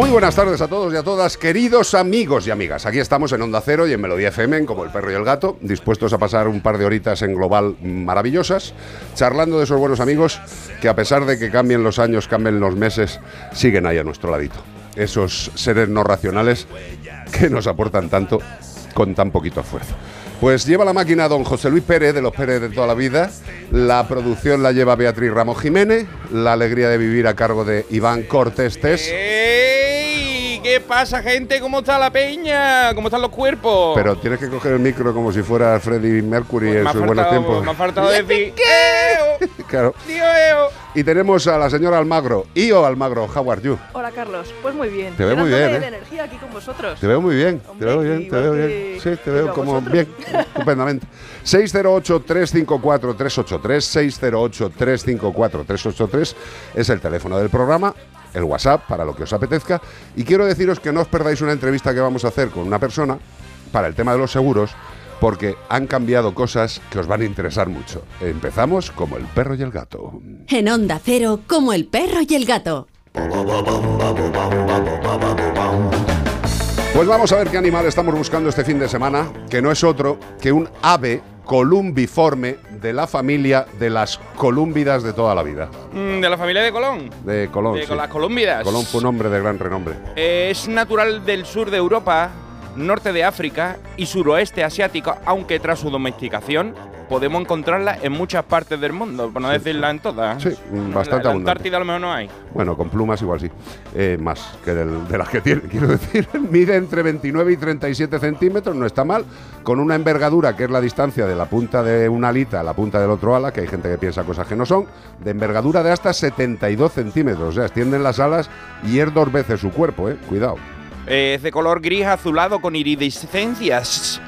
Muy buenas tardes a todos y a todas, queridos amigos y amigas. Aquí estamos en Onda Cero y en Melodía FM, como el perro y el gato, dispuestos a pasar un par de horitas en global maravillosas, charlando de esos buenos amigos que a pesar de que cambien los años, cambien los meses, siguen ahí a nuestro ladito. Esos seres no racionales que nos aportan tanto con tan poquito esfuerzo. Pues lleva la máquina don José Luis Pérez, de los Pérez de toda la vida. La producción la lleva Beatriz Ramos Jiménez. La alegría de vivir a cargo de Iván Cortés Tes. ¿Qué pasa, gente? ¿Cómo está la peña? ¿Cómo están los cuerpos? Pero tienes que coger el micro como si fuera Freddie Mercury en me ha sus buenos tiempos. Me ha faltado decir. Claro. ¡Tío, eo! Y tenemos a la señora Almagro. Io Almagro, how are you? Hola Carlos, pues muy bien. Te veo muy bien, de ¿eh? energía aquí con vosotros. Te veo muy bien, te veo bien, te veo bien. Sí, te veo como vosotros. bien, estupendamente. 608-354-383, 608-354-383 es el teléfono del programa, el WhatsApp para lo que os apetezca. Y quiero deciros que no os perdáis una entrevista que vamos a hacer con una persona para el tema de los seguros, porque han cambiado cosas que os van a interesar mucho. Empezamos como el perro y el gato. En Onda Cero, como el perro y el gato. Pues vamos a ver qué animal estamos buscando este fin de semana, que no es otro que un ave columbiforme de la familia de las colúmbidas de toda la vida. Mm, De la familia de Colón. De Colón. de sí. las Colómbidas. Colón fue un hombre de gran renombre. Eh, es natural del sur de Europa, norte de África y suroeste asiático, aunque tras su domesticación podemos encontrarla en muchas partes del mundo, por no decirla en todas. Sí, bastante La, la. Antártida a lo mejor no hay. Bueno, con plumas igual sí. Eh, más que del- de las que tiene, quiero decir. Mide entre 29 y 37 centímetros, no está mal. Con una envergadura que es la distancia de la punta de una alita a la punta del otro ala, que hay gente que piensa cosas que no son, de envergadura de hasta 72 centímetros. O sea, extienden las alas y es dos veces su cuerpo, ¿eh? Cuidado. Eh, es de color gris azulado con iridiscencias.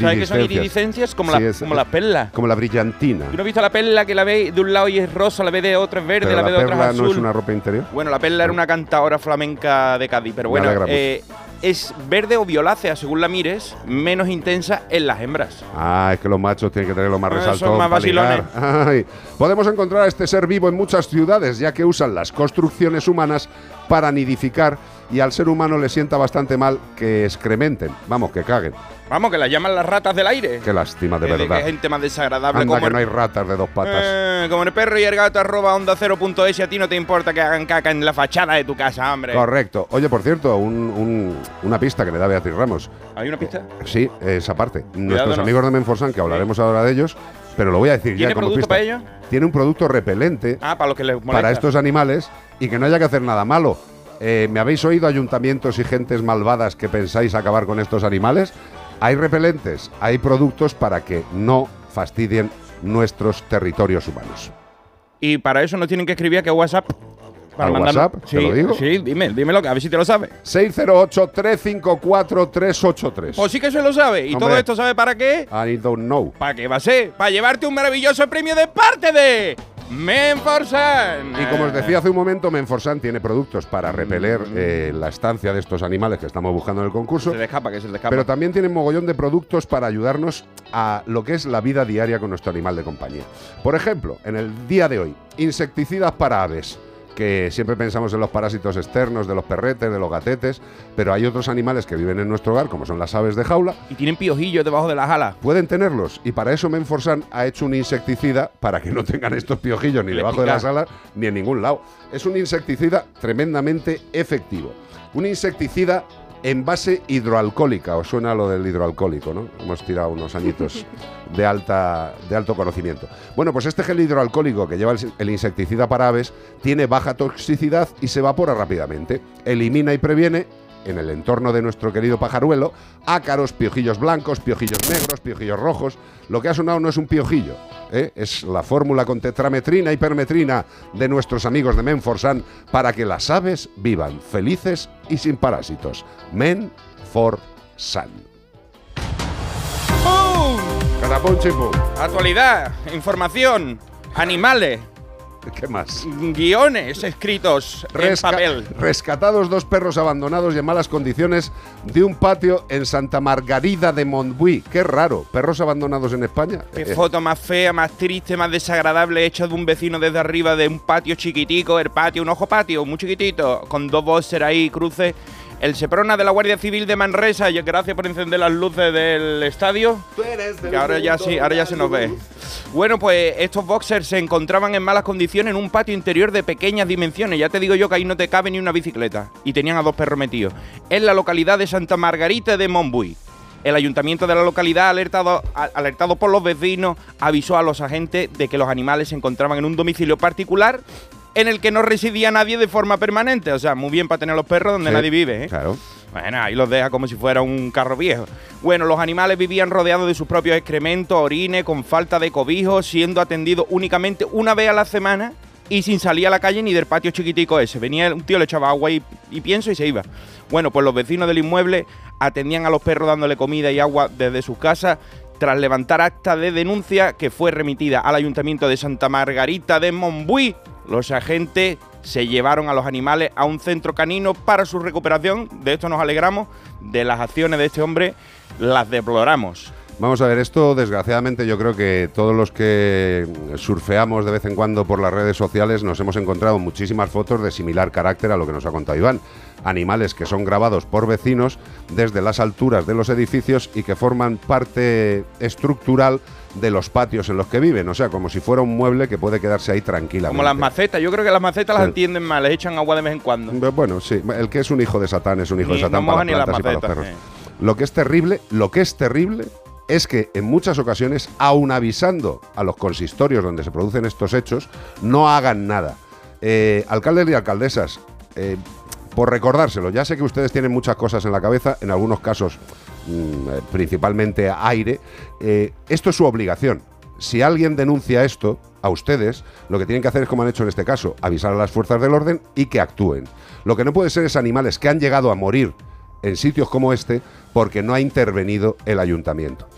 ¿Sabes qué son Iridiscencias. Como, Sí, la- es- como las perlas. Como la brillantina. ¿Tú no has visto la perla que la ves de un lado y es rosa, la ves de otro es verde, Pero la la ves de otro es perla azul? no es una ropa interior. Bueno, la perla era una cantadora flamenca de Cádiz, pero bueno, eh, es verde o violácea, según la mires, menos intensa en las hembras. Ah, es que los machos tienen que tenerlo más Ah, son más vacilones. Ay. Podemos encontrar a este ser vivo en muchas ciudades, ya que usan las construcciones humanas para nidificar y al ser humano le sienta bastante mal que excrementen, vamos, que caguen. Vamos, que las llaman las ratas del aire. Qué lástima, de verdad. Qué gente más desagradable. Anda como que el- no hay ratas de dos patas. Eh, como el perro y el gato arroba onda cero punto y a ti no te importa que hagan caca en la fachada de tu casa, hombre. Correcto. Oye, por cierto, un- un- una pista que me da Beatriz Ramos. ¿Hay una pista? Sí, esa parte. Nuestros no. amigos de Menforsan, que hablaremos ahora de ellos, pero lo voy a decir ya ¿Tiene como producto pista. para ellos? Tiene un producto repelente Ah, para los que les para estos animales y que no haya que hacer nada malo. Eh, ¿Me habéis oído ayuntamientos y gentes malvadas que pensáis acabar con estos animales? Hay repelentes, hay productos para que no fastidien nuestros territorios humanos. Y para eso nos tienen que escribir a WhatsApp. Para ¿Al WhatsApp? ¿Te Sí, lo digo? Sí, dime, dímelo, que a ver si te lo sabes. 608-354-383. Pues sí que se lo sabe. ¿Y Hombre. todo esto sabe para qué? I don't know. ¿Para qué va a ser? Para llevarte un maravilloso premio de parte de Menforsan. Y como os decía hace un momento, Menforsan tiene productos para repeler eh, la estancia de estos animales que estamos buscando en el concurso. Se le escapa, que se le escapa. Pero también tienen mogollón de productos para ayudarnos a lo que es la vida diaria con nuestro animal de compañía. Por ejemplo, en el día de hoy, insecticidas para aves. Que siempre pensamos en los parásitos externos, de los perretes, de los gatetes, pero hay otros animales que viven en nuestro hogar, como son las aves de jaula, Y tienen piojillos debajo de las alas. pueden tenerlos y para eso Menforsan ha hecho un insecticida para que no tengan estos piojillos ni debajo de las alas ni en ningún lado. Es un insecticida tremendamente efectivo. Un insecticida en base hidroalcohólica. Os suena lo del hidroalcohólico, ¿no? Hemos tirado unos añitos de, alta, de alto conocimiento. Bueno, pues este gel hidroalcohólico que lleva el, el insecticida para aves tiene baja toxicidad y se evapora rápidamente. Elimina y previene en el entorno de nuestro querido pajaruelo, ácaros, piojillos blancos, piojillos negros, piojillos rojos. Lo que ha sonado no es un piojillo, ¿eh? es la fórmula con tetrametrina y permetrina de nuestros amigos de Menforsan para que las aves vivan felices y sin parásitos. Menforsan. ¡Pum! Catapum. Actualidad, información, animales, ¿Qué más? guiones escritos en Resca- papel. Rescatados dos perros abandonados y en malas condiciones de un patio en Santa Margarida de Montbui. Qué raro, perros abandonados en España. Qué Eh, foto más fea, más triste, más desagradable hecha de un vecino desde arriba de un patio chiquitico, el patio, un ojo patio, muy chiquitito, con dos boxers ahí, cruces. El Seprona de la Guardia Civil de Manresa, gracias por encender las luces del estadio. Que ahora ya sí, ahora ya se nos ve. Bueno, pues estos boxers se encontraban en malas condiciones en un patio interior de pequeñas dimensiones. Ya te digo yo que ahí no te cabe ni una bicicleta. Y tenían a dos perros metidos. En la localidad de Santa Margarita de Montbui. El ayuntamiento de la localidad, alertado, alertado por los vecinos, avisó a los agentes de que los animales se encontraban en un domicilio particular en el que no residía nadie de forma permanente. O sea, muy bien para tener los perros donde sí, nadie vive. ¿eh? Claro. Bueno, ahí los deja como si fuera un carro viejo. Bueno, los animales vivían rodeados de sus propios excrementos, orines, con falta de cobijo, siendo atendidos únicamente una vez a la semana y sin salir a la calle ni del patio chiquitico ese. Venía un tío, le echaba agua y, y pienso y se iba. Bueno, pues los vecinos del inmueble atendían a los perros dándole comida y agua desde sus casas tras levantar acta de denuncia que fue remitida al Ayuntamiento de Santa Margarita de Montbui. Los agentes se llevaron a los animales a un centro canino para su recuperación. De esto nos alegramos. De las acciones de este hombre las deploramos. Vamos a ver, esto desgraciadamente yo creo que todos los que surfeamos de vez en cuando por las redes sociales nos hemos encontrado muchísimas fotos de similar carácter a lo que nos ha contado Iván. Animales que son grabados por vecinos desde las alturas de los edificios y que forman parte estructural de los patios en los que viven, o sea, como si fuera un mueble que puede quedarse ahí tranquilamente. Como las macetas. Yo creo que las macetas las entienden mal. Les echan agua de vez en cuando. Bueno, sí, el que es un hijo de Satán es un hijo Ni- de Satán no para moja ni las las plantas y para los macetas, perros. eh. Lo que es terrible, lo que es terrible es que en muchas ocasiones, aun avisando a los consistorios donde se producen estos hechos, no hagan nada. Eh, alcaldes y alcaldesas, eh, por recordárselo, ya sé que ustedes tienen muchas cosas en la cabeza, en algunos casos principalmente aire, eh, esto es su obligación. Si alguien denuncia esto a ustedes, lo que tienen que hacer es, como han hecho en este caso, avisar a las fuerzas del orden y que actúen. Lo que no puede ser es animales que han llegado a morir en sitios como este porque no ha intervenido el ayuntamiento.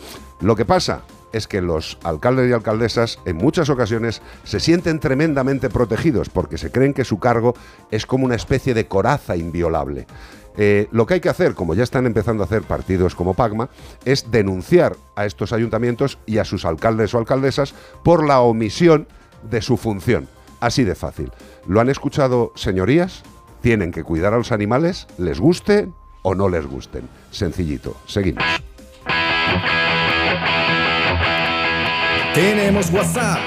Lo que pasa es que los alcaldes y alcaldesas en muchas ocasiones se sienten tremendamente protegidos porque se creen que su cargo es como una especie de coraza inviolable. Eh, lo que hay que hacer, como ya están empezando a hacer partidos como Pagma, es denunciar a estos ayuntamientos y a sus alcaldes o alcaldesas por la omisión de su función. Así de fácil. ¿Lo han escuchado, señorías? Tienen que cuidar a los animales, les guste o no les gusten. Sencillito. Seguimos. Tenemos WhatsApp,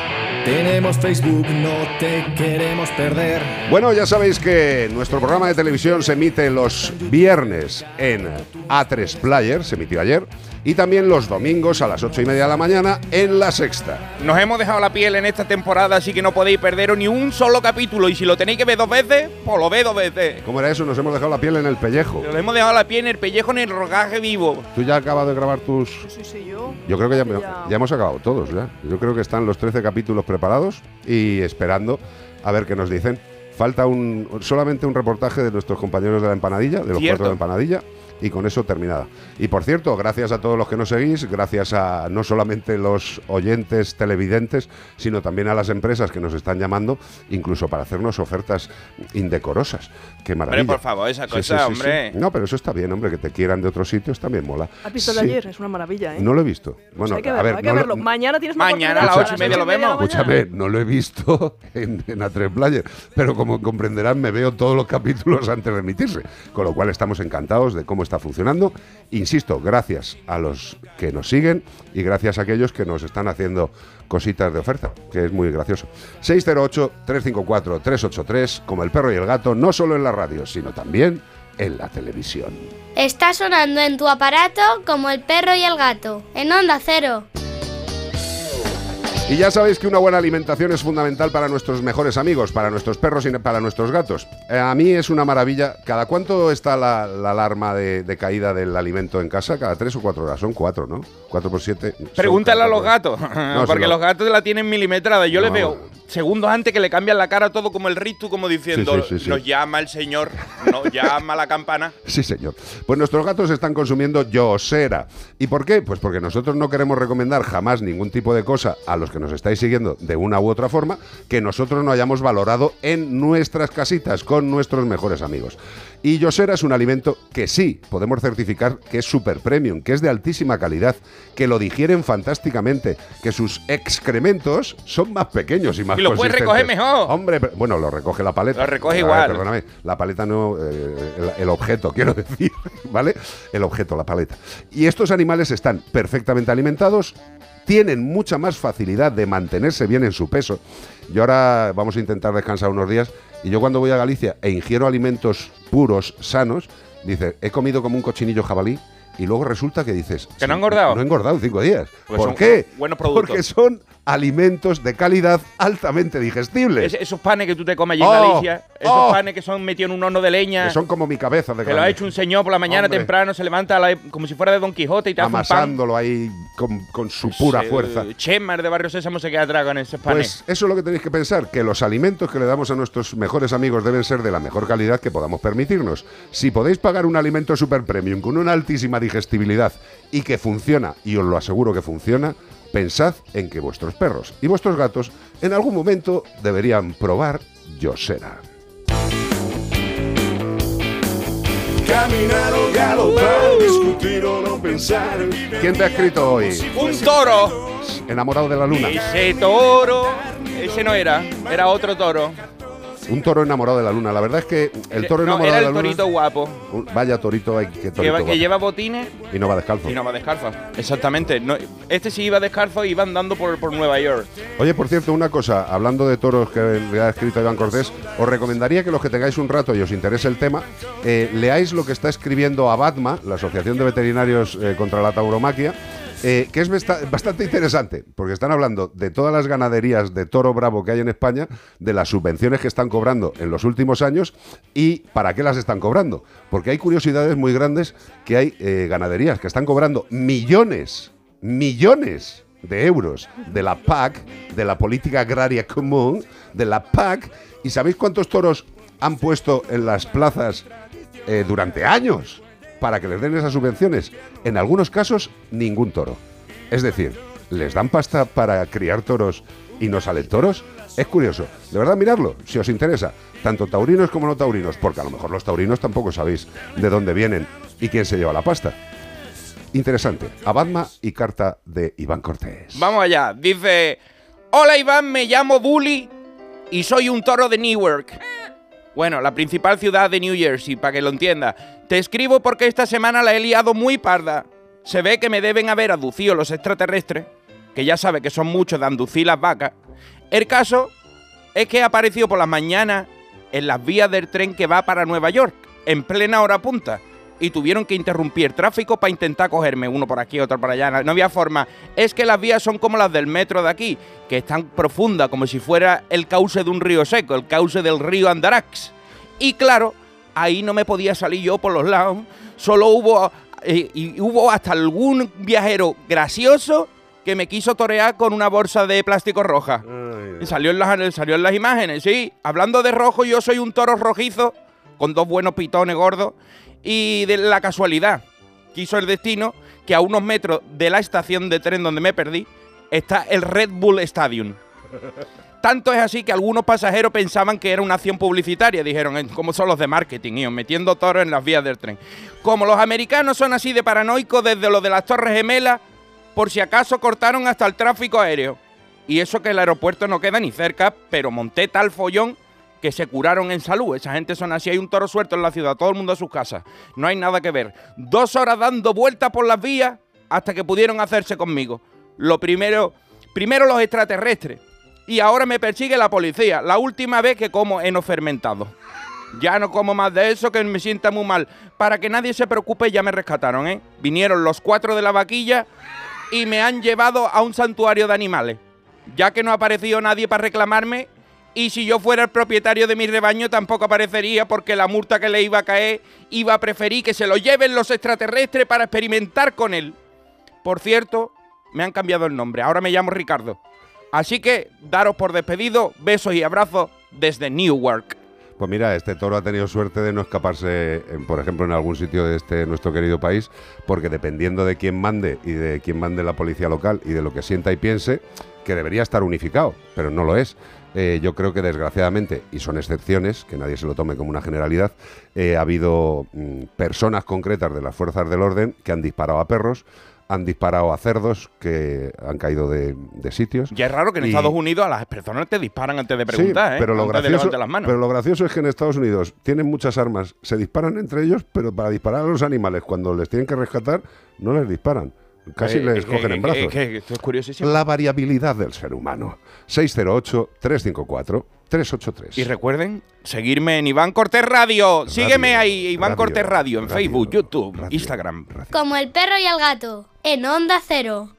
tenemos Facebook, no te queremos perder. Bueno, ya sabéis que nuestro programa de televisión se emite los viernes en A3 Player, se emitió ayer, y también los domingos a las ocho y media de la mañana en La Sexta. Nos hemos dejado la piel en esta temporada, así que no podéis perderos ni un solo capítulo. Y si lo tenéis que ver dos veces, pues lo ve dos veces. ¿Cómo era eso? Nos hemos dejado la piel en el pellejo. Nos hemos dejado la piel en el pellejo en el rogaje vivo. ¿Tú ya acabas de grabar tus...? Sí, sí, yo. Yo creo que ya, hemos acabado todos, ya. Yo creo que están los 13 capítulos preparados y esperando a ver qué nos dicen. Falta un, solamente un reportaje de nuestros compañeros de la empanadilla, de los Cierto. cuatro de la empanadilla, y con eso terminada. Y por cierto, gracias a todos los que nos seguís, gracias a no solamente los oyentes televidentes, sino también a las empresas que nos están llamando, incluso para hacernos ofertas indecorosas. Qué maravilla. por favor, esa cosa, sí, sí, sí. hombre. No, pero eso está bien, hombre, que te quieran de otros sitios también mola. ¿Has visto el Sí. de ayer? Es una maravilla, ¿eh? No lo he visto. Pues Bueno, hay que a verlo, ver, hay que no lo- verlo. Mañana tienes Mañana a las a ocho y media lo vemos. Escúchame, no lo he visto en, en A3 Player, pero como como comprenderán, me veo todos los capítulos antes de emitirse. Con lo cual estamos encantados de cómo está funcionando. Insisto, gracias a los que nos siguen y gracias a aquellos que nos están haciendo cositas de oferta, que es muy gracioso. 608-354-383, como el perro y el gato, no solo en la radio, sino también en la televisión. Está sonando en tu aparato como el perro y el gato, en onda cero. Y ya sabéis que una buena alimentación es fundamental para nuestros mejores amigos, para nuestros perros y para nuestros gatos. Eh, a mí es una maravilla. ¿Cada cuánto está la, la alarma de, de caída del alimento en casa? ¿Cada tres o cuatro horas? Son cuatro, ¿no? Cuatro por siete. Pregúntale a los 14. gatos, No, porque no. los gatos la tienen milimetrada. Yo les No. veo segundos antes que le cambian la cara todo como el ritu, como diciendo, Sí, sí, sí, sí. nos llama el señor, nos llama la campana. Sí, señor. Pues nuestros gatos están consumiendo Yosera. ¿Y por qué? Pues porque nosotros no queremos recomendar jamás ningún tipo de cosa a los que nos estáis siguiendo de una u otra forma que nosotros no hayamos valorado en nuestras casitas con nuestros mejores amigos. Y Yosera es un alimento que sí podemos certificar que es super premium, que es de altísima calidad, que lo digieren fantásticamente, que sus excrementos son más pequeños y más Y lo puedes recoger mejor. Hombre, pero- bueno, lo recoge la paleta. Lo recoge igual. Perdóname, la paleta no, eh, el, el objeto, quiero decir, ¿vale? El objeto, la paleta. Y estos animales están perfectamente alimentados, tienen mucha más facilidad de mantenerse bien en su peso. Yo ahora vamos a intentar descansar unos días y yo cuando voy a Galicia e ingiero alimentos puros, sanos, dice, he comido como un cochinillo jabalí. Y luego resulta que dices... ¿Que no ha "Sí, engordado?" No he engordado en cinco días. ¿Por qué? buenos productos. Porque son alimentos de calidad altamente digestibles. Es- esos panes que tú te comes allí en Oh, Galicia, esos oh. panes que son metidos en un horno de leña, que son como mi cabeza de que lo ha hecho un señor por la mañana Hombre. temprano, se levanta a la- como si fuera de Don Quijote y te hace un pan. amasándolo ahí con, con su pura Eh, fuerza. Chema de Barrio Sésamo se queda atrás con esos panes. Pues eso es lo que tenéis que pensar, que los alimentos que le damos a nuestros mejores amigos deben ser de la mejor calidad que podamos permitirnos. Si podéis pagar un alimento super premium con una altísima digestibilidad y que funciona, y os lo aseguro que funciona, pensad en que vuestros perros y vuestros gatos en algún momento deberían probar Yosera. Caminar o galopar, discutir o no pensar. ¿Quién te ha escrito hoy? ¡Un toro! Enamorado de la luna. Ese toro, ese no era, era otro toro. Un toro enamorado de la luna. La verdad es que el toro no, enamorado de la el luna. torito guapo, Un- Vaya torito, hay que torito que, va- guapo. que lleva botines Y no va descalzo. y no va descalzo. Exactamente. No, este sí iba descalzo y iba andando por, por Nueva York. Oye, por cierto, una cosa, hablando de toros que le ha escrito Iván Cortés, os recomendaría que los que tengáis un rato y os interese el tema, eh, leáis lo que está escribiendo Abatma, la Asociación de Veterinarios eh, contra la Tauromaquia, eh, que es bastante interesante, porque están hablando de todas las ganaderías de toro bravo que hay en España, de las subvenciones que están cobrando en los últimos años y para qué las están cobrando. Porque hay curiosidades muy grandes que hay eh, ganaderías que están cobrando millones, millones de euros de la PAC, de la Política Agraria Común, de la PAC, y ¿sabéis cuántos toros han puesto en las plazas eh, durante años para que les den esas subvenciones? En algunos casos, ningún toro. Es decir, ¿les dan pasta para criar toros y no salen toros? Es curioso. De verdad, miradlo, si os interesa. Tanto taurinos como no taurinos, porque a lo mejor los taurinos tampoco sabéis de dónde vienen y quién se lleva la pasta. Interesante. Abadma y carta de Iván Cortés. Vamos allá. Dice: Hola Iván, me llamo Bully y soy un toro de Newark. Bueno, la principal ciudad de New Jersey, para que lo entienda. Te escribo porque esta semana la he liado muy parda. Se ve que me deben haber aducido los extraterrestres, que ya sabe que son muchos de anducir las vacas. El caso es que he aparecido por las mañanas en las vías del tren que va para Nueva York, en plena hora punta. Y tuvieron que interrumpir tráfico para intentar cogerme, uno por aquí, otro por allá. No había forma. Es que las vías son como las del metro de aquí, que están profundas, como si fuera el cauce de un río seco, el cauce del río Andarax. Y claro, ahí no me podía salir yo por los lados. Solo hubo, eh, y hubo hasta algún viajero gracioso que me quiso torear con una bolsa de plástico roja. Y salió en, las, salió en las imágenes, sí. Hablando de rojo, yo soy un toro rojizo con dos buenos pitones gordos. Y de la casualidad, quiso el destino que a unos metros de la estación de tren donde me perdí está el Red Bull Stadium. Tanto es así que algunos pasajeros pensaban que era una acción publicitaria. Dijeron, "Eh, ¿cómo son los de marketing? Y metiendo toros en las vías del tren. Como los americanos son así de paranoicos desde lo de las Torres Gemelas, por si acaso cortaron hasta el tráfico aéreo. Y eso que el aeropuerto no queda ni cerca, pero monté tal follón que se curaron en salud. Esa gente son así. Hay un toro suelto en la ciudad, todo el mundo a sus casas. No hay nada que ver. Dos horas dando vueltas por las vías hasta que pudieron hacerse conmigo. Lo primero, primero los extraterrestres. Y ahora me persigue la policía. La última vez que como heno fermentado. Ya no como más de eso, que me sienta muy mal. Para que nadie se preocupe, ya me rescataron, ¿eh? Vinieron los cuatro de la vaquilla y me han llevado a un santuario de animales. Ya que no ha aparecido nadie para reclamarme, y si yo fuera el propietario de mi rebaño tampoco aparecería porque la multa que le iba a caer iba a preferir que se lo lleven los extraterrestres para experimentar con él. Por cierto, me han cambiado el nombre, ahora me llamo Ricardo. Así que daros por despedido, besos y abrazos desde Newark. Pues mira, este toro ha tenido suerte de no escaparse, por ejemplo, en algún sitio de este nuestro querido país, porque dependiendo de quién mande y de quién mande la policía local y de lo que sienta y piense, que debería estar unificado, pero no lo es. Eh, yo creo que desgraciadamente, y son excepciones, que nadie se lo tome como una generalidad, eh, ha habido mm, personas concretas de las fuerzas del orden que han disparado a perros, han disparado a cerdos que han caído de, de sitios. Ya es raro que en Y- Estados Unidos a las personas te disparan antes de preguntar, Sí, ¿eh? pero lo, antes gracioso, las manos. pero lo gracioso es que en Estados Unidos tienen muchas armas, se disparan entre ellos, pero para disparar a los animales cuando les tienen que rescatar, no les disparan. Casi Eh, les cogen en brazos. que- que esto es curiosísimo. La variabilidad del ser humano. 608-354-383. Y recuerden seguirme en Iván Cortés Radio. Sígueme ahí, Iván radio, Cortés Radio, en radio, Facebook, YouTube, radio, Instagram. radio. Como el perro y el gato, en Onda Cero.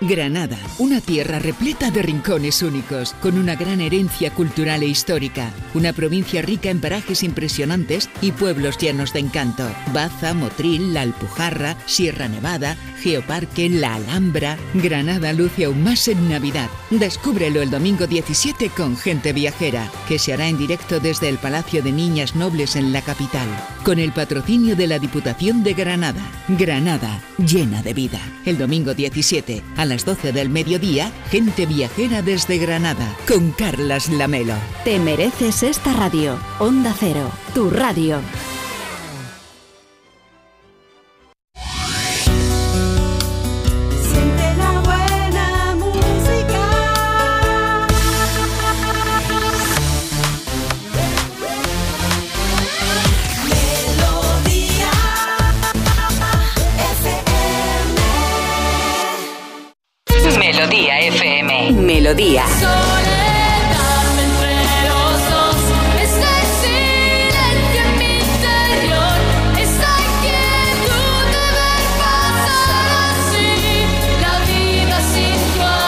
Granada, una tierra repleta de rincones únicos, con una gran herencia cultural e histórica, una provincia rica en parajes impresionantes y pueblos llenos de encanto. Baza, Motril, La Alpujarra, Sierra Nevada, Geoparque, La Alhambra. Granada luce aún más en Navidad. Descúbrelo el domingo 17 con Gente Viajera, que se hará en directo desde el Palacio de Niñas Nobles en la capital, con el patrocinio de la Diputación de Granada. Granada, llena de vida. El domingo 17, a las 12 del mediodía, Gente Viajera desde Granada, con Carlas Lamelo. Te mereces esta radio. Onda Cero, tu radio.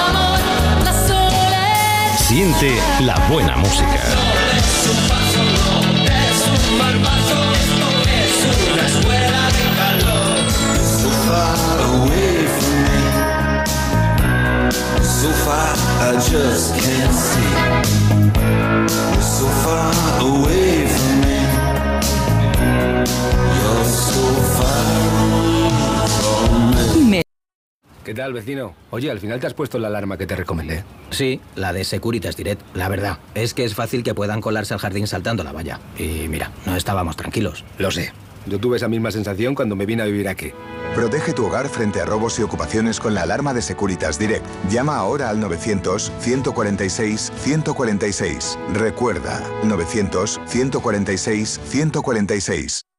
Amor. La soledad. Siente la buena música. I just can't see. You're so far away from me. You're so far from me. ¿Qué tal, vecino? Oye, al final te has puesto la alarma que te recomendé. Sí, la de Securitas Direct. La verdad, es que es fácil que puedan colarse al jardín saltando la valla. Y mira, no estábamos tranquilos. Lo sé. Yo tuve esa misma sensación cuando me vine a vivir aquí. Protege tu hogar frente a robos y ocupaciones con la alarma de Securitas Direct. Llama ahora al 900-146-146. Recuerda, 900-146-146.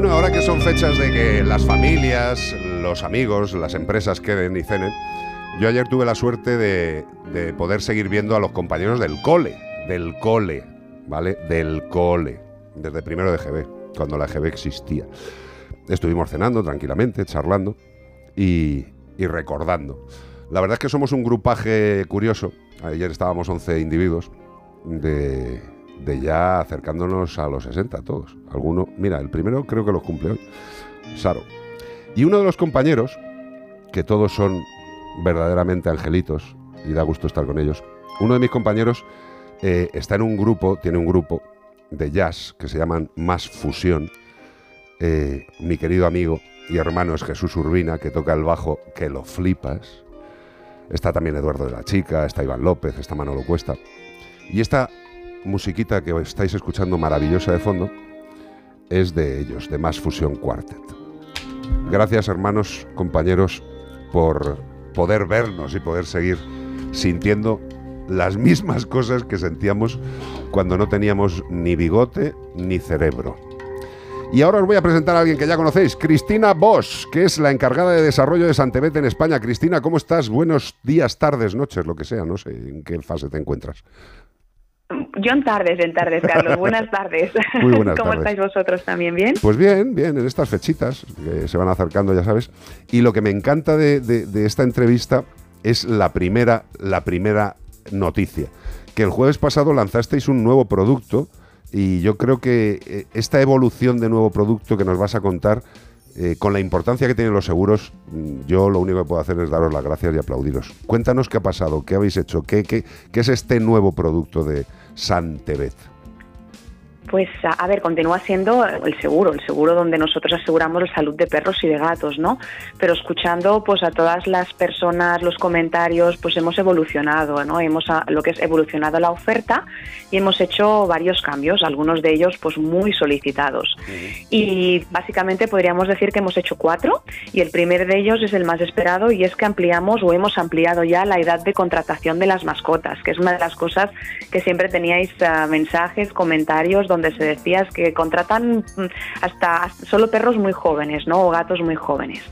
Bueno, ahora que son fechas de que las familias, los amigos, las empresas queden y cenen, yo ayer tuve la suerte de, de poder seguir viendo a los compañeros del cole, del cole, ¿vale? Del cole, desde primero de GB, cuando la GB existía. Estuvimos cenando tranquilamente, charlando y, y recordando. La verdad es que somos un grupaje curioso. Ayer estábamos 11 individuos de, de ya acercándonos a los 60 todos. Alguno, mira, el primero creo que los cumple hoy, Saro. Y uno de los compañeros, que todos son verdaderamente angelitos y da gusto estar con ellos, uno de mis compañeros eh, está en un grupo, tiene un grupo de jazz que se llaman Más Fusión. Eh, mi querido amigo y hermano es Jesús Urbina, que toca el bajo, que lo flipas. Está también Eduardo de la Chica, está Iván López, está Manolo Cuesta. Y esta musiquita que estáis escuchando maravillosa de fondo es de ellos, de Más Fusión Quartet. Gracias hermanos, compañeros, por poder vernos y poder seguir sintiendo las mismas cosas que sentíamos cuando no teníamos ni bigote ni cerebro. Y ahora os voy a presentar a alguien que ya conocéis, Cristina Bosch, que es la encargada de desarrollo de Santebet en España. Cristina, ¿cómo estás? Buenos días, tardes, noches, lo que sea, no sé en qué fase te encuentras. Yo en tardes, en tardes, Carlos. Buenas tardes. Muy buenas ¿Cómo tardes. estáis vosotros también? ¿Bien? Pues bien, bien, en estas fechitas que se van acercando, ya sabes. Y lo que me encanta de, de- de esta entrevista es la primera, la primera noticia. Que el jueves pasado lanzasteis un nuevo producto y yo creo que eh, esta evolución de nuevo producto que nos vas a contar, eh, con la importancia que tienen los seguros, mm, yo lo único que puedo hacer es daros las gracias y aplaudiros. Cuéntanos qué ha pasado, qué habéis hecho, qué, qué- qué es este nuevo producto de Santebet. Pues a, a ver, continúa siendo el seguro, el seguro donde nosotros aseguramos la salud de perros y de gatos, ¿no? Pero escuchando pues a todas las personas, los comentarios, pues hemos evolucionado, ¿no? Hemos a- lo que es evolucionado la oferta y hemos hecho varios cambios, algunos de ellos pues muy solicitados. Y básicamente podríamos decir que hemos hecho cuatro y el primer de ellos es el más esperado y es que ampliamos o hemos ampliado ya la edad de contratación de las mascotas, que es una de las cosas que siempre teníais ah, mensajes, comentarios donde se decía es que contratan mm, hasta, solo perros muy jóvenes, ¿no? O gatos muy jóvenes.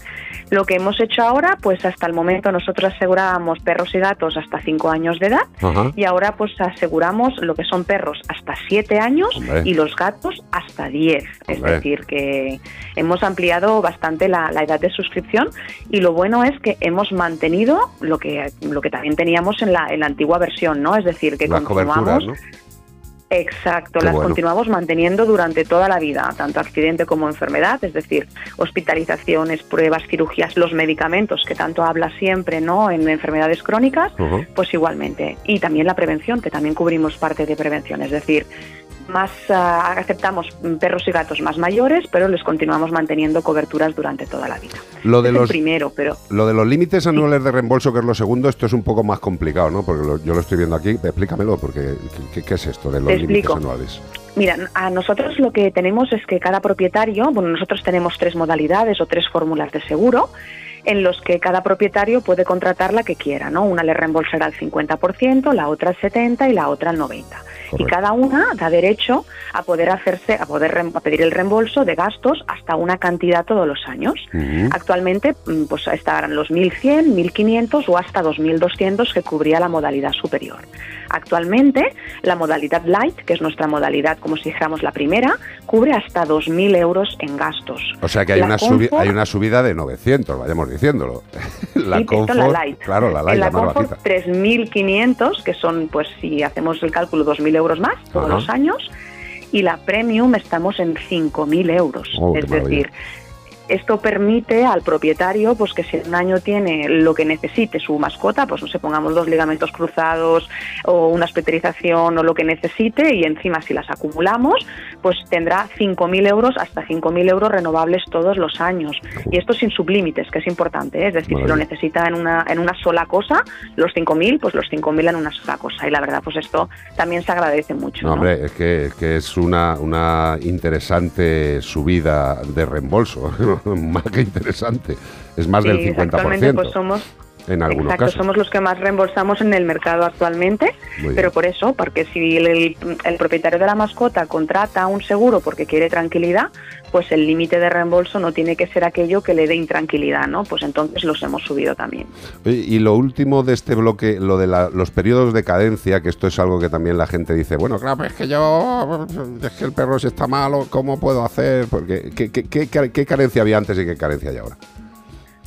Lo que hemos hecho ahora, pues hasta el momento nosotros asegurábamos perros y gatos hasta 5 años de edad Ajá. y ahora pues aseguramos lo que son perros hasta 7 años Hombre. y los gatos hasta 10. Es decir, que hemos ampliado bastante la, la edad de suscripción y lo bueno es que hemos mantenido lo que, lo que también teníamos en la, en la antigua versión, ¿no? Es decir, que Las continuamos coberturas, ¿no? Exacto, Qué las bueno. continuamos manteniendo durante toda la vida, tanto accidente como enfermedad, es decir, hospitalizaciones, pruebas, cirugías, los medicamentos que tanto habla siempre, ¿no? En enfermedades crónicas, pues igualmente. Y también la prevención, que también cubrimos parte de prevención, es decir, más ah, aceptamos perros y gatos más mayores, pero les continuamos manteniendo coberturas durante toda la vida. Lo de Es el los primero, pero Lo de los límites anuales de reembolso, que es lo segundo, esto es un poco más complicado, ¿no? Porque lo- yo lo estoy viendo aquí. Explícamelo, porque ¿qué, qué es esto de los Te límites anuales? Mira, a nosotros lo que tenemos es que cada propietario, bueno, nosotros tenemos tres modalidades o tres fórmulas de seguro en los que cada propietario puede contratar la que quiera, ¿no? Una le reembolsará el 50%, la otra el 70% y la otra el 90%. Y cada una da derecho a poder hacerse, a poder a pedir el reembolso de gastos hasta una cantidad todos los años. Actualmente, mm, pues estarán los 1.100, 1.500 o hasta 2.200 que cubría la modalidad superior. Actualmente, la modalidad light, que es nuestra modalidad, como si dijéramos la primera, cubre hasta 2.000 euros en gastos. O sea que hay La una, hay una subida de 900, vayamos diciéndolo. la Sí, Comfort, la light. claro, la light, en la, la Comfort bajita. 3.500, que son, pues si hacemos el cálculo, 2.000 euros más todos Ajá. los años. Y la Premium estamos en 5.000 euros. Oh, es maravilla. Esto permite al propietario, pues que si en un año tiene lo que necesite su mascota, pues no sé, pongamos dos ligamentos cruzados o una hospitalización o lo que necesite y encima si las acumulamos, pues tendrá 5.000 euros hasta 5.000 euros renovables todos los años. Y esto sin sublímites, que es importante, ¿eh? es decir, si lo necesita en una, en una sola cosa, los 5.000, pues los 5.000 en una sola cosa. Y la verdad, pues esto también se agradece mucho. No, ¿no? hombre, es que, es que es una, una interesante subida de reembolso. más que interesante. Es más del Sí, 50%. actualmente pues somos en algunos Exacto, casos. somos los que más reembolsamos en el mercado actualmente, pero por eso, porque si el, el- el propietario de la mascota contrata un seguro porque quiere tranquilidad, pues el límite de reembolso no tiene que ser aquello que le dé intranquilidad, ¿no? Pues entonces los hemos subido también. Y lo último de este bloque, lo de la- los periodos de cadencia, que esto es algo que también la gente dice, bueno, claro, es que yo, es que el perro si está malo, ¿cómo puedo hacer? Porque, ¿qué, qué, qué carencia había antes y qué carencia hay ahora?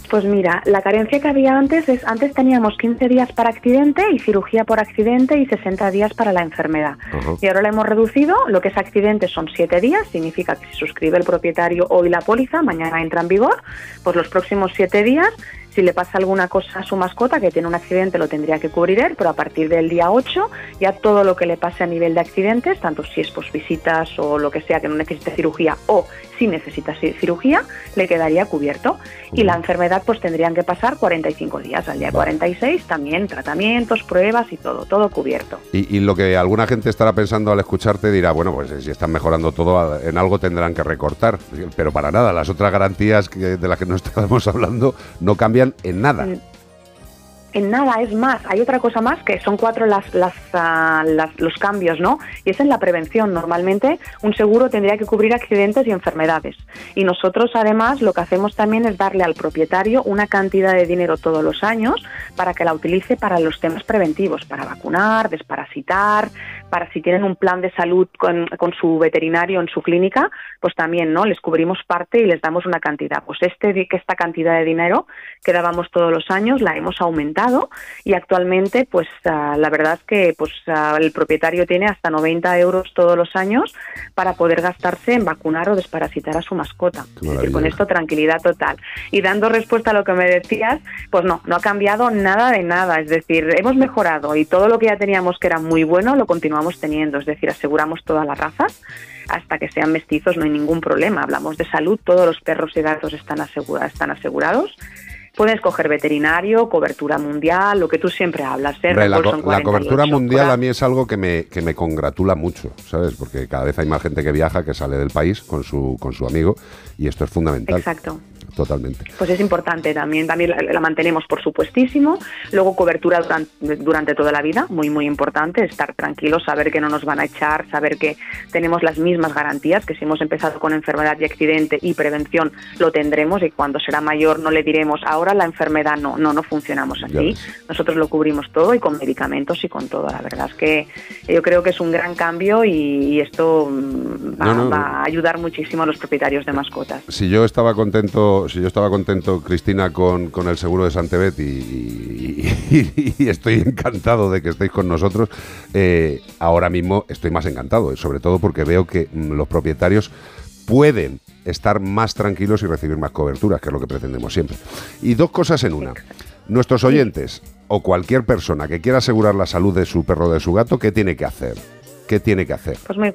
Pues mira, la carencia que había antes es, antes teníamos 15 días para accidente y cirugía por accidente y 60 días para la enfermedad. Y ahora la hemos reducido, lo que es accidente son 7 días, significa que si suscribe el propietario hoy la póliza, mañana entra en vigor, pues los próximos 7 días, si le pasa alguna cosa a su mascota que tiene un accidente lo tendría que cubrir él, pero a partir del día 8 ya todo lo que le pase a nivel de accidentes, tanto si es pues visitas o lo que sea que no necesite cirugía o si necesita ci- cirugía, le quedaría cubierto. Y la enfermedad, pues tendrían que pasar 45 días. Al día 46 también tratamientos, pruebas y todo, todo cubierto. Y, y lo que alguna gente estará pensando al escucharte dirá, bueno, pues eh, si están mejorando todo, en algo tendrán que recortar. Pero para nada, las otras garantías que- de las que no estamos hablando no cambian en nada. Mm, En nada, es más, hay otra cosa más que son cuatro las, las, ah, las- los cambios, ¿no? Y es en la prevención. Normalmente un seguro tendría que cubrir accidentes y enfermedades. Y nosotros además lo que hacemos también es darle al propietario una cantidad de dinero todos los años para que la utilice para los temas preventivos, para vacunar, desparasitar, para si tienen un plan de salud con, con su veterinario en su clínica, pues también, ¿no? Les cubrimos parte y les damos una cantidad. Pues este, esta cantidad de dinero que dábamos todos los años la hemos aumentado y actualmente, pues ah, la verdad es que pues ah, el propietario tiene hasta 90 euros todos los años para poder gastarse en vacunar o desparasitar a su mascota. Es decir, con esto tranquilidad total. Y dando respuesta a lo que me decías, pues no, no ha cambiado nada de nada. Es decir, hemos mejorado y todo lo que ya teníamos que era muy bueno lo continuamos teniendo. Es decir, aseguramos todas las razas hasta que sean mestizos no hay ningún problema. Hablamos de salud, todos los perros y gatos están, asegura- están asegurados. Pueden escoger veterinario, cobertura mundial, lo que tú siempre hablas. ¿eh? Hombre, la, co- la cobertura 48 mundial horas. a mí es algo que me, que me congratula mucho, ¿sabes? Porque cada vez hay más gente que viaja, que sale del país con su, con su amigo y esto es fundamental. Exacto. Totalmente. Pues es importante también, también la, la mantenemos por supuestísimo. Luego cobertura durante, durante toda la vida, muy muy importante, estar tranquilos, saber que no nos van a echar, saber que tenemos las mismas garantías, que si hemos empezado con enfermedad y accidente y prevención lo tendremos y cuando será mayor no le diremos ahora la enfermedad no, no, no funcionamos así. Nosotros lo cubrimos todo y con medicamentos y con todo. La verdad es que yo creo que es un gran cambio y, y esto mm, va, No, no. va a ayudar muchísimo a los propietarios de mascotas. Si yo estaba contento, si yo estaba contento, Cristina, con, con el seguro de Santebet y, estoy encantado de que estéis con nosotros, eh, ahora mismo estoy más encantado, sobre todo porque veo que mm, los propietarios pueden estar más tranquilos y recibir más coberturas, que es lo que pretendemos siempre. Y dos cosas en una. Nuestros oyentes o cualquier persona que quiera asegurar la salud de su perro o de su gato, ¿qué tiene que hacer? ¿Qué tiene que hacer? Pues muy,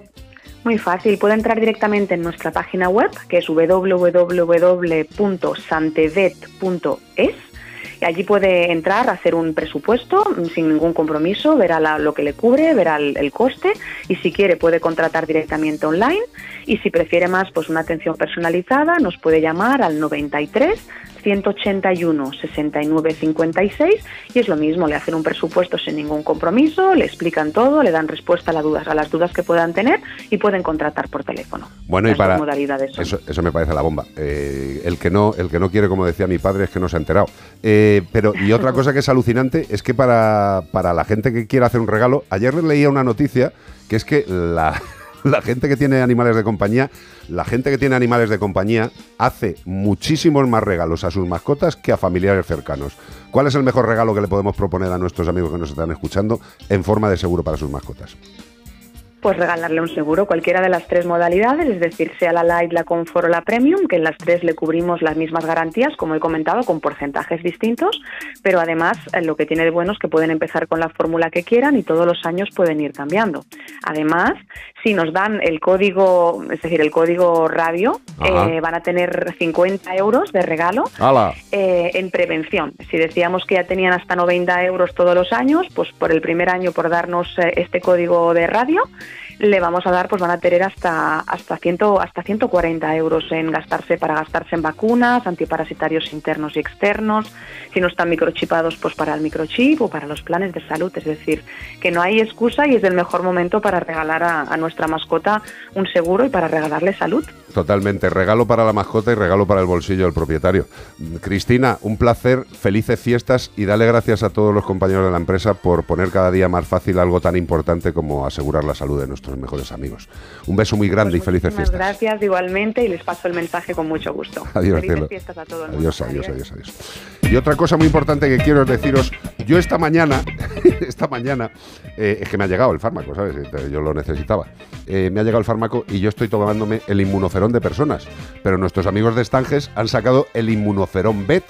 muy fácil. Puede entrar directamente en nuestra página web, que es www.santevet.es. Y allí puede entrar, hacer un presupuesto mm, sin ningún compromiso, verá la- lo que le cubre, verá el, el coste y si quiere puede contratar directamente online y si prefiere más pues una atención personalizada nos puede llamar al 93 181 69 56 y es lo mismo, le hacen un presupuesto sin ningún compromiso, le explican todo, le dan respuesta a, las dudas, a las dudas que puedan tener y pueden contratar por teléfono. Bueno, y para modalidades eso, eso me parece la bomba. Eh, el que no, el que no quiere, como decía mi padre, es que no se ha enterado. Eh, pero y otra cosa que es alucinante es que para, para la gente que quiera hacer un regalo, ayer leía una noticia que es que la, la gente que tiene animales de compañía, la gente que tiene animales de compañía hace muchísimos más regalos a sus mascotas que a familiares cercanos. ¿Cuál es el mejor regalo que le podemos proponer a nuestros amigos que nos están escuchando en forma de seguro para sus mascotas? Pues regalarle un seguro, cualquiera de las tres modalidades, es decir, sea la Light, la Comfort o la Premium, que en las tres le cubrimos las mismas garantías, como he comentado, con porcentajes distintos, pero además eh, lo que tiene de bueno es que pueden empezar con la fórmula que quieran y todos los años pueden ir cambiando. Además, si nos dan el código, es decir, el código radio, eh, van a tener 50 euros de regalo eh, en prevención. Si decíamos que ya tenían hasta 90 euros todos los años, pues por el primer año, por darnos eh, este código de radio, le vamos a dar, pues van a tener hasta hasta 100, hasta 140 euros en gastarse para gastarse en vacunas, antiparasitarios internos y externos. Si no están microchipados, pues para el microchip o para los planes de salud. Es decir, que no hay excusa y es el mejor momento para regalar a, nuestra mascota un seguro y para regalarle salud. Totalmente. Regalo para la mascota y regalo para el bolsillo del propietario. Cristina, un placer, felices fiestas y dale gracias a todos los compañeros de la empresa por poner cada día más fácil algo tan importante como asegurar la salud de nuestros mejores amigos. Un beso muy grande y felices fiestas. gracias igualmente y les paso el mensaje con mucho gusto. Adiós, Felices fiestas a todo el mundo. Adiós, adiós, adiós, adiós. Y otra cosa muy importante que quiero deciros, yo esta mañana, esta mañana, eh, es que me ha llegado el fármaco, ¿sabes? Yo lo necesitaba. Eh, me ha llegado el fármaco y yo estoy tomándome el inmunoferón de personas. Pero nuestros amigos de Estanges han sacado el inmunoferón BET,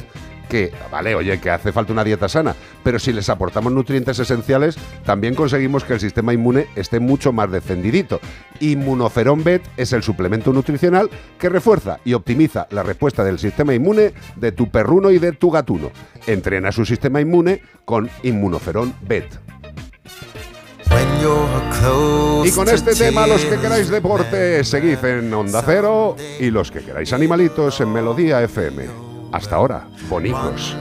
que, vale, oye, que hace falta una dieta sana, pero si les aportamos nutrientes esenciales, también conseguimos que el sistema inmune esté mucho más defendidito. Inmunoferón BET es el suplemento nutricional que refuerza y optimiza la respuesta del sistema inmune de tu perruno y de tu gatuno. Entrena su sistema inmune con Inmunoferón BET. Y con este tema, los que queráis deporte, seguid en Onda Cero y los que queráis animalitos en Melodía FM. Hasta ahora, bonitos.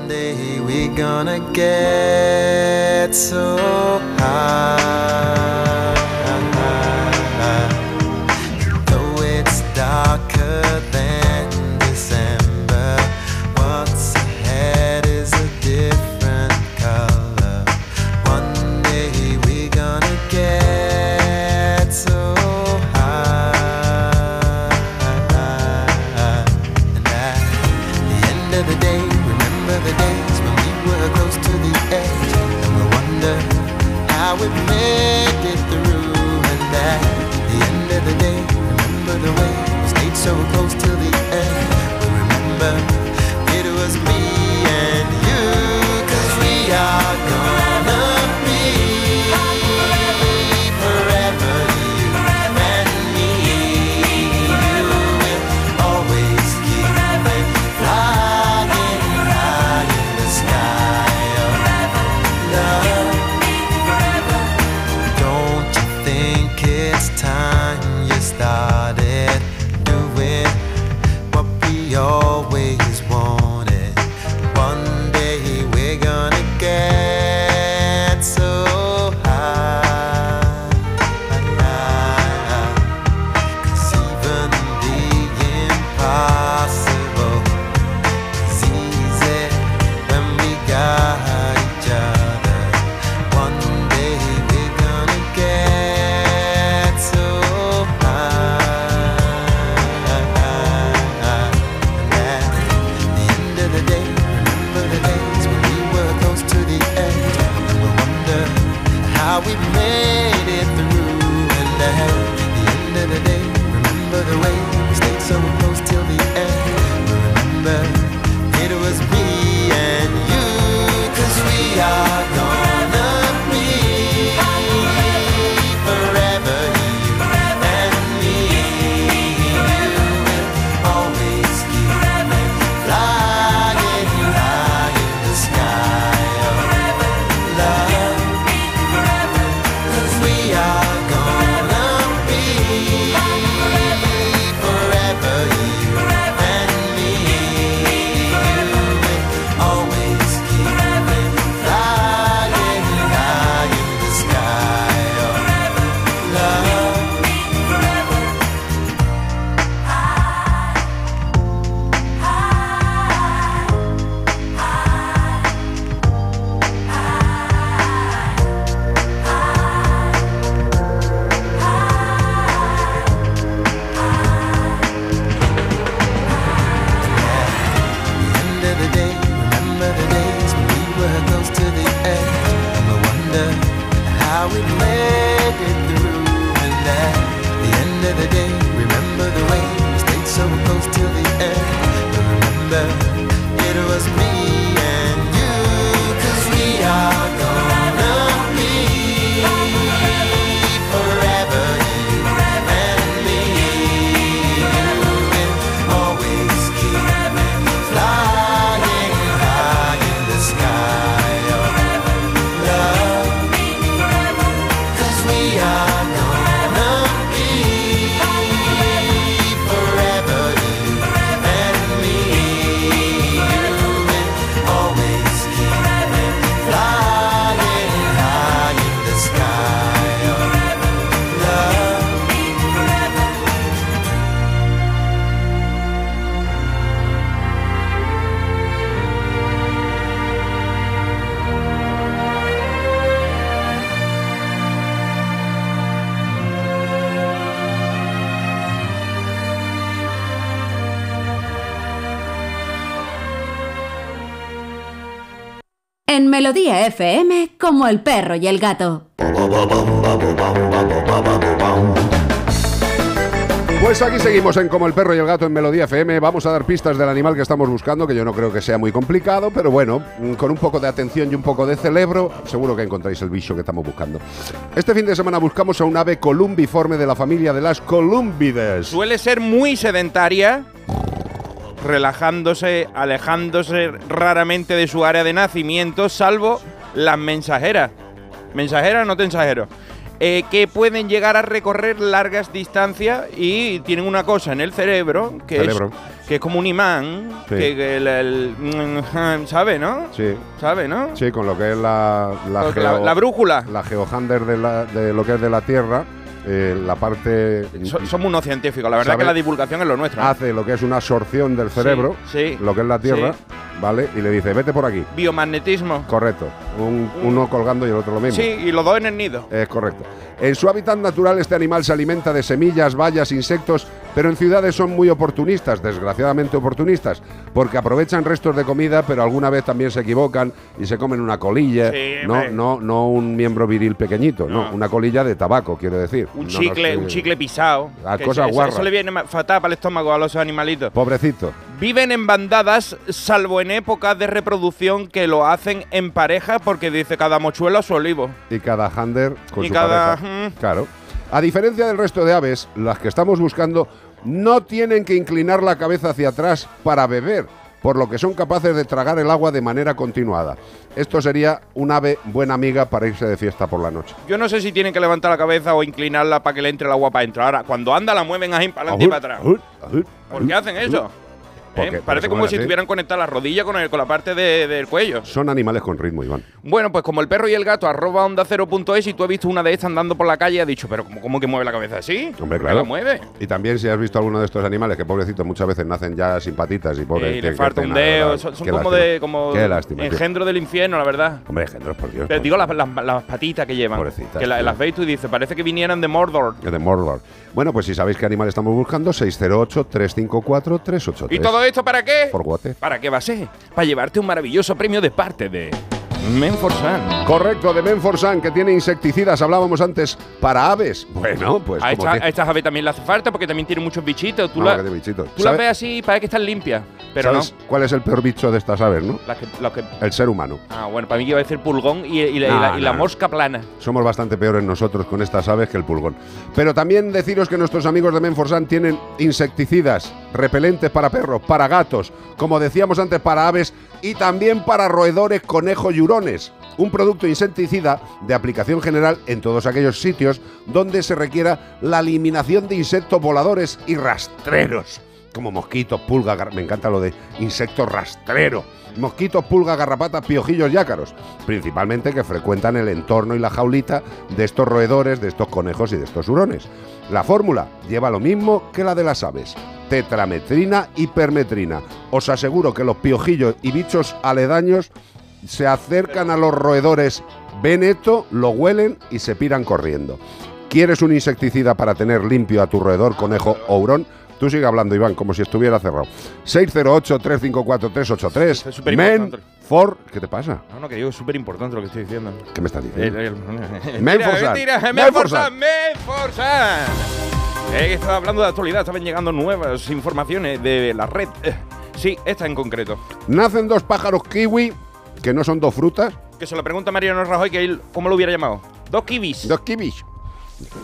Melodía FM como el perro y el gato. Pues aquí seguimos en Como el perro y el gato en Melodía FM. Vamos a dar pistas del animal que estamos buscando, que yo no creo que sea muy complicado, pero bueno, mm, con un poco de atención y un poco de cerebro, seguro que encontráis el bicho que estamos buscando. Este fin de semana buscamos a un ave columbiforme de la familia de las columbides. Suele ser muy sedentaria relajándose, alejándose raramente de su área de nacimiento, salvo las mensajeras. Mensajeras, no te ensajero. Eh, que pueden llegar a recorrer largas distancias y tienen una cosa en el cerebro que, Cerebro. Es, que es como un imán, Sí. que, que el, el- ¿sabe, no? Sí. ¿Sabe, no? Sí, con lo que es la, la, Porque la- la brújula. La geohander de, de lo que es de la Tierra, eh, la parte... So- somos unos científicos, la verdad que la divulgación es lo nuestro. ¿eh? Hace lo que es una absorción del cerebro, sí, lo que es la Tierra, sí. ¿Vale? Y le dice, vete por aquí. Biomagnetismo. Correcto. Un- uno colgando y el otro lo mismo. Sí, y los dos en el nido. Es correcto. En su hábitat natural este animal se alimenta de semillas, bayas, insectos, pero en ciudades son muy oportunistas, desgraciadamente oportunistas, porque aprovechan restos de comida, pero alguna vez también se equivocan y se comen una colilla, Sí, no, no, no un miembro viril pequeñito, no, una colilla de tabaco, quiero decir. Un No chicle, nos- un chicle pisado. Las que cosas eso, guarras. eso le viene fatal para el estómago a los animalitos. Pobrecito. Viven en bandadas, salvo en épocas de reproducción que lo hacen en pareja porque dice cada mochuelo a su olivo. Y cada hander con Y su cada- pareja. Claro. A diferencia del resto de aves, las que estamos buscando no tienen que inclinar la cabeza hacia atrás para beber, por lo que son capaces de tragar el agua de manera continuada. Esto sería un ave buena amiga para irse de fiesta por la noche. Yo no sé si tienen que levantar la cabeza o inclinarla para que le entre el agua para entrar. Ahora, cuando anda la mueven ahí para adelante y para atrás. ¿Por qué hacen eso? Porque- ¿Eh? Parece como si así. tuvieran conectadas las rodillas con, el- con la parte de- del cuello. Son animales con ritmo, Iván. Bueno, pues como el perro y el gato, arroba onda cero punto es, y tú has visto una de estas andando por la calle y has dicho, pero ¿cómo, cómo que mueve la cabeza así? Hombre, ¿Por qué claro. la mueve? Y también si has visto alguno de estos animales, que pobrecitos muchas veces nacen ya sin patitas y pobres. y le falta un dedo, son, son como de como Qué lástima. tío. engendro del infierno, la verdad. Hombre, engendros, por Dios. Pero por digo las, las- las patitas que llevan. Pobrecitas, que la- las veis tú y dices, parece que vinieran de Mordor. De Mordor. Bueno, pues si sabéis qué animal estamos buscando, 608-354-383. ¿Y todo esto para qué? Por guate. ¿Para qué va a ser? Para llevarte un maravilloso premio de parte de Menforsan. Correcto, de Menforsan, que tiene insecticidas, hablábamos antes, para aves. Bueno, pues a, esta- a estas aves también le hace falta porque también tienen muchos bichitos. Tú, No, la- bichitos. las ¿Sabe- ves así y parece que están limpias. Pero ¿Sabes cuál es el peor bicho de estas aves, no? no. Las que, El ser humano. ah, bueno, para mí iba a decir pulgón y, y la, y No, la- y la no. mosca plana. Somos bastante peores nosotros con estas aves que el pulgón. Pero también deciros que nuestros amigos de Menforsan tienen insecticidas, repelentes para perros, para gatos, como decíamos antes, para aves y también para roedores, conejos y hurones. Un producto insecticida de aplicación general en todos aquellos sitios donde se requiera la eliminación de insectos voladores y rastreros, como mosquitos, pulgas, me encanta lo de insectos rastreros. Mosquitos, pulgas, garrapatas, piojillos y ácaros, principalmente que frecuentan el entorno y la jaulita de estos roedores, de estos conejos y de estos hurones. La fórmula lleva lo mismo que la de las aves, tetrametrina y permetrina. Os aseguro que los piojillos y bichos aledaños se acercan a los roedores, ven esto, lo huelen y se piran corriendo. ¿Quieres un insecticida para tener limpio a tu roedor, conejo o hurón? Tú sigue hablando, Iván, como si estuviera cerrado. 608-354-383. Es súper Men for... ¿Qué te pasa? No, no, que digo es súper importante lo que estoy diciendo. ¿Qué me estás El- diciendo? el- Menforsan. Mentira, mentira, Menforsan. Menforsan, Menforsan. Eh, estaba hablando de actualidad, estaban llegando nuevas informaciones de la red. Eh, Sí, esta en concreto. Nacen dos pájaros kiwi, que no son dos frutas, Que se lo pregunta Mariano Rajoy que él, ¿cómo lo hubiera llamado? Dos kiwis. dos kiwis.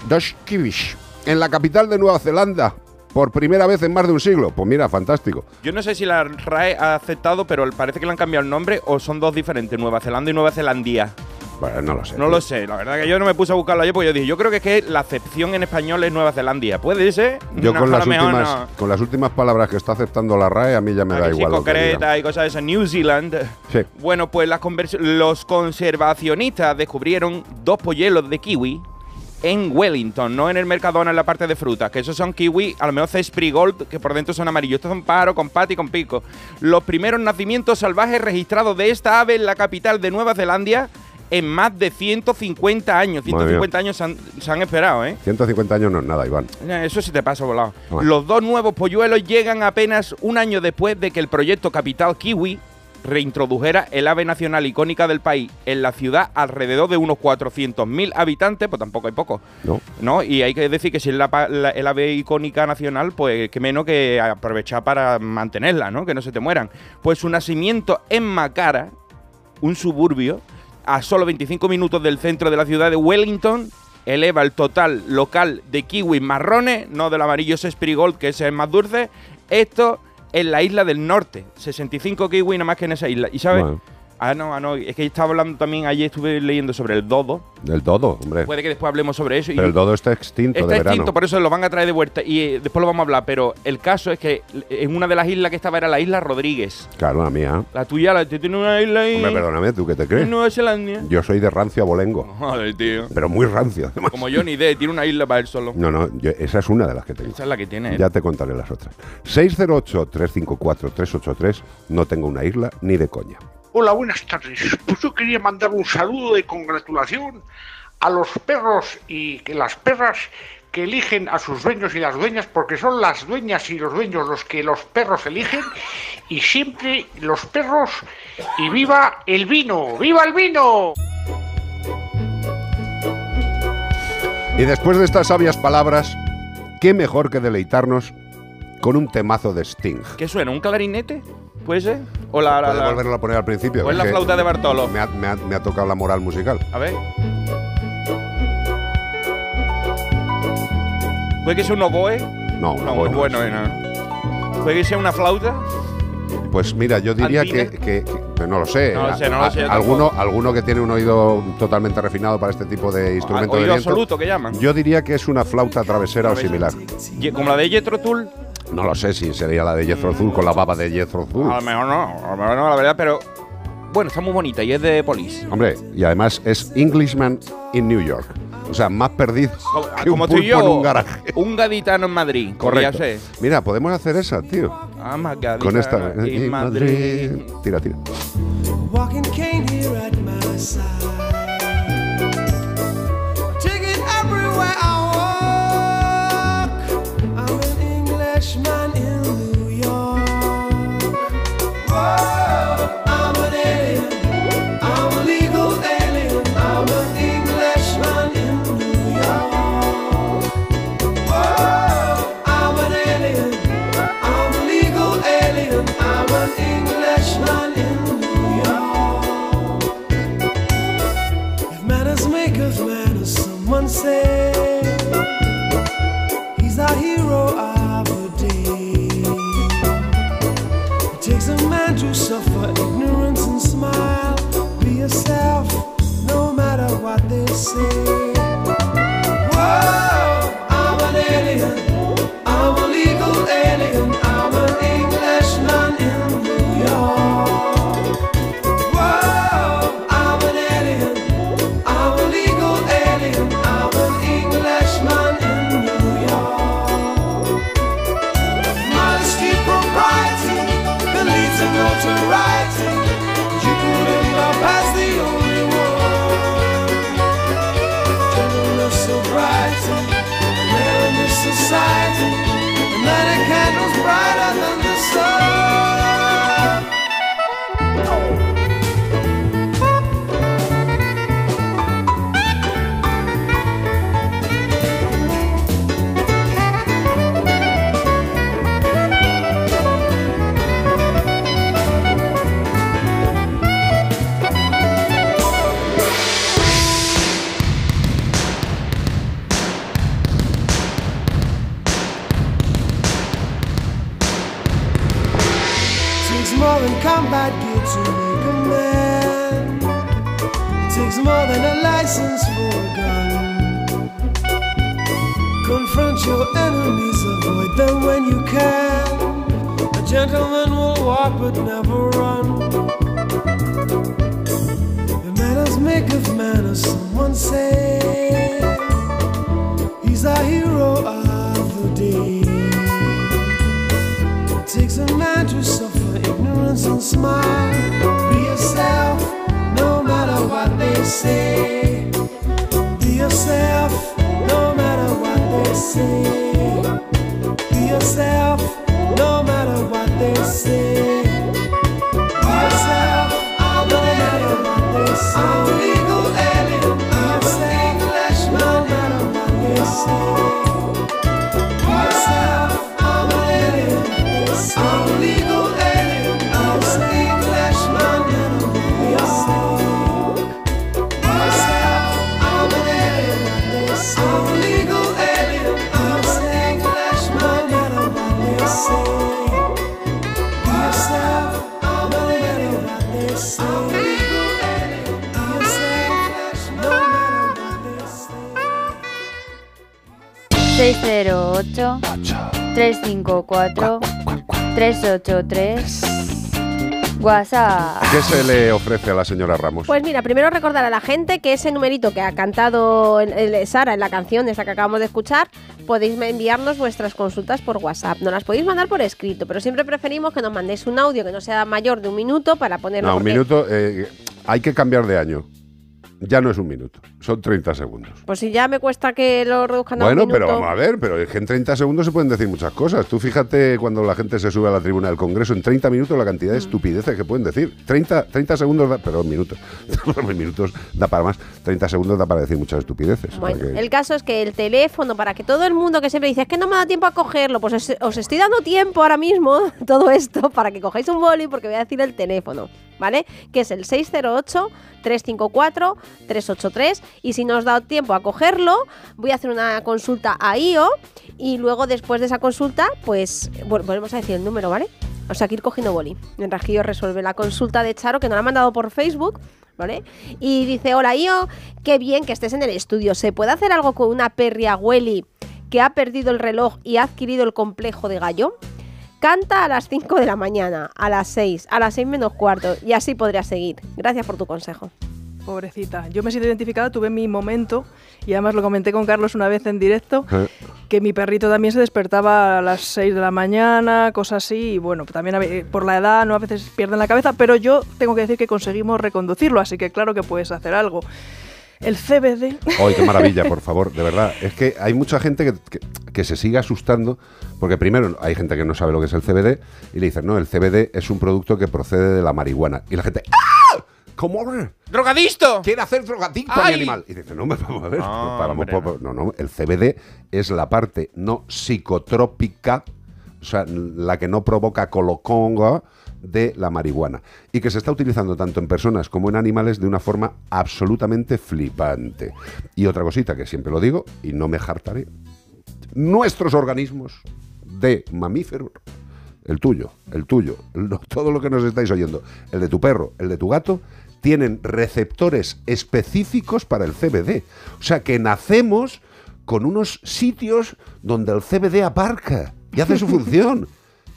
Dos kiwis. En la capital de Nueva Zelanda, por primera vez en más de un siglo. Pues mira, fantástico. Yo no sé si la RAE ha aceptado, pero parece que le han cambiado el nombre o son dos diferentes, Nueva Zelanda y Nueva Zelandía. Bueno, no lo sé. No lo sé, la verdad que yo no me puse a buscarlo ayer porque yo dije, yo creo que es que la acepción en español es Nueva Zelandia. ¿Puede ser? Yo No, con, las últimas, no. con las últimas palabras que está aceptando la RAE, a mí ya me da que sí, igual. digan. concreta y cosas de esas. New Zealand. Sí. Bueno, pues las los conservacionistas descubrieron dos polluelos de kiwi en Wellington, no en el Mercadona en la parte de frutas, que esos son kiwi, a lo mejor Cespri Gold, que por dentro son amarillos. Estos son pájaros con pata y con pico. Los primeros nacimientos salvajes registrados de esta ave en la capital de Nueva Zelanda en más de 150 años. Madre 150 años se han, se han esperado, ¿eh? 150 años no es nada, Iván. Eso sí te pasa volado. Bueno. Los dos nuevos polluelos llegan apenas un año después de que el proyecto Capital Kiwi reintrodujera el ave nacional icónica del país en la ciudad alrededor de unos 400.000 habitantes, pues tampoco hay poco. No. ¿no? Y hay que decir que si es la, el ave icónica nacional, pues que menos que aprovechar para mantenerla, ¿no? Que no se te mueran. Pues su nacimiento en Macara, un suburbio, a solo 25 minutos del centro de la ciudad de Wellington, eleva el total local de kiwis marrones, no del amarillo Sespri Gold, que ese es más dulce, esto en la isla del norte. 65 kiwis nada más que en esa isla. ¿Y sabes? Ah, no, ah, no, es que estaba hablando también, ayer estuve leyendo sobre el dodo. Del dodo, hombre. Puede que después hablemos sobre eso. y Pero el dodo está extinto Está de verano. extinto, por eso lo van a traer de vuelta y eh, después lo vamos a hablar. Pero el caso es que en una de las islas que estaba era la isla Rodríguez. Claro, la mía. La tuya, la tú tienes una isla ahí. Hombre, perdóname, ¿tú qué te crees? en Nueva Zelanda. Yo soy de rancio abolengo. Joder, tío. Pero muy rancio, además. Como Johnny D, tiene una isla para él solo. No, no, yo- esa es una de las que tengo. Esa es la que tiene. él. Ya te contaré las otras. 608-354-383. No tengo una isla ni de coña. Hola, buenas tardes. Pues yo quería mandar un saludo de congratulación a los perros y que las perras que eligen a sus dueños y las dueñas, porque son las dueñas y los dueños los que los perros eligen, y siempre los perros, y viva el vino, viva el vino. Y después de estas sabias palabras, ¿qué mejor que deleitarnos con un temazo de Sting? ¿Qué suena? ¿Un clarinete? ¿Puede ser? ¿O la, la- ¿Puedes la- volverlo a poner al principio? ¿O es la flauta de Bartolo? Me ha, me ha- me ha tocado la moral musical. A ver. ¿Puede que sea un oboe? No, un No, oboe un no. ¿Puede que sea una flauta? Pues mira, yo diría que, que- que- no lo sé. No lo sé, no lo sé, yo alguno, alguno que tiene un oído totalmente refinado para este tipo de instrumento de Oído viento. absoluto, que llaman. Yo diría que es una flauta travesera o similar. Como la de Jethro Tull. No lo sé si sería la de Jethro Tull con la baba de Jethro Tull. A lo mejor no, a lo mejor no, la verdad, pero. Bueno, está muy bonita y es de Police. Hombre, y además es Englishman in New York. O sea, más perdido que Como un tú y pulpo en yo, un garaje. un gaditano en Madrid. Correcto. Ya sé. Mira, podemos hacer esa, tío. Ah, más gaditano Con esta. en en Madrid. Madrid. Tira, tira. Walking cane here at my side. 354 383 WhatsApp. ¿Qué se le ofrece a la señora Ramos? Pues mira, primero recordar a la gente que ese numerito que ha cantado el- el- Sara en la canción esa que acabamos de escuchar, podéis enviarnos vuestras consultas por WhatsApp. Nos las podéis mandar por escrito, pero siempre preferimos que nos mandéis un audio que no sea mayor de un minuto para ponerlo. no, un porque- minuto. eh, hay que cambiar de año. Ya no es un minuto, son 30 segundos. Pues si ya me cuesta que lo reduzcan a un Bueno, minuto. pero vamos a ver, pero es que en 30 segundos se pueden decir muchas cosas. Tú fíjate cuando la gente se sube a la tribuna del Congreso, en 30 minutos la cantidad Mm. de estupideces que pueden decir. 30, 30 segundos, da, perdón, minutos. minutos da para más. 30 segundos da para decir muchas estupideces. Bueno, que- el caso es que el teléfono, para que todo el mundo que siempre dice, es que no me da tiempo a cogerlo, pues os, os estoy dando tiempo ahora mismo, todo esto, para que cojáis un boli, porque voy a decir el teléfono, ¿vale? Que es el 608-354-383. Y si no os da tiempo a cogerlo, voy a hacer una consulta a IO y luego después de esa consulta, pues vol- volvemos a decir el número, ¿vale? O sea, que ir cogiendo boli. Mientras que resuelve la consulta de Charo, que nos la ha mandado por Facebook. ¿Vale? Y dice, hola Io, qué bien que estés en el estudio. ¿Se puede hacer algo con una perria Welly que ha perdido el reloj y ha adquirido el complejo de gallo? Canta a las 5 de la mañana, a las 6, a las 6 menos cuarto, y así podría seguir. Gracias por tu consejo. Pobrecita. Yo me siento identificada, tuve mi momento y además lo comenté con Carlos una vez en directo, Eh, que mi perrito también se despertaba a las 6 de la mañana, cosas así, y bueno, también por la edad no a veces pierden la cabeza, pero yo tengo que decir que conseguimos reconducirlo, así que claro que puedes hacer algo. El CBD... ¡Ay, qué maravilla, por favor! De verdad, es que hay mucha gente que, que- que se sigue asustando, porque primero hay gente que no sabe lo que es el CBD y le dicen, no, el CBD es un producto que procede de la marihuana. Y la gente, ¡ah! ¿Cómo? ¡Drogadisto! Quiere hacer drogadicto a mi animal. Y dice, no, me vamos a ver. No, po- po- no, no, el CBD es la parte no psicotrópica, o sea, la que no provoca colocongo de la marihuana. Y que se está utilizando tanto en personas como en animales de una forma absolutamente flipante. Y otra cosita que siempre lo digo y no me hartaré. Nuestros organismos de mamíferos el tuyo, el tuyo, todo lo que nos estáis oyendo, el de tu perro, el de tu gato, tienen receptores específicos para el CBD. O sea que nacemos con unos sitios donde el CBD aparca y hace su función.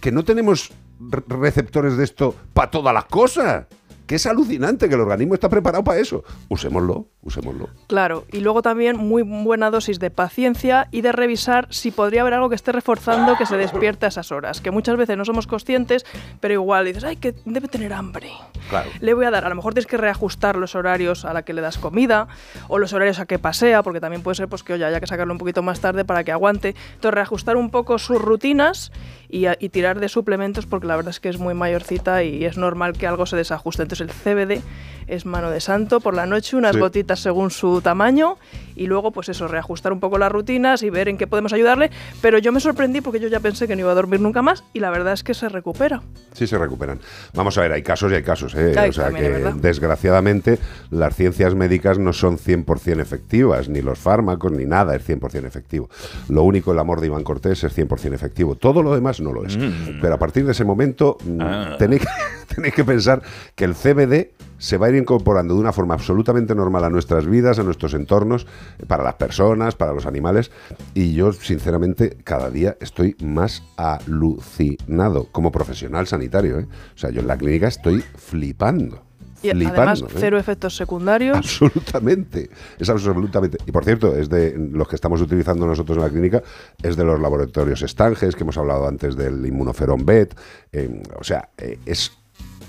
Que no tenemos re- receptores de esto para todas las cosas. Que es alucinante que el organismo está preparado para eso. Usémoslo, usémoslo. Claro, y luego también muy buena dosis de paciencia y de revisar si podría haber algo que esté reforzando que se despierte a esas horas, que muchas veces no somos conscientes, pero igual dices, ay, que debe tener hambre. Claro. Le voy a dar, a lo mejor tienes que reajustar los horarios a la que le das comida o los horarios a que pasea, porque también puede ser pues que oye, haya que sacarlo un poquito más tarde para que aguante. Entonces reajustar un poco sus rutinas y, a- y tirar de suplementos porque la verdad es que es muy mayorcita y es normal que algo se desajuste. Entonces el CBD es mano de santo por la noche, unas Sí. gotitas según su tamaño y luego pues eso, reajustar un poco las rutinas y ver en qué podemos ayudarle. Pero yo me sorprendí porque yo ya pensé que no iba a dormir nunca más y la verdad es que se recupera. Sí se recuperan. Vamos a ver, hay casos y hay casos. ¿eh? O sea que, desgraciadamente, las ciencias médicas no son 100% efectivas, ni los fármacos, ni nada es 100% efectivo. Lo único, el amor de Iván Cortés es 100% efectivo. Todo lo demás no lo es. Pero a partir de ese momento, mm, Ah. tenéis, que, tenéis que pensar que el CBD se va a ir incorporando de una forma absolutamente normal a nuestras vidas, a nuestros entornos, para las personas, para los animales. Y yo, sinceramente, cada día estoy más alucinado como profesional sanitario. ¿eh? O sea, yo en la clínica estoy flipando. Y flipando. además ¿eh? cero efectos secundarios. Absolutamente, es absolutamente. Y por cierto, es de los que estamos utilizando nosotros en la clínica, es de los laboratorios Stanges, que hemos hablado antes del Inmunoferon Bet. eh, o sea, eh, es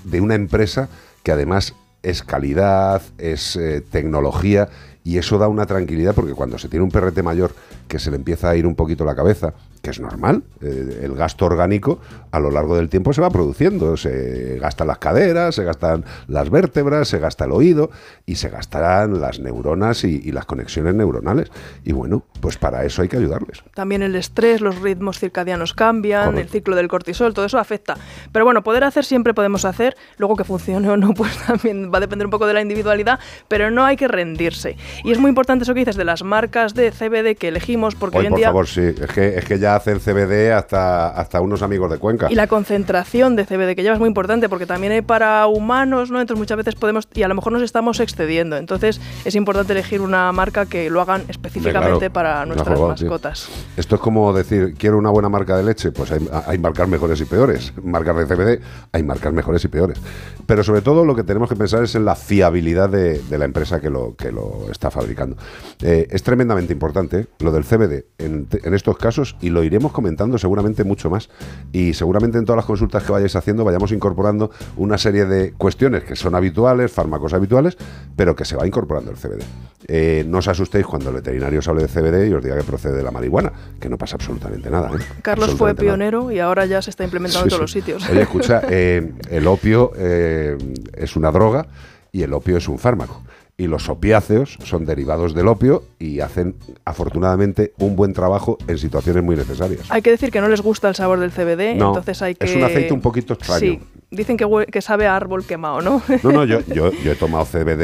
de una empresa que además es calidad, es eh, tecnología y eso da una tranquilidad porque cuando se tiene un perrete mayor que se le empieza a ir un poquito la cabeza, que es normal, eh, el gasto orgánico a lo largo del tiempo se va produciendo, se gastan las caderas, se gastan las vértebras, se gasta el oído y se gastarán las neuronas y, y las conexiones neuronales. Y bueno, pues para eso hay que ayudarles. También el estrés, los ritmos circadianos cambian, Correcto. el ciclo del cortisol, todo eso afecta. Pero bueno, poder hacer siempre podemos hacer, luego que funcione o no, pues también va a depender un poco de la individualidad, pero no hay que rendirse. Y es muy importante eso que dices de las marcas de CBD que elegimos, porque hoy Hoy, en por día... favor, sí, es que, es que ya hacen CBD hasta, hasta unos amigos de Cuenca. Y la concentración de CBD que lleva es muy importante porque también hay para humanos, ¿no? Entonces muchas veces podemos, y a lo mejor nos estamos excediendo. Entonces es importante elegir una marca que lo hagan específicamente Claro, para nuestras jugado, tío. mascotas. Esto es como decir, quiero una buena marca de leche, pues hay, hay marcas mejores y peores. Marcas de CBD, hay marcas mejores y peores. Pero sobre todo lo que tenemos que pensar es en la fiabilidad de, de la empresa que lo, que lo está fabricando. Eh, es tremendamente importante ¿eh? lo del CBD en, en estos casos y lo iremos comentando seguramente mucho más. Y seguramente en todas las consultas que vayáis haciendo vayamos incorporando una serie de cuestiones que son habituales, fármacos habituales, pero que se va incorporando el CBD. Eh, no os asustéis cuando el veterinario os hable de CBD y os diga que procede de la marihuana, que no pasa absolutamente nada. ¿eh? Carlos fue nada. pionero y ahora ya se está implementando Sí, en todos sí. los sitios. Oye, escucha, eh, el opio es una droga y el opio es un fármaco. Y los opiáceos son derivados del opio y hacen, afortunadamente, un buen trabajo en situaciones muy necesarias. Hay que decir que no les gusta el sabor del CBD, No, entonces hay que... es un aceite un poquito extraño. Sí, dicen que, sabe a árbol quemado, ¿no? No, no, yo, yo, yo he tomado CBD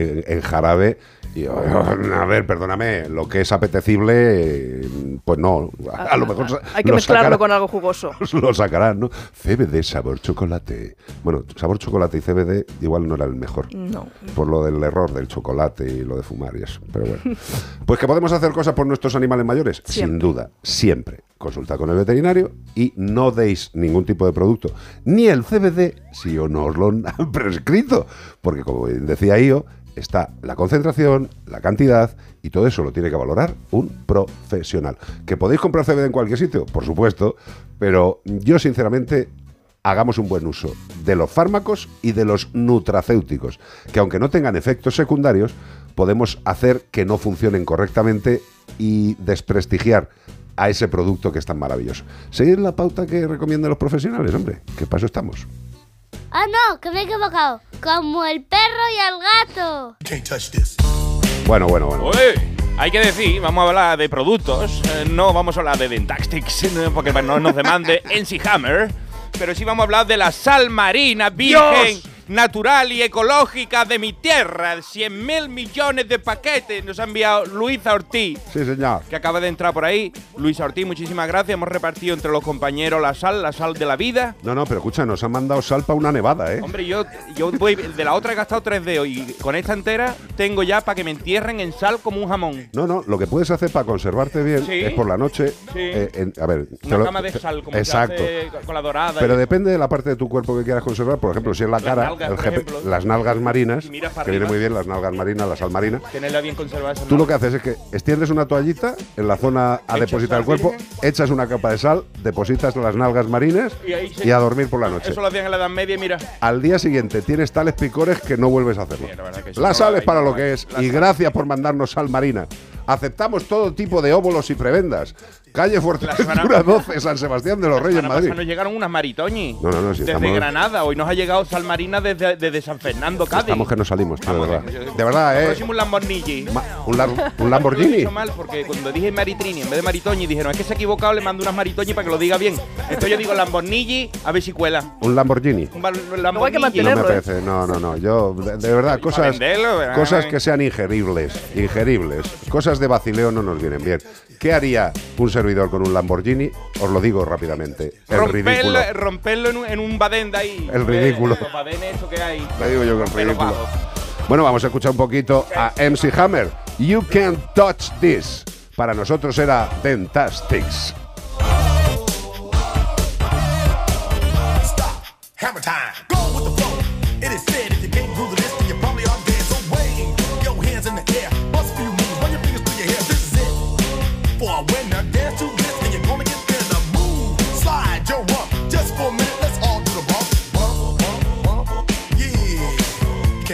en, en jarabe y, a ver, perdóname, lo que es apetecible, pues no. A, a lo mejor hay que lo mezclarlo sacarán- con algo jugoso. lo sacarán, ¿no? CBD sabor chocolate. Bueno, sabor chocolate y CBD igual no era el mejor. No. Por lo del error del chocolate y lo de fumar y eso. Pero bueno. Pues que podemos hacer cosas por nuestros animales mayores. Sin duda, siempre. Consulta con el veterinario y no deis ningún tipo de producto, ni el CBD, si o no os lo han prescrito. Porque como decía Io, está la concentración, la cantidad y todo eso lo tiene que valorar un profesional. ¿Que podéis comprar CBD en cualquier sitio? Por supuesto, pero yo sinceramente hagamos un buen uso de los fármacos y de los nutracéuticos, que aunque no tengan efectos secundarios, podemos hacer que no funcionen correctamente y desprestigiar a ese producto que es tan maravilloso. Seguir la pauta que recomiendan los profesionales, hombre, que para eso estamos. Ah, no, que me he equivocado. Como el perro y el gato. Bueno, bueno, bueno. Oye, hay que decir, vamos a hablar de productos, eh, no vamos a hablar de Dentastics, no, porque no nos demande NC Hammer, pero sí vamos a hablar de la sal marina virgen, natural y ecológica de mi tierra. 100 mil millones de paquetes nos ha enviado Luisa Ortiz. Sí, señor. Que acaba de entrar por ahí. Luisa Ortiz, muchísimas gracias. Hemos repartido entre los compañeros la sal, la sal de la vida. No, no, pero escucha, nos han mandado sal para una nevada, ¿eh? Hombre, yo, yo voy, de la otra he gastado tres dedos y con esta entera tengo ya para que me entierren en sal como un jamón. No, no, lo que puedes hacer para conservarte bien Sí. es por la noche. Sí. eh, en- a ver, Una lo- cama de sal, como Exacto. se hace con la dorada. Pero depende de la parte de tu cuerpo que quieras conservar. Por ejemplo, si es la cara, nalgas, el por GP ejemplo. las nalgas marinas, que viene muy bien, las nalgas marinas, la sal marina. Tenerla bien conservada. Tú lo que haces es que extiendes una toallita en la zona a depositar el cuerpo, virgen. echas una capa de sal, depositas las nalgas marinas Y ahí se- y a dormir por la noche. Eso lo hacían en la Edad Media mira. Al día siguiente tienes tales picores que no vuelves a hacerlo. la verdad que sí, La no sal la es para lo no que es. Y gracias por mandarnos sal marina. Aceptamos todo tipo de óvulos y prebendas. Calle Fuerteventura 12, San Sebastián de los Reyes, Madrid. nos llegaron unas maritoñi. No, no, no, si desde estamos- Granada. Hoy nos ha llegado sal marina desde, desde San Fernando, Cádiz. Estamos que no salimos, tío, de verdad. yo- De verdad, ¿eh? próximo un Lamborghini. Un, lar- un Lamborghini. mal porque cuando dije Maritrini en vez de Maritoñi dijeron es que se ha equivocado, le mando unas Maritoñi para que lo diga bien. Entonces yo digo Lamborghini, a ver si cuela. Un Lamborghini. Un hay que Lamborghini. No me mantenerlo, ¿eh? no, no, no. Yo, de, de verdad, cosas, cosas que sean ingeribles, ingeribles, cosas de vacileo no nos vienen bien. ¿Qué haría un servidor con un Lamborghini? Os lo digo rápidamente. El ridículo. Romperlo, en un, en un badén de ahí. El ridículo. Los badenes, eso que hay. Le digo yo que el ridículo. Bueno, vamos a escuchar un poquito a MC Hammer. You can't touch this. Para nosotros era Dentastics. Hammer time. Go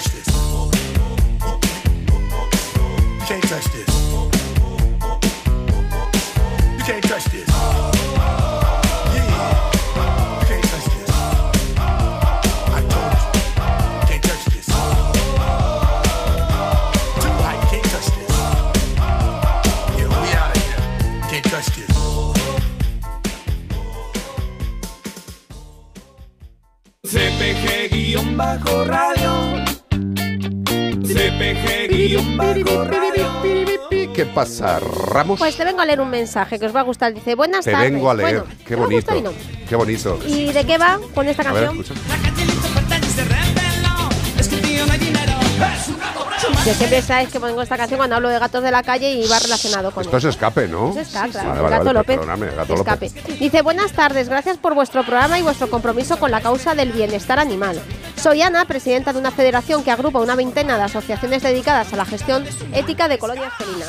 touch this. ¿Qué pasa, Ramos? Pues te vengo a leer un mensaje que os va a gustar. Dice, buenas Te tardes. vengo a leer. Bueno, Qué bonito. no. Qué bonito. ¿Y de qué va con esta ver, canción? escucha. Que siempre sabéis que pongo esta canción cuando hablo de gatos de la calle y va relacionado con Esto es escape, ¿no? Es escape, claro. Vale, vale, Gato López. Perdóname, Gato Escape. López. Dice, buenas tardes, gracias por vuestro programa y vuestro compromiso con la causa del bienestar animal. Soy Ana, presidenta de una federación que agrupa una veintena de asociaciones dedicadas a la gestión ética de colonias felinas.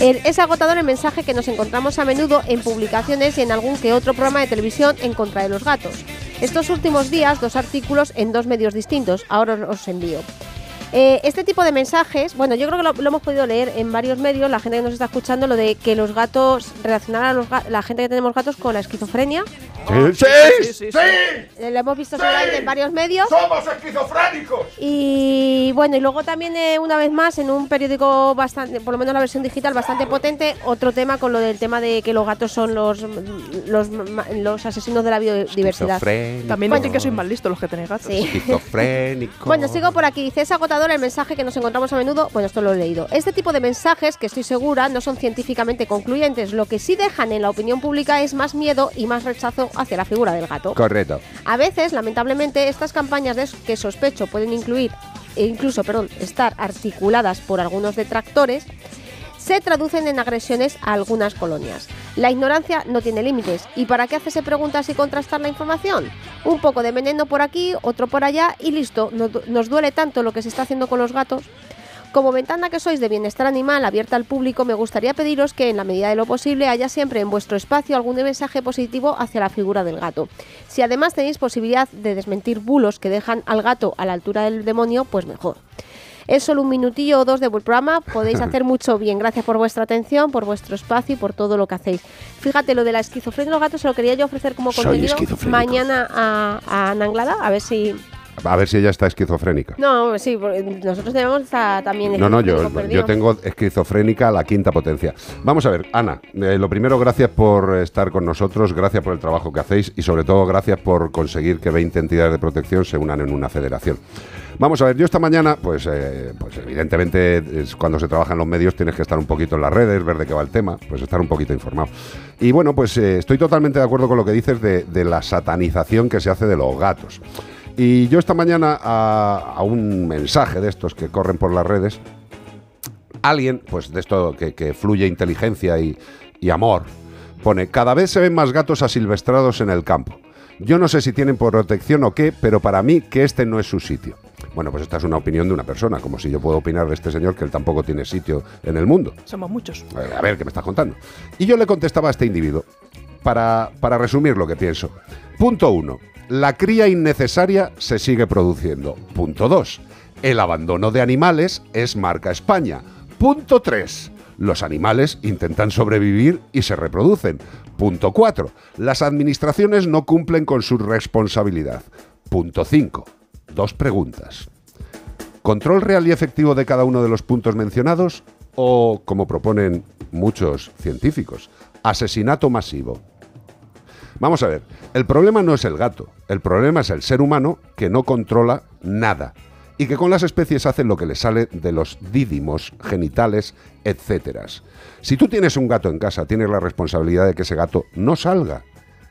El- es agotador el mensaje que nos encontramos a menudo en publicaciones y en algún que otro programa de televisión en contra de los gatos. Estos últimos días, dos artículos en dos medios distintos. Ahora os envío. Eh, este tipo de mensajes, bueno, yo creo que lo, lo hemos podido leer en varios medios, la gente que nos está escuchando, lo de que los gatos, relacionar a los ga- la gente que tenemos gatos con la esquizofrenia. Sí, sí, sí, Eh, Lo hemos visto en varios medios. ¡Somos esquizofrénicos! Y bueno, y luego también eh, una vez más en un periódico bastante, por lo menos la versión digital bastante potente, otro tema con lo del tema de que los gatos son los los, asesinos de la biodiversidad. También dicen que sois más listos los que tenéis gatos. Sí. Esquizofrénico. Bueno, sigo por aquí. Dice, es agotador el mensaje que nos encontramos a menudo. Bueno, esto lo he leído. Este tipo de mensajes, que estoy segura, no son científicamente concluyentes. Lo que sí dejan en la opinión pública es más miedo y más rechazo hacia la figura del gato. Correcto. A veces, lamentablemente, estas campañas de que sospecho pueden incluir, e incluso, perdón, estar articuladas por algunos detractores, se traducen en agresiones a algunas colonias. La ignorancia no tiene límites. ¿Y para qué hacerse preguntas y contrastar la información? Un poco de veneno por aquí, otro por allá y listo. No- Nos duele tanto lo que se está haciendo con los gatos. Como ventana que sois de bienestar animal abierta al público, me gustaría pediros que en la medida de lo posible haya siempre en vuestro espacio algún mensaje positivo hacia la figura del gato. Si además tenéis posibilidad de desmentir bulos que dejan al gato a la altura del demonio, pues mejor. Es solo un minutillo o dos de vuestro programa, podéis hacer mucho bien. Gracias por vuestra atención, por vuestro espacio y por todo lo que hacéis. Fíjate, lo de la esquizofrenia de los gatos se lo quería yo ofrecer como contenido mañana a, a Ana Anglada, a ver si... A ver si ella está esquizofrénica. No, sí, nosotros tenemos esta también... No, no, yo, yo tengo esquizofrénica a la quinta potencia. Vamos a ver, Ana, eh, lo primero, gracias por estar con nosotros, gracias por el trabajo que hacéis y sobre todo gracias por conseguir que 20 entidades de protección se unan en una federación. Vamos a ver, yo esta mañana, pues, eh, pues evidentemente cuando se trabaja en los medios tienes que estar un poquito en las redes, ver de qué va el tema, pues estar un poquito informado. Y bueno, pues eh, estoy totalmente de acuerdo con lo que dices de, la satanización que se hace de los gatos. Y yo esta mañana a, un mensaje de estos que corren por las redes, alguien, pues de esto que, fluye inteligencia y amor, pone, cada vez se ven más gatos asilvestrados en el campo. Yo no sé si tienen protección o qué, pero para mí que este no es su sitio. Bueno, pues esta es una opinión de una persona, como si yo puedo opinar de este señor que él tampoco tiene sitio en el mundo. Somos muchos. A ver, a ver, ¿qué me estás contando? Y yo le contestaba a este individuo, para, para resumir lo que pienso. Punto uno, la cría innecesaria se sigue produciendo. Punto dos, el abandono de animales es marca España. Punto tres, los animales intentan sobrevivir y se reproducen. Punto cuatro, las administraciones no cumplen con su responsabilidad. Punto cinco, dos preguntas. ¿Control real y efectivo de cada uno de los puntos mencionados? ¿O, como proponen muchos científicos, asesinato masivo? Vamos a ver, el problema no es el gato, el problema es el ser humano que no controla nada y que con las especies hace lo que le sale de los dídimos, genitales, etcétera. Si tú tienes un gato en casa, tienes la responsabilidad de que ese gato no salga,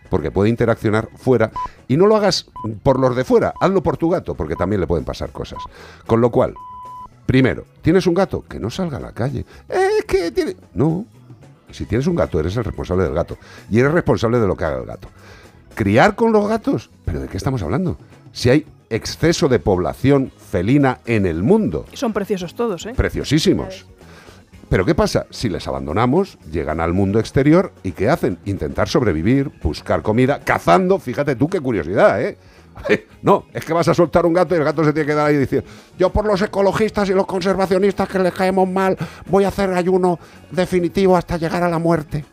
porque puede interaccionar fuera y no lo hagas por los de fuera, hazlo por tu gato, porque también le pueden pasar cosas. Con lo cual, primero, tienes un gato, que no salga a la calle. Es que tiene... No, si tienes un gato, eres el responsable del gato. Y eres responsable de lo que haga el gato. ¿Criar con los gatos? ¿Pero de qué estamos hablando? Si hay exceso de población felina en el mundo. Son preciosos todos, ¿eh? Preciosísimos. Pero ¿qué pasa? Si les abandonamos, llegan al mundo exterior y ¿qué hacen? Intentar sobrevivir, buscar comida, cazando. Fíjate tú qué curiosidad, ¿eh? No, es que vas a soltar un gato y el gato se tiene que dar ahí decir, yo por los ecologistas y los conservacionistas que les caemos mal, voy a hacer ayuno definitivo hasta llegar a la muerte.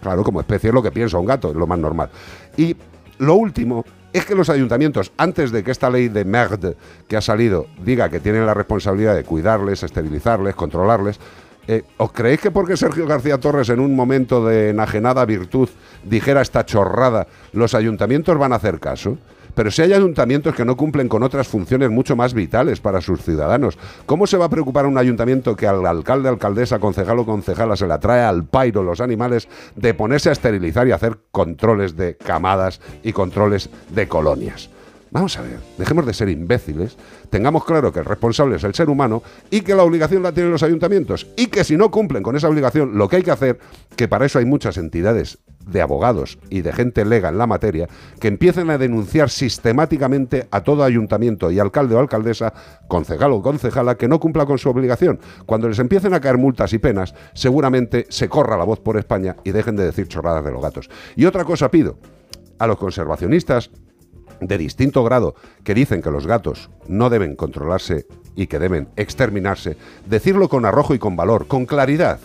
Claro, como especie es lo que piensa un gato, es lo más normal. Y lo último es que los ayuntamientos, antes de que esta ley de merde que ha salido diga que tienen la responsabilidad de cuidarles, esterilizarles, controlarles, eh, ¿os creéis que porque Sergio García Torres en un momento de enajenada virtud dijera esta chorrada, los ayuntamientos van a hacer caso? Pero si hay ayuntamientos que no cumplen con otras funciones mucho más vitales para sus ciudadanos, ¿cómo se va a preocupar un ayuntamiento que al alcalde, alcaldesa, concejal o concejala se le trae al pairo los animales de ponerse a esterilizar y hacer controles de camadas y controles de colonias? Vamos a ver, dejemos de ser imbéciles, tengamos claro que el responsable es el ser humano y que la obligación la tienen los ayuntamientos y que si no cumplen con esa obligación, lo que hay que hacer, que para eso hay muchas entidades de abogados y de gente lega en la materia, que empiecen a denunciar sistemáticamente a todo ayuntamiento y alcalde o alcaldesa, concejal o concejala, que no cumpla con su obligación. Cuando les empiecen a caer multas y penas, seguramente se corra la voz por España y dejen de decir chorradas de los gatos. Y otra cosa pido, a los conservacionistas de distinto grado que dicen que los gatos no deben controlarse y que deben exterminarse, decirlo con arrojo y con valor, con claridad.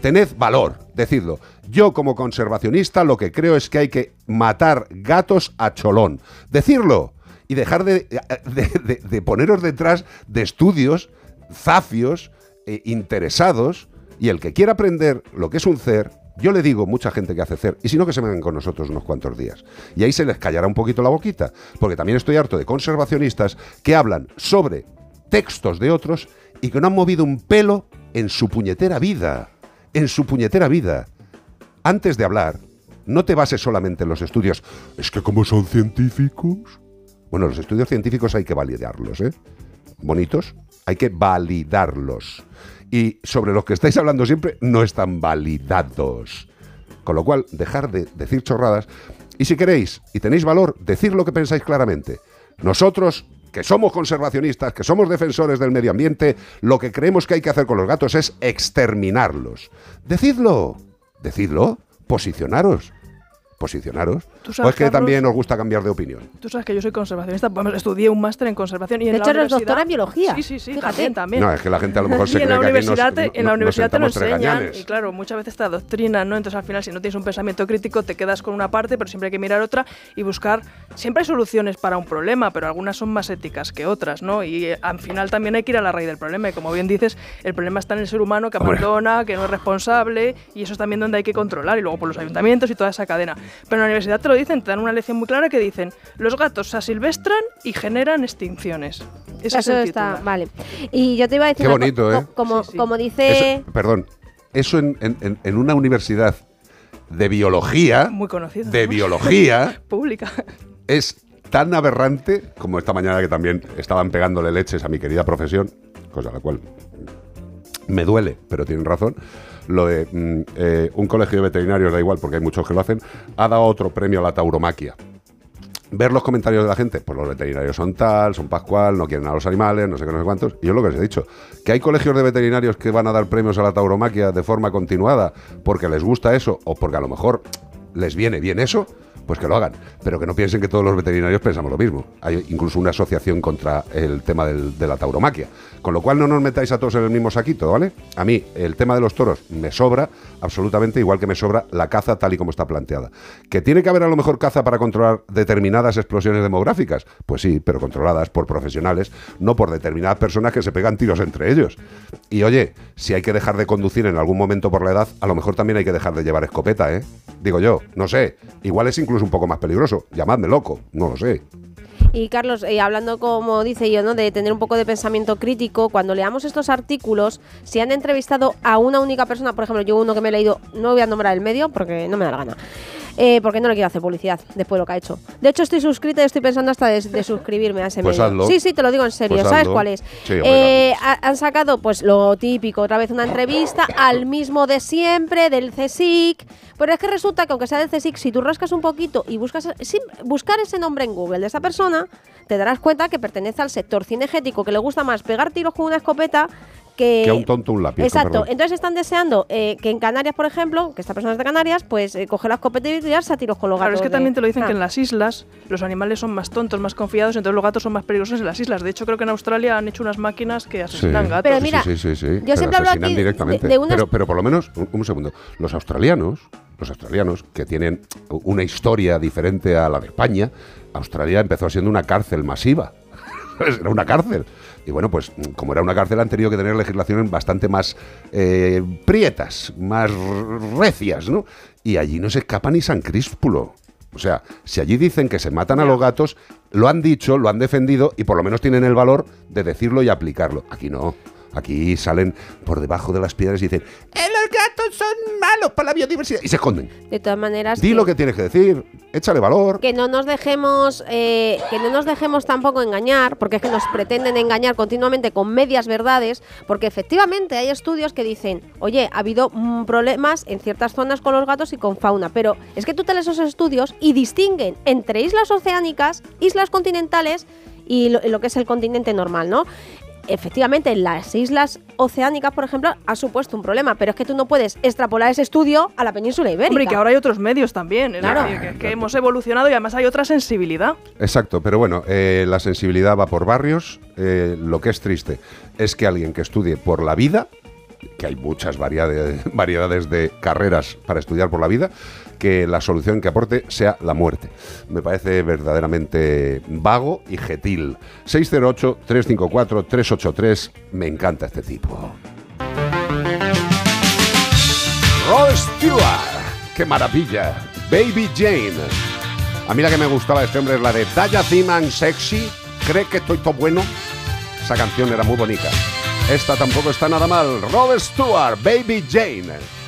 Tened valor, decidlo. Yo como conservacionista lo que creo es que hay que matar gatos a cholón. Decirlo y dejar de, de- de- de poneros detrás de estudios zafios, eh, interesados, y el que quiera aprender lo que es un CER, yo le digo mucha gente que hace CER, y si no que se vengan con nosotros unos cuantos días. Y ahí se les callará un poquito la boquita, porque también estoy harto de conservacionistas que hablan sobre textos de otros y que no han movido un pelo en su puñetera vida. En su puñetera vida. Antes de hablar, no te bases solamente en los estudios. Es que como son científicos. Bueno, los estudios científicos hay que validarlos, ¿eh? Bonitos, hay que validarlos. Y sobre los que estáis hablando siempre, no están validados. Con lo cual, dejar de decir chorradas. Y si queréis y tenéis valor, decir lo que pensáis claramente. Nosotros, que somos conservacionistas, que somos defensores del medio ambiente, lo que creemos que hay que hacer con los gatos es exterminarlos. Decidlo, decidlo, posicionaros. Posicionaros. Tú O es que Carlos- también os gusta cambiar de opinión. Tú sabes que yo soy conservacionista, vamos, estudié un máster en conservación y en De la hecho, eres universidad- doctora en biología. Sí, sí, sí, Fíjate. también, también. No, es que la gente a lo mejor se y en cree la que aquí nos- universidad, te, en la universidad te lo nos enseñan y claro, muchas veces te adoctrinan, ¿no? Entonces al final si no tienes un pensamiento crítico te quedas con una parte, pero siempre hay que mirar otra y buscar, siempre hay soluciones para un problema, pero algunas son más éticas que otras, ¿no? Y eh, al final también hay que ir a la raíz del problema y como bien dices, el problema está en el ser humano que Hombre. abandona, que no es responsable y eso es también donde hay que controlar y luego por los ayuntamientos y toda esa cadena. Pero en la universidad te lo dicen, te dan una lección muy clara que dicen, los gatos se asilvestran y generan extinciones. Ese es Eso el está, vale. Y yo te iba a decir Qué bonito, co- ¿eh? Como, como dice... Eso- perdón, eso en, en- una universidad de biología, Muy conocido. de biología, Pública. es tan aberrante como esta mañana que también estaban pegándole leches a mi querida profesión, cosa la cual me duele, pero tienen razón. Lo de mm, eh, un colegio de veterinarios, da igual porque hay muchos que lo hacen, ha dado otro premio a la tauromaquia. ver los comentarios de la gente, pues los veterinarios son tal, son pascual, no quieren a los animales, no sé qué, no sé cuántos. Y yo lo que les he dicho, que hay colegios de veterinarios que van a dar premios a la tauromaquia de forma continuada porque les gusta eso o porque a lo mejor les viene bien eso, pues que lo hagan. Pero que no piensen que todos los veterinarios pensamos lo mismo. Hay incluso una asociación contra el tema de la tauromaquia. Con lo cual no nos metáis a todos en el mismo saquito, ¿vale? A mí el tema de los toros me sobra absolutamente igual que me sobra la caza tal y como está planteada. ¿Que tiene que haber a lo mejor caza para controlar determinadas explosiones demográficas? Pues sí, pero controladas por profesionales, no por determinadas personas que se pegan tiros entre ellos. Y oye, si hay que dejar de conducir en algún momento por la edad, a lo mejor también hay que dejar de llevar escopeta, ¿eh? Digo yo, no sé. Igual es incluso un poco más peligroso. Llamadme loco, no lo sé. Y Carlos, eh, hablando como dice yo, ¿no? De tener un poco de pensamiento crítico, cuando leamos estos artículos, si han entrevistado a una única persona, por ejemplo, yo uno que me he leído, no voy a nombrar el medio porque no me da la gana. Eh, porque no le quiero hacer publicidad después de lo que ha hecho. De hecho, estoy suscrita y estoy pensando hasta de, de suscribirme a ese Pues medio. hazlo. Sí, sí, te lo digo en serio. Pues ¿Sabes hazlo. cuál es? Sí, Eh, ha- han sacado pues lo típico, otra vez una entrevista al mismo de siempre, del CSIC. Pero es que resulta que aunque sea del CSIC, si tú rascas un poquito y buscas sin buscar ese nombre en Google de esa persona, te darás cuenta que pertenece al sector cinegético, que le gusta más pegar tiros con una escopeta que... Que a un tonto un lápiz. Exacto, entonces están deseando eh, que en Canarias, por ejemplo, que esta persona es de Canarias, pues eh, coger la escopeta y tirarse a tiros con los Claro, gatos. es que de- también te lo dicen Ah. que en las islas los animales son más tontos, más confiados, entonces los gatos son más peligrosos en las islas. De hecho, creo que en Australia han hecho unas máquinas que asesinan gatos. Pero mira, sí, sí, sí, sí, yo pero siempre hablo aquí de- directamente. de unas- pero, pero por lo menos, un, un segundo, los australianos, los australianos que tienen una historia diferente a la de España, Australia empezó siendo una cárcel masiva. era una cárcel. Y bueno, pues como era una cárcel han tenido que tener legislaciones bastante más eh, prietas, más recias, ¿no? Y allí no se escapa ni San Críspulo. O sea, si allí dicen que se matan a los gatos, lo han dicho, lo han defendido y por lo menos tienen el valor de decirlo y aplicarlo. Aquí no. Aquí salen por debajo de las piedras y dicen, "Eh, los gatos son malos para la biodiversidad. Y se esconden. De todas maneras, Di que- lo que tienes que decir, échale valor. que no nos dejemos eh, que no nos dejemos tampoco engañar porque es que nos pretenden engañar continuamente con medias verdades porque efectivamente hay estudios que dicen oye ha habido mm, problemas en ciertas zonas con los gatos y con fauna pero es que tú te lees esos estudios y distinguen entre islas oceánicas islas continentales y lo, lo que es el continente normal no Efectivamente, en las islas oceánicas, por ejemplo, ha supuesto un problema, pero es que tú no puedes extrapolar ese estudio a la península ibérica. Hombre, y que ahora hay otros medios también. Es Claro. decir, que, que hemos evolucionado y además hay otra sensibilidad. Exacto, pero bueno, eh, la sensibilidad va por barrios. Eh, lo que es triste es que alguien que estudie por la vida, que hay muchas variedades, variedades de carreras para estudiar por la vida, que la solución que aporte sea la muerte. Me parece verdaderamente vago y gentil. 608-354-383, me encanta este tipo. Rod Stewart, qué maravilla. Baby Jane. A mí la que me gustaba de este hombre es la de Daya Thin and Sexy. ¿Cree que estoy todo bueno? Esa canción era muy bonita. Esta tampoco está nada mal. Rod Stewart, Baby Jane.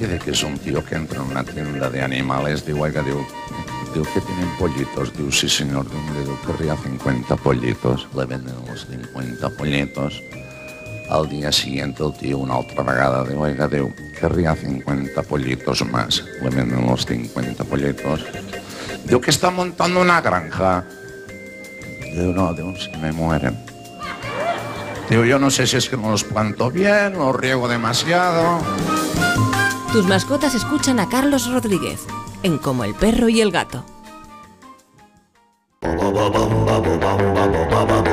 ¿Saben aquel que es un tío que entra en una tienda de animales? Digo, oiga, digo, digo que tienen pollitos. Digo, sí, señor. Digo, querría 50 pollitos. Le venden los 50 pollitos. Al día siguiente el tío una otra vegada. Digo, oiga, digo, querría 50 pollitos más. Le venden los 50 pollitos. Digo, que está montando una granja. Digo, no, digo, se me mueren. Digo, yo no sé si es que no los planto bien, los riego demasiado. Tus mascotas escuchan a Carlos Rodríguez en Como el perro y el gato.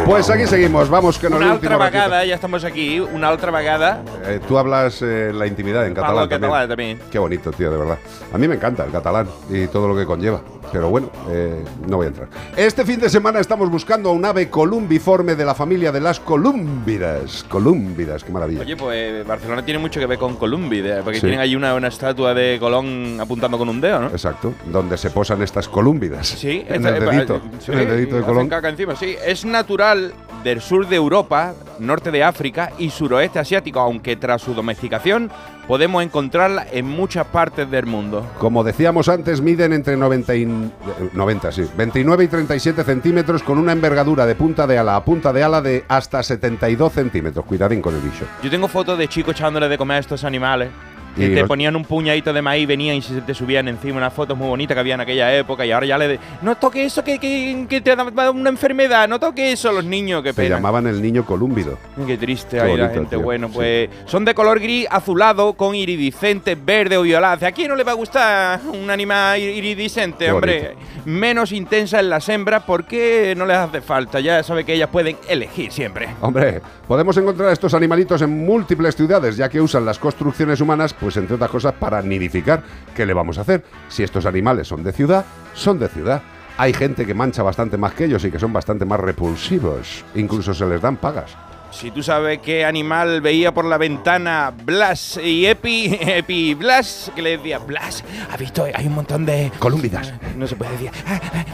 Pues aquí seguimos, vamos que no Una altra vegada, ya estamos aquí, una altra vegada. Eh, tú hablas eh, la intimidad en catalán, también. también. Qué bonito, tío, de verdad. A mí me encanta el catalán y todo lo que conlleva. Pero bueno, eh, no voy a entrar. Este fin de semana estamos buscando a un ave columbiforme de la familia de las colúmbidas. Colúmbidas, qué maravilla. Oye, pues Barcelona tiene mucho que ver con Columbi, de- porque Sí. tienen ahí una, una estatua de Colón apuntando con un dedo, ¿no? Exacto, donde se posan estas colúmbidas. Sí, en esta- el dedito, eh, sí, en el dedito de Colón. caca encima, sí. Es natural del sur de Europa, norte de África y suroeste asiático, aunque tras su domesticación podemos encontrarla en muchas partes del mundo. Como decíamos antes, miden entre 90 y, 90, sí, 29 y 37 centímetros con una envergadura de punta de ala a punta de ala de hasta 72 centímetros. Cuidadín con el bicho. Yo tengo fotos de chicos echándole de comer a estos animales. Que Y te ponían un puñadito de maíz, venían y se te subían encima unas fotos muy bonitas que había en aquella época y ahora ya le... de- no toque eso que, que, que te da una enfermedad, no toque eso los niños, qué Se pena. llamaban el niño colúmbido. Qué triste Qué ahí la bonito, gente. tío, Bueno, sí. pues son de color gris azulado con iridiscente verde o violeta. ¿A quién no le va a gustar un animal ir- iridiscente, Qué hombre? Menos intensa en las hembras porque no les hace falta. Ya sabe que ellas pueden elegir siempre. Hombre, podemos encontrar estos animalitos en múltiples ciudades, ya que usan las construcciones humanas, pues entre otras cosas, para nidificar. ¿Qué le vamos a hacer? Si estos animales son de ciudad, son de ciudad. Hay gente que mancha bastante más que ellos y que son bastante más repulsivos. Incluso se les dan pagas. Si tú sabes qué animal veía por la ventana Blas y Epi, Epi y Blas, que le decía, Blas, ¿has visto? Hay un montón de... Colúmbidas. No se puede decir.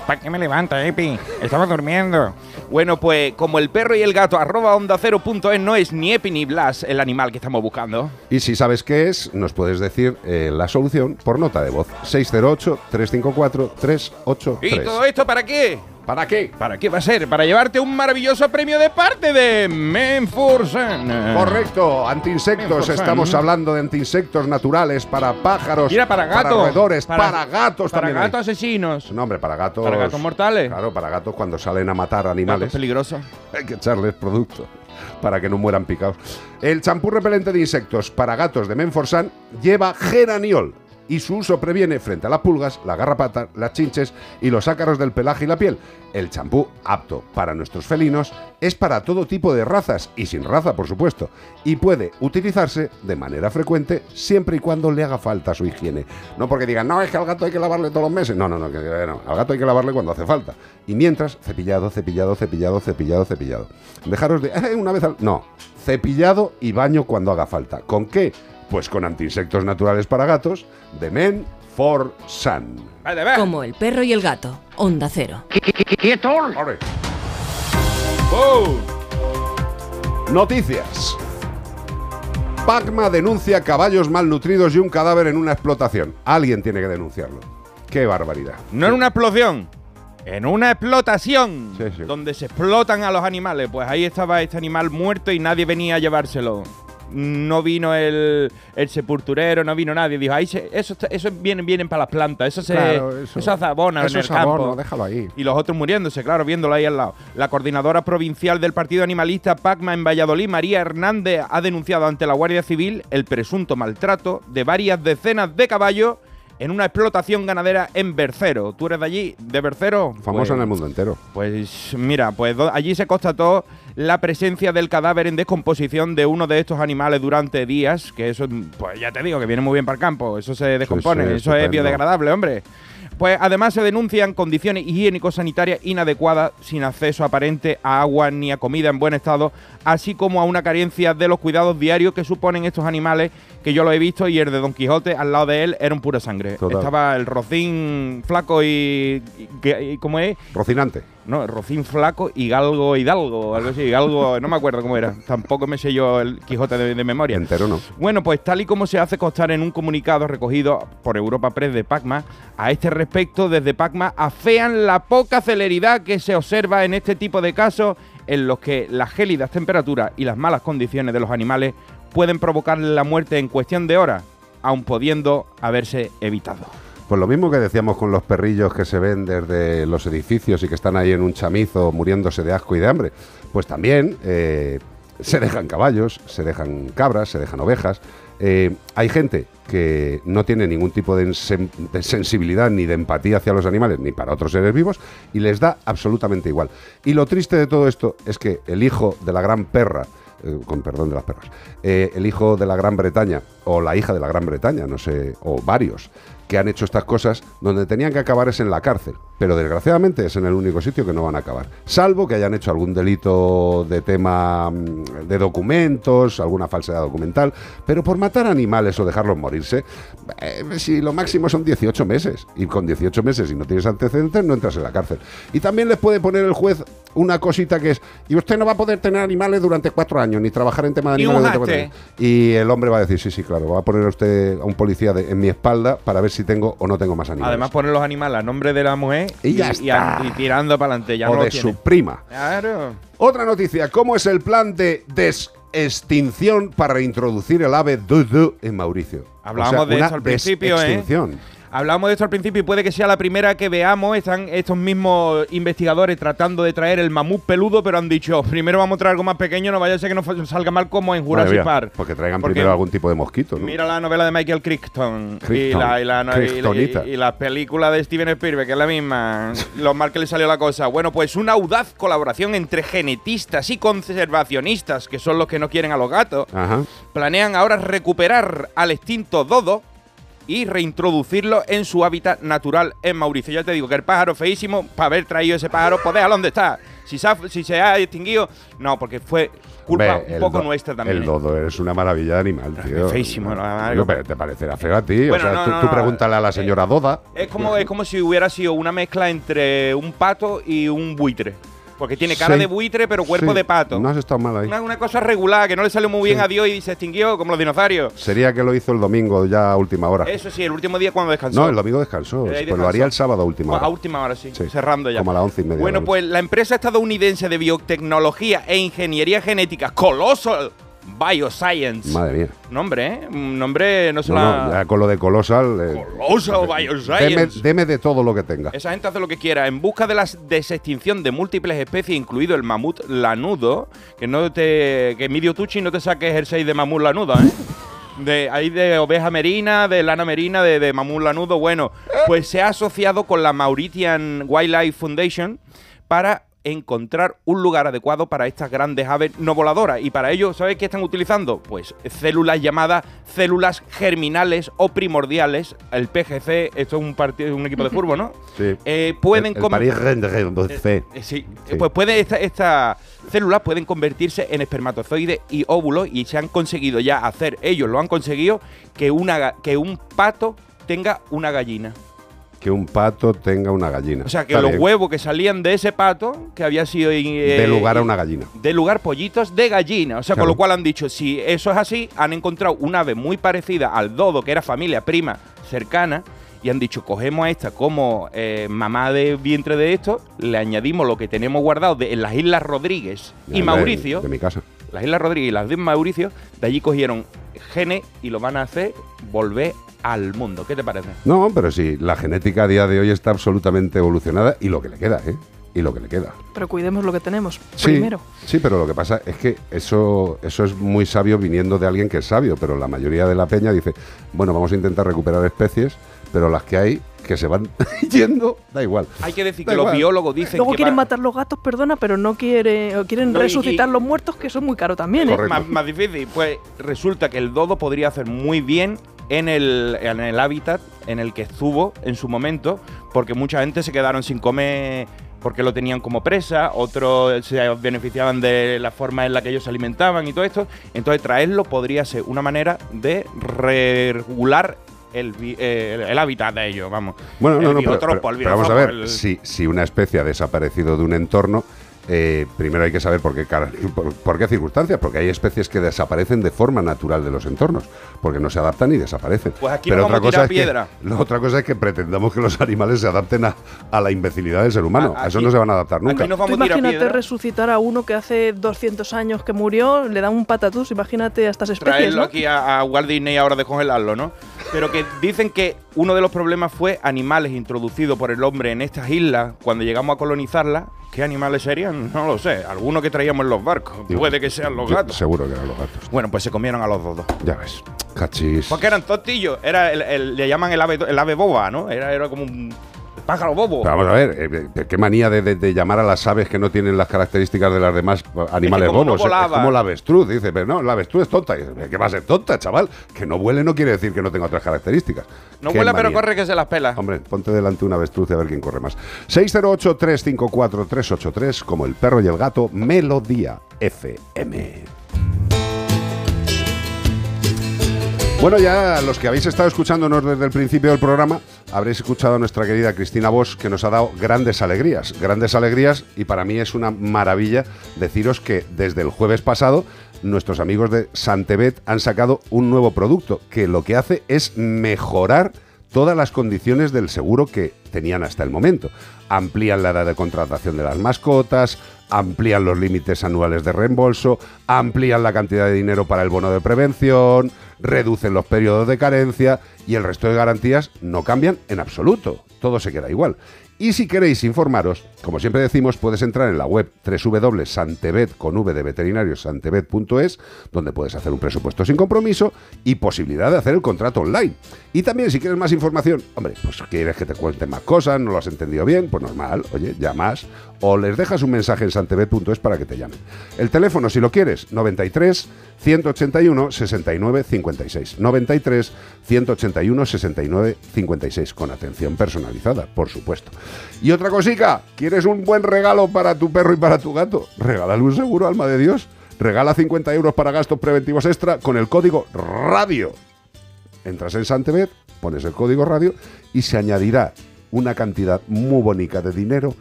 ¿Para qué me levanta, Epi? Estaba durmiendo. Bueno, pues como el perro y el gato, arroba onda cero punto es, no es ni Epi ni Blas el animal que estamos buscando. Y si sabes qué es, nos puedes decir eh, la solución por nota de voz. 608-354-383. ¿Y todo esto para qué? ¿Para qué? ¿Para qué va a ser? Para llevarte un maravilloso premio de parte de Menforsan. Correcto, antiinsectos. Menforsan. Estamos hablando de antiinsectos naturales para pájaros, Mira, para gatos. para roedores, para, Para- gatos para también. hay. gatos asesinos. No, hombre, para gatos. Para gatos mortales. Claro, para gatos cuando salen a matar Gatos animales. peligrosos. Hay que echarles producto para que no mueran picados. El champú repelente de insectos para gatos de Menforsan lleva geraniol y su uso previene frente a las pulgas, la garrapata, las chinches y los ácaros del pelaje y la piel. El champú apto para nuestros felinos es para todo tipo de razas y sin raza, por supuesto, y puede utilizarse de manera frecuente siempre y cuando le haga falta su higiene. No porque digan, no, es que al gato hay que lavarle todos los meses. No, no, no, que, eh, no. al gato hay que lavarle cuando hace falta. Y mientras, cepillado, cepillado, cepillado, cepillado, cepillado. Dejaros de, "Ay, una vez al... No, cepillado y baño cuando haga falta. ¿Con qué? Pues con antiinsectos naturales para gatos de Men for Sun. Como el perro y el gato. Onda cero. ¡Quieto! Noticias. Pacma denuncia caballos malnutridos y un cadáver en una explotación. Alguien tiene que denunciarlo. ¡Qué barbaridad! No en una explosión, en una explotación. Donde se explotan a los animales. Pues ahí estaba este animal muerto y nadie venía a llevárselo. No vino el, el sepulturero, no vino nadie. Dijo, ahí se- eso, está- eso vienen, vienen para las plantas, eso se Claro, eso, eso- hace abono eso en es el campo. abono, déjalo ahí. Y los otros muriéndose, claro, viéndolo ahí al lado. La coordinadora provincial del Partido Animalista PACMA en Valladolid, María Hernández, ha denunciado ante la Guardia Civil el presunto maltrato de varias decenas de caballos en una explotación ganadera en Bercero. ¿Tú eres de allí, de Bercero? Famoso Pues- en el mundo entero. pues mira, pues allí se constató la presencia del cadáver en descomposición de uno de estos animales durante días, que eso, pues ya te digo, que viene muy bien para el campo, eso se descompone, sí, eso estupendo. es biodegradable, hombre. Pues además se denuncian condiciones higiénico-sanitarias inadecuadas, sin acceso aparente a agua ni a comida en buen estado, así como a una carencia de los cuidados diarios que suponen estos animales, que yo lo he visto y el de Don Quijote al lado de él era un pura sangre. Total. Estaba el rocín flaco y, y ¿cómo es? Rocinante. No, Rocín Flaco y Galgo Hidalgo, algo así. Galgo, no me acuerdo cómo era. Tampoco me sé yo el Quijote de, de memoria. Entero no. Bueno, pues tal y como se hace constar en un comunicado recogido por Europa Press de Pacma, a este respecto, desde Pacma afean la poca celeridad que se observa en este tipo de casos en los que las gélidas temperaturas y las malas condiciones de los animales pueden provocar la muerte en cuestión de horas, aun pudiendo haberse evitado. Pues lo mismo que decíamos con los perrillos que se ven desde los edificios y que están ahí en un chamizo muriéndose de asco y de hambre. Pues también eh, se dejan caballos, se dejan cabras, se dejan ovejas. Eh, hay gente que no tiene ningún tipo de, sen- de sensibilidad ni de empatía hacia los animales ni para otros seres vivos y les da absolutamente igual. Y lo triste de todo esto es que el hijo de la gran perra, eh, con perdón de las perras, el hijo de la Gran Bretaña o la hija de la Gran Bretaña, no sé, o varios, que han hecho estas cosas, donde tenían que acabar es en la cárcel. Pero desgraciadamente es en el único sitio que no van a acabar. Salvo que hayan hecho algún delito de tema mm, de documentos, alguna falsedad documental. Pero por matar animales o dejarlos morirse, eh, si lo máximo son 18 meses. Y con 18 meses, si no tienes antecedentes, no entras en la cárcel. Y también les puede poner el juez una cosita que es, y usted no va a poder tener animales durante cuatro años, ni trabajar en tema de animales durante cuatro años. Y el hombre va a decir, sí, sí, claro, va a poner a usted a un policía de- en mi espalda para ver si tengo o no tengo más animales. Además, poner los animales a nombre de la mujer Y ya y, está. y tirando para adelante. Ya o no de su prima. Claro. Otra noticia, ¿cómo es el plan de desextinción para reintroducir el ave dudu en Mauricio? Hablábamos O sea, de esto al principio, ¿eh? desextinción. Hablamos de esto al principio y puede que sea la primera que veamos. Están estos mismos investigadores tratando de traer el mamut peludo, pero han dicho, primero vamos a traer algo más pequeño, no vaya a ser que nos salga mal como en Jurassic mía, Park. Porque traigan Porque primero algún tipo de mosquito, ¿no? Mira la novela de Michael Crichton, y, Crichton, la, y, la, no- y- Crichtonita. y- y la película de Steven Spielberg, que es la misma. Lo mal que le salió la cosa. Bueno, pues una audaz colaboración entre genetistas y conservacionistas, que son los que no quieren a los gatos, Ajá. planean ahora recuperar al extinto dodo y reintroducirlo en su hábitat natural en Mauricio. Ya te digo que el pájaro feísimo, para haber traído ese pájaro, pues déjalo donde está. Si se ha, si se ha extinguido, no, porque fue culpa Ve, un poco do- nuestra también. El ¿eh? dodo es una maravilla de animal, tío. feísimo, ¿no? Pero te parecerá feo a ti. Bueno, o sea, no, tú, no, tú no, pregúntale a la señora Doda. Es como, es como si hubiera sido una mezcla entre un pato y un buitre. Porque tiene cara Sí. de buitre, pero cuerpo Sí, de pato. No has estado mal ahí. Una, una cosa regular, que no le salió muy bien Sí. a Dios y se extinguió, como los dinosaurios. Sería que lo hizo el domingo ya a última hora. Eso sí, el último día cuando descansó. No, el domingo descansó. Pues lo haría el sábado a última hora. A última hora, sí. Cerrando ya. Como a las once y media. Bueno, pues la empresa estadounidense de biotecnología e ingeniería genética Colossal Bioscience. Madre mía. Nombre, ¿eh? Un nombre no se No, la... no, ya con lo de Colossal. eh, Colossal Bioscience. deme de todo lo que tenga. Esa gente hace lo que quiera. En busca de la desextinción de múltiples especies, incluido el mamut lanudo, que no te. que Midio Tucci no te saques el 6 de mamut lanudo, ¿eh? De, hay de oveja merina, de lana merina, de, de mamut lanudo. Bueno, pues se ha asociado con la Mauritian Wildlife Foundation para encontrar un lugar adecuado para estas grandes aves no voladoras. Y para ello, ¿sabes qué están utilizando? Pues células llamadas células germinales o primordiales. El PGC, esto es un, partido, un equipo de fútbol, ¿no? Sí. Eh, pueden el, Paris eh, sí, Sí. pues puede esta- estas células pueden convertirse en espermatozoides y óvulos y se han conseguido ya hacer, ellos lo han conseguido, que, una, que un pato tenga una gallina. Que un pato tenga una gallina. O sea, que Está los bien. huevos que salían de ese pato, que había sido... eh, De lugar a una gallina. de lugar pollitos de gallina. O sea, Claro. con lo cual han dicho, si eso es así, han encontrado un ave muy parecida al dodo, que era familia prima cercana, y han dicho, cogemos a esta como eh, mamá de vientre de esto, le añadimos lo que tenemos guardado de- en las Islas Rodríguez y De- Mauricio. De mi casa. Las Islas Rodríguez y las de Mauricio, de allí cogieron genes y lo van a hacer volver al mundo. ¿Qué te parece? No, pero sí, la genética a día de hoy está absolutamente evolucionada y lo que le queda, ¿eh? Y lo que le queda. Pero cuidemos lo que tenemos Sí, primero. sí, pero lo que pasa es que eso, eso es muy sabio viniendo de alguien que es sabio, pero la mayoría de la peña dice, bueno, vamos a intentar recuperar especies, pero las que hay que se van yendo, da igual. Hay que decir Da que los biólogos dicen Luego que quieren va- matar los gatos, perdona, pero no quieren No, y- resucitar y- los muertos, que son muy caros también, ¿eh? Más, más difícil. Pues resulta que el dodo podría hacer muy bien en el, en el hábitat en el que estuvo en su momento, porque mucha gente se quedaron sin comer porque lo tenían como presa, otros se beneficiaban de la forma en la que ellos se alimentaban y todo esto. Entonces traerlo podría ser una manera de regular el, eh, el, el hábitat de ellos, vamos. Bueno, no, no, pero, pero- pero vamos a ver, si, si una especie ha desaparecido de un entorno, eh, primero hay que saber por qué, por, por qué circunstancias, porque hay especies que desaparecen de forma natural de los entornos, porque no se adaptan y desaparecen. Pues aquí pero no vamos otra a tirar cosa es que, piedra. la otra cosa es que pretendamos que los animales se adapten a, a la imbecilidad del ser humano. A- a eso no se van a adaptar nunca. aquí no Tú vamos a tirar imagínate resucitar a uno que hace 200 años que murió, le dan un patatús, imagínate a estas especies, traerlo ¿no? aquí a, a Walt Disney ahora descongelarlo, ¿no? Pero que dicen que uno de los problemas fue animales introducidos por el hombre en estas islas cuando llegamos a colonizarlas. ¿Qué animales serían? No lo sé. Algunos que traíamos en los barcos. Puede que sean los gatos. Seguro que eran los gatos. Bueno, pues se comieron a los dos. dos. Ya ves. Cachis. Porque eran tostillos. Era el, el- le llaman el ave, el ave boba, ¿no? Era, era como un pájaro bobo. Vamos a ver, eh, eh, qué manía de, de- de llamar a las aves que no tienen las características de las demás eh, animales no bobos. Es- es volaba. como la avestruz, dice, pero no, la avestruz es tonta. Dice, ¿Qué va a ser tonta, chaval? Que no vuele no quiere decir que no tenga otras características. no vuela, pero corre que se las pela. Hombre, ponte delante una avestruz y a ver quién corre más. 608-354-383, como el perro y el gato, Melodía FM. Bueno, ya los que habéis estado escuchándonos desde el principio del programa, habréis escuchado a nuestra querida Cristina Bosch, que nos ha dado grandes alegrías. Grandes alegrías, y para mí es una maravilla deciros que desde el jueves pasado, nuestros amigos de Santebet han sacado un nuevo producto que lo que hace es mejorar todas las condiciones del seguro que tenían hasta el momento. Amplían la edad de contratación de las mascotas, amplían los límites anuales de reembolso, amplían la cantidad de dinero para el bono de prevención, reducen los periodos de carencia y el resto de garantías no cambian en absoluto. Todo se queda igual. Y si queréis informaros, como siempre decimos, puedes entrar en la web www.santebet con v de donde puedes hacer un presupuesto sin compromiso y posibilidad de hacer el contrato online. Y también si quieres más información, hombre, pues quieres que te cuenten más cosas, no lo has entendido bien, pues normal, oye, llamas o les dejas un mensaje en santebet.es para que te llamen. El teléfono, si lo quieres, 93 181 69 56. 93 181 69 56 con atención personalizada, por supuesto. Y otra cosica, ¿quieres un buen regalo para tu perro y para tu gato? Regálale un seguro, alma de Dios. Regala 50 euros para gastos preventivos extra con el código RADIO. Entras en Santebet, pones el código radio y se añadirá una cantidad muy bonita de dinero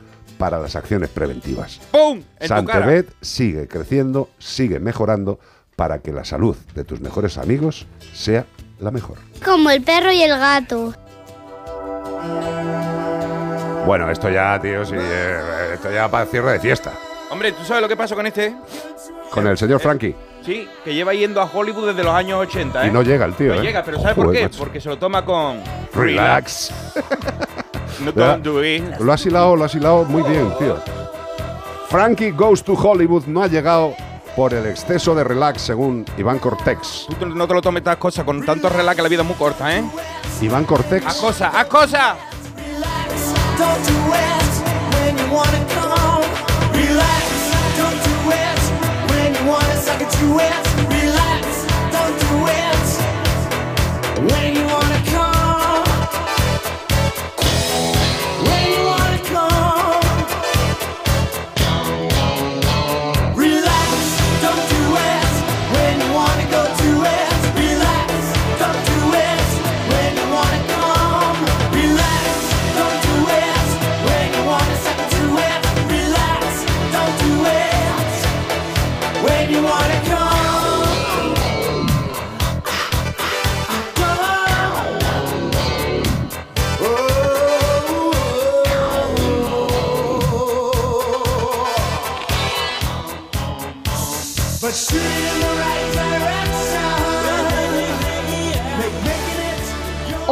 para las acciones preventivas. ¡Pum! Santebet sigue creciendo, sigue mejorando para que la salud de tus mejores amigos sea la mejor. Como el perro y el gato. Bueno, esto ya, tío, sí, eh, esto ya para cierre de fiesta. Hombre, ¿tú sabes lo que pasó con este? Con el señor Frankie. Sí, que lleva yendo a Hollywood desde los años 80, ¿eh? Y no llega el tío, No ¿eh? llega, pero ¿sabes por qué? macho. Porque se lo toma con... Relax. No Ya, don't do it. Lo has hilado, lo has hilado muy bien, tío. Frankie Goes to Hollywood no ha llegado por el exceso de relax, según Iván Cortex. Tú no te lo tomes estas cosas con tanto relax que la vida es muy corta, ¿eh? Iván Cortex. Haz cosas, haz cosas. Don't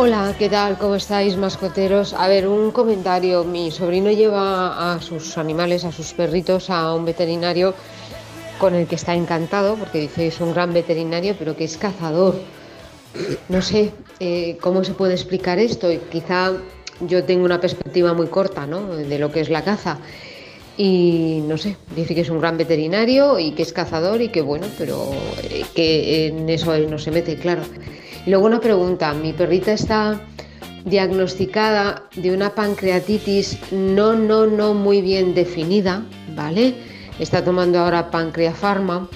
Hola, ¿qué tal? ¿Cómo estáis, mascoteros? A ver, un comentario. Mi sobrino lleva a sus animales, a sus perritos, a un veterinario con el que está encantado, porque dice que es un gran veterinario, pero que es cazador. No sé eh, cómo se puede explicar esto. Quizá yo tengo una perspectiva muy corta ¿no? de lo que es la caza. Y no sé, dice que es un gran veterinario y que es cazador y que bueno, pero eh, que en eso él no se mete, claro. Luego una pregunta, mi perrita está diagnosticada de una pancreatitis no, no, no muy bien definida, ¿vale? Está tomando ahora pancreafarma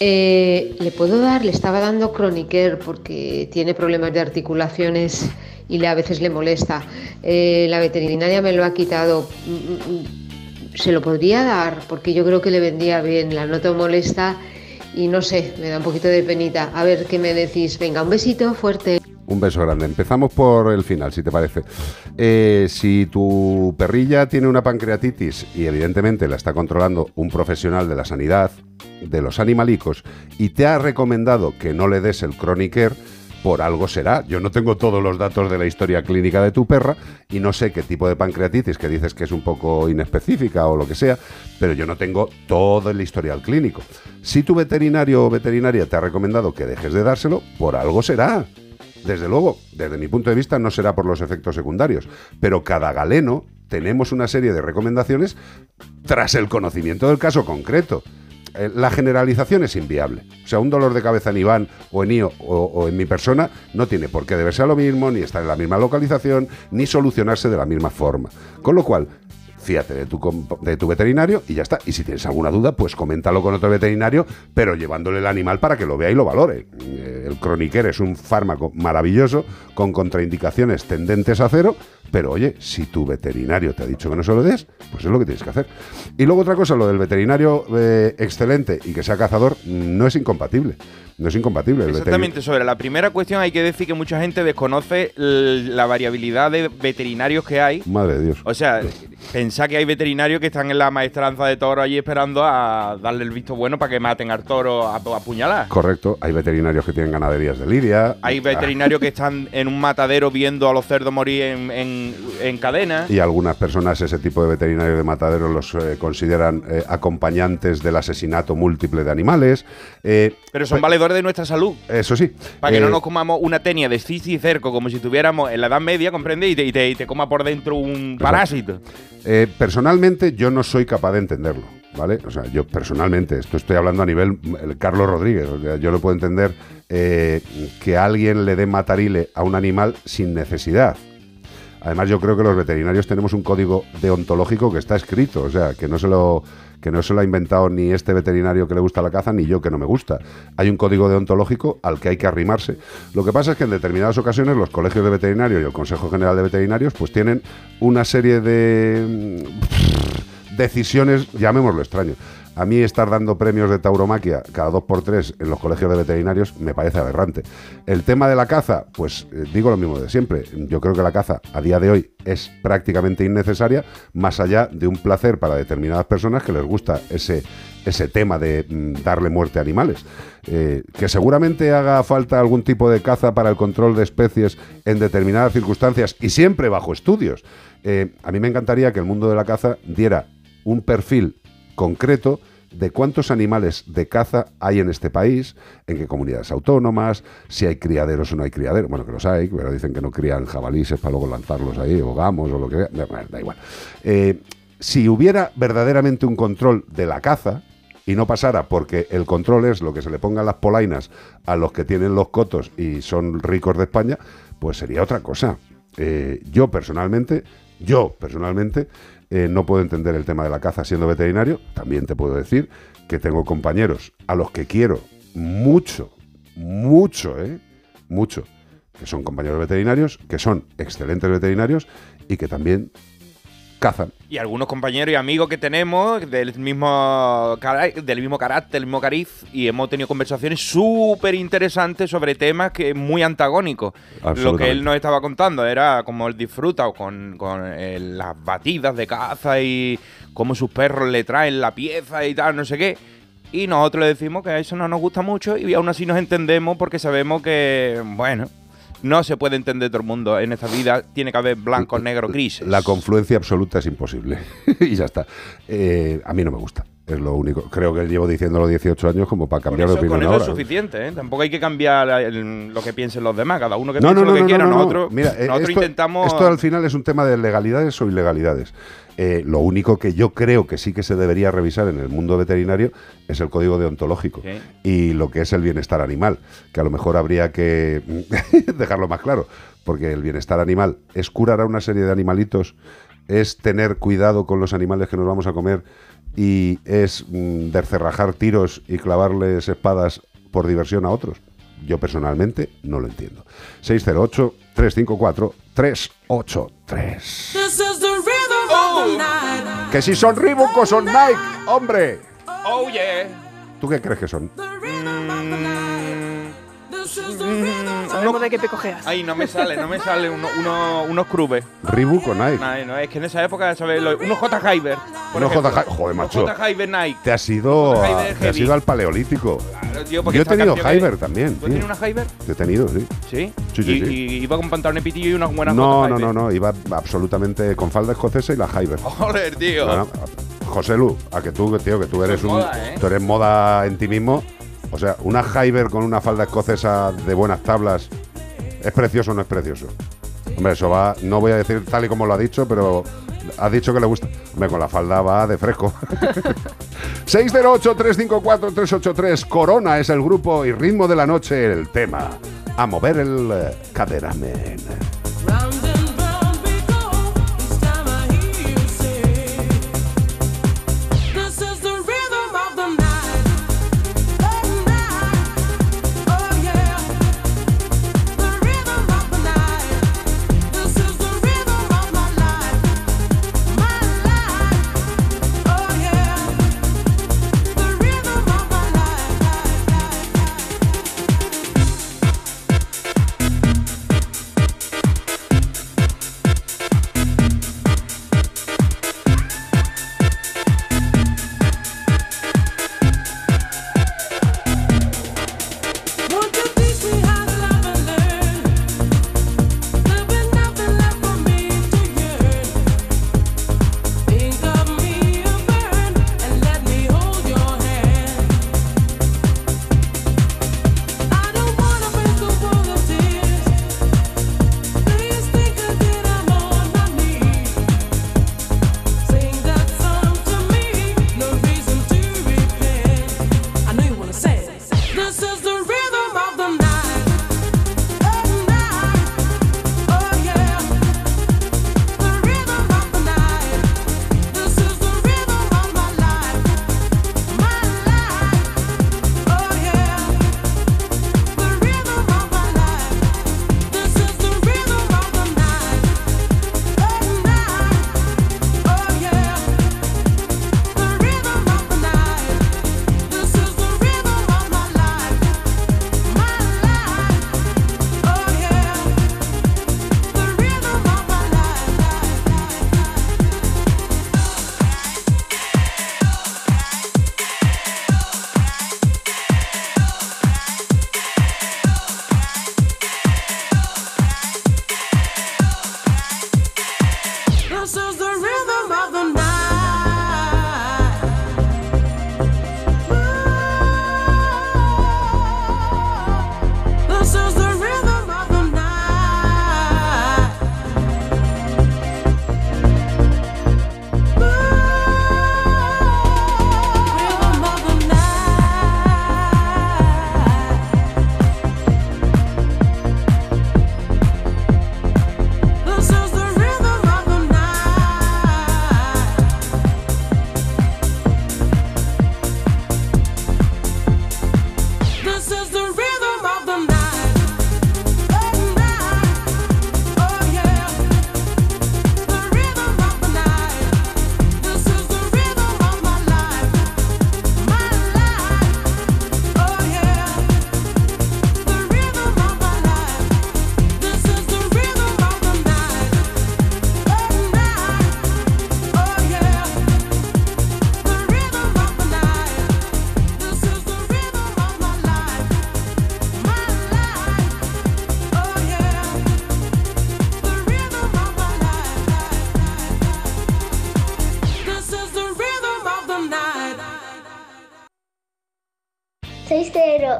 Eh, ¿Le puedo dar? Le estaba dando Chroniker porque tiene problemas de articulaciones y a veces le molesta. Eh, la veterinaria me lo ha quitado. Mm, mm, mm. Se lo podría dar porque yo creo que le vendría bien. La noto molesta y no sé, me da un poquito de penita. A ver qué me decís. Venga, un besito fuerte. Un beso grande. Empezamos por el final, si te parece. Eh, si tu perrilla tiene una pancreatitis y evidentemente la está controlando un profesional de la sanidad, de los animalicos, y te ha recomendado que no le des el Chroniker, por algo será. Yo no tengo todos los datos de la historia clínica de tu perra y no sé qué tipo de pancreatitis, que dices que es un poco inespecífica o lo que sea, pero yo no tengo todo el historial clínico. Si tu veterinario o veterinaria te ha recomendado que dejes de dárselo, por algo será. Desde luego, desde mi punto de vista, no será por los efectos secundarios, pero cada galeno tenemos una serie de recomendaciones tras el conocimiento del caso concreto. Eh, La generalización es inviable. O sea, un dolor de cabeza en Iván o en Io o, en mi persona no tiene por qué deberse a lo mismo, ni estar en la misma localización, ni solucionarse de la misma forma. Con lo cual, fíjate de tu, de tu veterinario y ya está. Y si tienes alguna duda, pues coméntalo con otro veterinario, pero llevándole el animal para que lo vea y lo valore. Eh, El Chroniker es un fármaco maravilloso con contraindicaciones tendentes a cero, pero oye, si tu veterinario te ha dicho que no se lo des, pues es lo que tienes que hacer. Y luego otra cosa, lo del veterinario eh, excelente y que sea cazador, no es incompatible. No es incompatible. El Exactamente, sobre la primera cuestión hay que decir que mucha gente desconoce la variabilidad de veterinarios que hay. Madre de Dios. O sea, pensá que hay veterinarios que están en la maestranza de toro allí esperando a darle el visto bueno para que maten al toro a, a puñalar. Correcto, hay veterinarios que tienen ganaderías de lidia. Hay veterinarios que están en un matadero viendo a los cerdos morir en, en- en cadena. Y algunas personas ese tipo de veterinarios de matadero los eh, consideran eh, acompañantes del asesinato múltiple de animales. Eh, Pero son pues, valedores de nuestra salud. Eso sí. Para que no nos comamos una tenia de cis y cerco como si estuviéramos en la Edad Media, ¿comprendes? Y te, y te- y te coma por dentro un parásito. Eh, personalmente, yo no soy capaz de entenderlo, ¿vale? O sea, yo personalmente, esto estoy hablando a nivel el Carlos Rodríguez, o sea, yo no puedo entender eh, que alguien le dé matarile a un animal sin necesidad. Además, yo creo que los veterinarios tenemos un código deontológico que está escrito, o sea, que no se lo que no se lo ha inventado ni este veterinario que le gusta la caza ni yo que no me gusta. Hay un código deontológico al que hay que arrimarse. Lo que pasa es que en determinadas ocasiones los colegios de veterinarios y el Consejo General de Veterinarios pues tienen una serie de mm, decisiones, llamémoslo extraño. A mí estar dando premios de tauromaquia cada dos por tres en los colegios de veterinarios me parece aberrante. El tema de la caza, pues eh, digo lo mismo de siempre. Yo creo que la caza a día de hoy es prácticamente innecesaria, más allá de un placer para determinadas personas que les gusta ese, ese tema de mm, darle muerte a animales. Eh, que seguramente haga falta algún tipo de caza para el control de especies en determinadas circunstancias y siempre bajo estudios. Eh, a mí me encantaría que el mundo de la caza diera un perfil concreto de cuántos animales de caza hay en este país, en qué comunidades autónomas, si hay criaderos o no hay criaderos. Bueno, que los hay, pero dicen que no crían jabalíes para luego lanzarlos ahí, o gamos, o lo que sea. Da, igual. Eh, si hubiera verdaderamente un control de la caza, y no pasara porque el control es lo que se le pongan las polainas a los que tienen los cotos y son ricos de España, pues sería otra cosa. Eh, yo personalmente, yo personalmente, eh, no puedo entender el tema de la caza siendo veterinario. También te puedo decir que tengo compañeros a los que quiero mucho, mucho, ¿eh? Mucho. Que son compañeros veterinarios, que son excelentes veterinarios y que también cazan. Y algunos compañeros y amigos que tenemos del mismo, del mismo carácter, del mismo cariz, y hemos tenido conversaciones súper interesantes sobre temas que muy antagónicos. Lo que él nos estaba contando era cómo él disfruta con, con eh, las batidas de caza y cómo sus perros le traen la pieza y tal, no sé qué. Y nosotros le decimos que eso no nos gusta mucho y aún así nos entendemos porque sabemos que, bueno, no se puede entender todo el mundo. En esta vida tiene que haber blancos, negros, grises. La confluencia absoluta es imposible. y ya está. Eh, a mí no me gusta. Es lo único. Creo que llevo diciéndolo 18 años como para cambiar eso, de opinión con eso ahora. es suficiente, ¿eh? Tampoco hay que cambiar el- lo que piensen los demás. Cada uno que No, piense no, no, lo que no, quiera. no, no. Nosotros, Mira, eh, nosotros esto, intentamos. esto al final es un tema de legalidades o ilegalidades. Eh, lo único que yo creo que sí que se debería revisar en el mundo veterinario es el código deontológico Sí. y lo que es el bienestar animal, que a lo mejor habría que dejarlo más claro, porque el bienestar animal es curar a una serie de animalitos es tener cuidado con los animales que nos vamos a comer y es mm, descerrajar tiros y clavarles espadas por diversión a otros? Yo personalmente no lo entiendo. 608-354-383. This is the rhythm of the night. Que si son Reebok o son Nike, hombre. Oh, yeah. ¿Tú qué crees que son? Sabemos de qué te cojeas. Ay, no me sale, no me sale uno, uno- unos crubes. Reebok o Nike. No, no, es que en esa época, ¿sabes? Lo- Unos J. Hyber. por Unos ejemplo. J. Joder, macho. Unos J. Hyber Nike. Te has ido, a- Hyber te has heavy. ido al paleolítico. Claro, tío, porque Yo he esta tenido canción Hyber también. ¿Tú has tío. tenido una Hyber? He tenido, sí. ¿Sí? Sí, sí, y, sí. y iba con pantalón pitillo y unas buenas No, J. no, Hyber. no, no, iba absolutamente con falda escocesa y la Hyber. Joder, tío. No, no. José Lu, a que tú, tío, que tú eres un, moda, ¿eh? tú eres moda en ti mismo. O sea, una Hyber con una falda escocesa de buenas tablas, ¿es precioso o no es precioso? Hombre, eso va, no voy a decir tal y como lo ha dicho, pero ha dicho que le gusta. Hombre, con la falda va de fresco. 608-354-383, Corona es el grupo y ritmo de la noche, el tema. A mover el caderamen.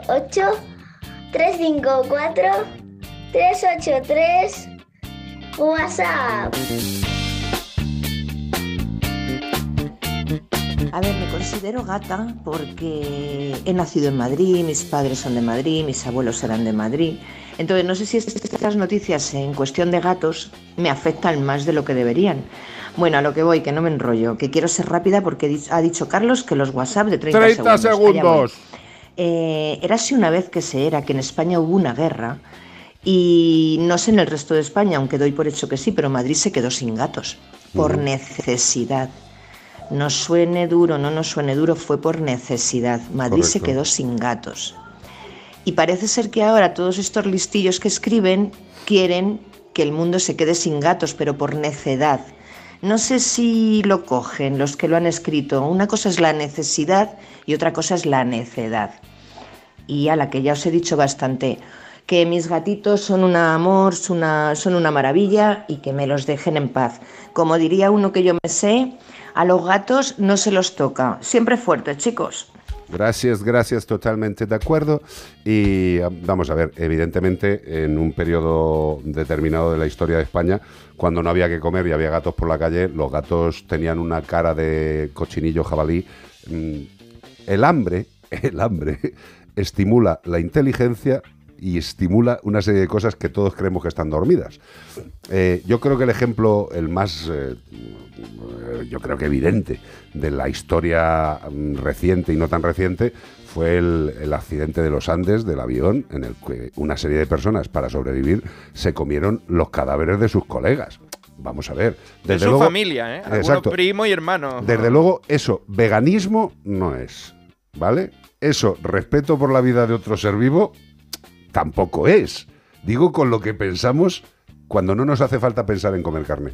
608 354 383 WhatsApp. A ver, me considero gata porque he nacido en Madrid, mis padres son de Madrid, mis abuelos eran de Madrid. Entonces, no sé si estas noticias en cuestión de gatos me afectan más de lo que deberían. Bueno, a lo que voy, que no me enrollo, que quiero ser rápida porque ha dicho Carlos que los WhatsApp de 30, 30 segundos. Allá voy. segundos. Eh, érase una vez que se era que en España hubo una guerra y no sé en el resto de España, aunque doy por hecho que sí, pero Madrid se quedó sin gatos por necesidad. Nos suene duro, no nos suene duro, fue por necesidad. Madrid se quedó sin gatos. Y parece ser que ahora todos estos listillos que escriben quieren que el mundo se quede sin gatos, pero por necedad. No sé si lo cogen los que lo han escrito. Una cosa es la necesidad y otra cosa es la necedad. Y a la que ya os he dicho bastante, que mis gatitos son un amor, son una, son una maravilla y que me los dejen en paz. Como diría uno que yo me sé, a los gatos no se los toca. Siempre fuerte, chicos. Gracias, gracias, totalmente de acuerdo. Y ah, vamos a ver, evidentemente, en un periodo determinado de la historia de España, cuando no había que comer y había gatos por la calle, los gatos tenían una cara de cochinillo jabalí. Mm, El hambre, el hambre, estimula la inteligencia y estimula una serie de cosas que todos creemos que están dormidas. Eh, yo creo que el ejemplo, el más, eh, eh, yo creo que evidente de la historia mm, reciente y no tan reciente fue el, el accidente de los Andes del avión en el que una serie de personas para sobrevivir se comieron los cadáveres de sus colegas. Vamos a ver. De Desde su luego, familia, ¿eh? Algunos Exacto. primos y hermanos. Desde luego, eso, veganismo no es. ¿Vale? Eso, respeto por la vida de otro ser vivo, tampoco es. Digo con lo que pensamos cuando no nos hace falta pensar en comer carne.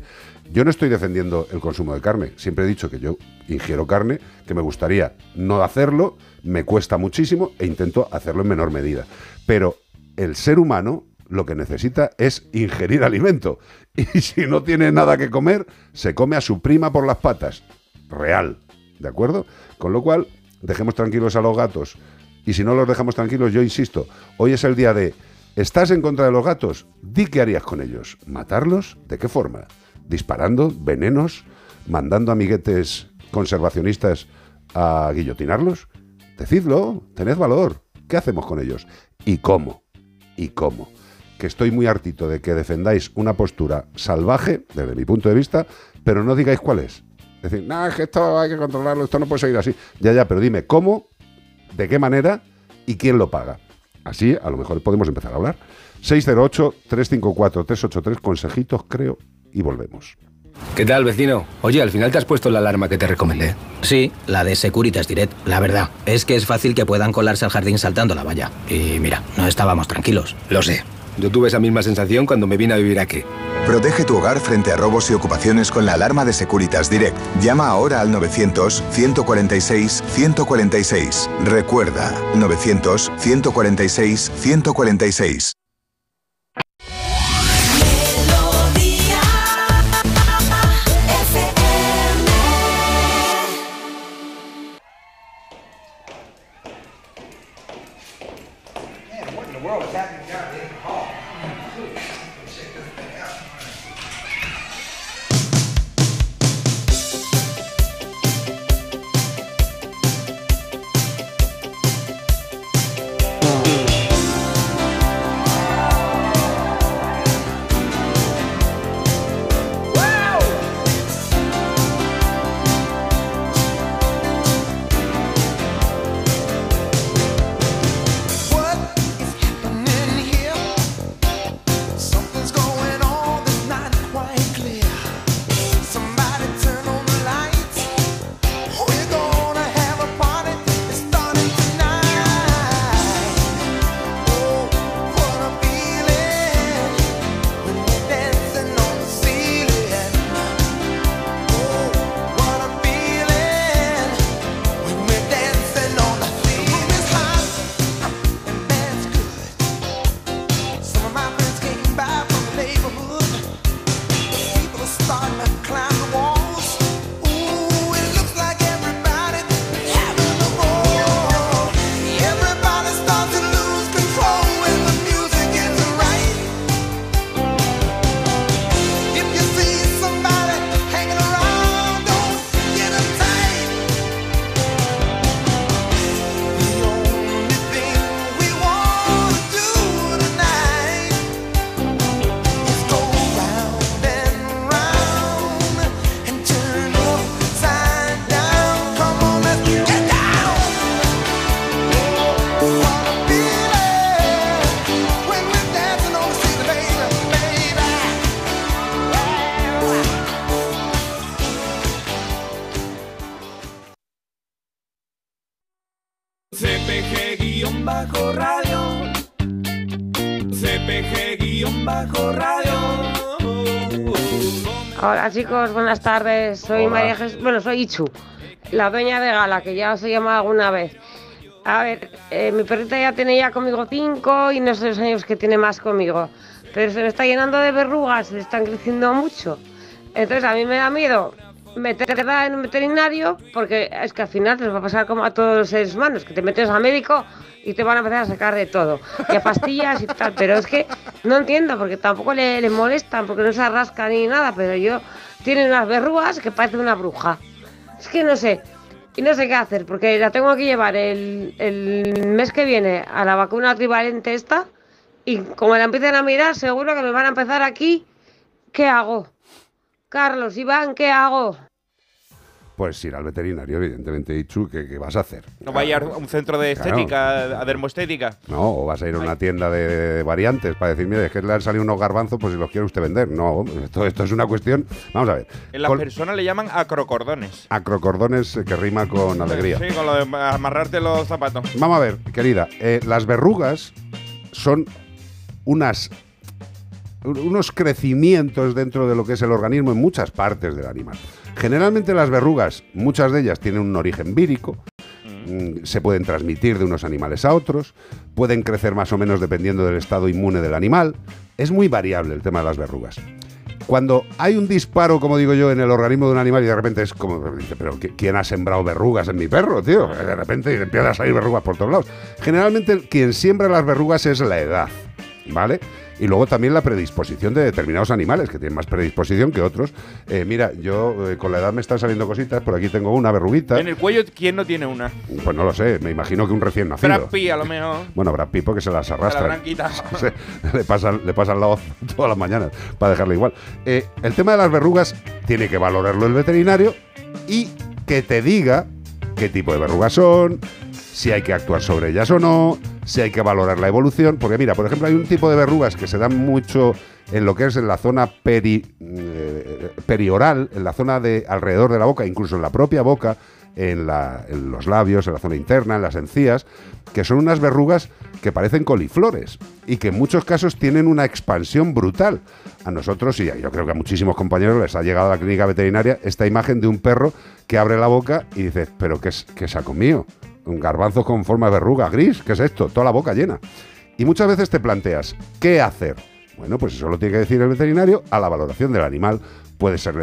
Yo no estoy defendiendo el consumo de carne. Siempre he dicho que yo ingiero carne, que me gustaría no hacerlo, me cuesta muchísimo e intento hacerlo en menor medida. Pero el ser humano lo que necesita es ingerir alimento. Y si no tiene nada que comer, se come a su prima por las patas. Real. ¿De acuerdo? Con lo cual, dejemos tranquilos a los gatos. Y si no los dejamos tranquilos, yo insisto, hoy es el día de, ¿estás en contra de los gatos? Di qué harías con ellos. ¿Matarlos? ¿De qué forma? ¿Disparando? ¿Venenos? ¿Mandando amiguetes conservacionistas a guillotinarlos? Decidlo, tened valor. ¿Qué hacemos con ellos? ¿Y cómo? ¿Y cómo? Que estoy muy hartito de que defendáis una postura salvaje, desde mi punto de vista, pero no digáis cuál es. Es decir, no, es que esto hay que controlarlo, esto no puede seguir así. Ya, ya, pero dime cómo, de qué manera y quién lo paga. Así a lo mejor podemos empezar a hablar. 608-354-383, consejitos creo, y volvemos. ¿Qué tal, vecino? Oye, al final te has puesto la alarma que te recomendé. Sí, la de Securitas Direct. La verdad, es que es fácil que puedan colarse al jardín saltando la valla. Y mira, no estábamos tranquilos. Lo sé. Yo tuve esa misma sensación cuando me vine a vivir aquí. Protege tu hogar frente a robos y ocupaciones con la alarma de Securitas Direct. Llama ahora al 900-146-146. Recuerda, 900-146-146. Chicos, buenas tardes. Soy Hola. María Jesús, bueno, soy Ichu, la dueña de Gala, que ya os he llamado alguna vez. A ver, eh, mi perrita ya tiene ya conmigo cinco y no sé los años que tiene más conmigo, pero se me está llenando de verrugas, se le están creciendo mucho. Entonces a mí me da miedo meterla en un veterinario porque es que al final te va a pasar como a todos los seres humanos, que te metes al médico y te van a empezar a sacar de todo, y a pastillas y tal, pero es que no entiendo porque tampoco le, le molestan, porque no se arrasca ni nada, pero yo tiene unas verrugas que parece una bruja. Es que no sé, y no sé qué hacer, porque la tengo que llevar el, el mes que viene a la vacuna trivalente esta, y como la empiecen a mirar, seguro que me van a empezar aquí, ¿qué hago? Carlos, Iván, ¿qué hago? Pues ir al veterinario, evidentemente, Ichu, ¿qué, qué vas a hacer? No vaya a un centro de Claro. estética, a dermoestética. No, o vas a ir a una tienda de variantes para decir, mire, es que le han salido unos garbanzos, pues si los quiere usted vender. No, esto, esto es una cuestión. Vamos a ver. En las personas le llaman acrocordones. acrocordones eh, que rima con alegría. Sí, con lo de amarrarte los zapatos. Vamos a ver, querida, eh, las verrugas son unas unos crecimientos dentro de lo que es el organismo en muchas partes del animal. Generalmente las verrugas, muchas de ellas tienen un origen vírico, mm, se pueden transmitir de unos animales a otros, pueden crecer más o menos dependiendo del estado inmune del animal. Es muy variable el tema de las verrugas. Cuando hay un disparo, como digo yo, en el organismo de un animal y de repente es como, pero ¿qui- ¿quién ha sembrado verrugas en mi perro, tío? De repente empiezan a salir verrugas por todos lados. Generalmente quien siembra las verrugas es la edad, ¿vale? Y luego también la predisposición de determinados animales, que tienen más predisposición que otros. Eh, mira, yo eh, con la edad me están saliendo cositas, por aquí tengo una verruguita. En el cuello, ¿quién no tiene una? Pues no lo sé, me imagino que un recién nacido. Brad Pitt, a lo mejor. Bueno, Brad Pitt porque se las la arrastra. quitado. le pasan, le pasan la voz todas las mañanas para dejarle igual. Eh, el tema de las verrugas tiene que valorarlo el veterinario y que te diga qué tipo de verrugas son, si hay que actuar sobre ellas o no, si hay que valorar la evolución. Porque mira, por ejemplo, hay un tipo de verrugas que se dan mucho en lo que es en la zona peri, eh, perioral, en la zona de alrededor de la boca, incluso en la propia boca, en, la- en los labios, en la zona interna, en las encías, que son unas verrugas que parecen coliflores y que en muchos casos tienen una expansión brutal. A nosotros y yo creo que a muchísimos compañeros les ha llegado a la clínica veterinaria esta imagen de un perro que abre la boca y dice, pero ¿qué, es, qué se ha? Un garbanzo con forma de verruga gris, ¿qué es esto? Toda la boca llena. Y muchas veces te planteas, ¿qué hacer? Bueno, pues eso lo tiene que decir el veterinario a la valoración del animal. Puede ser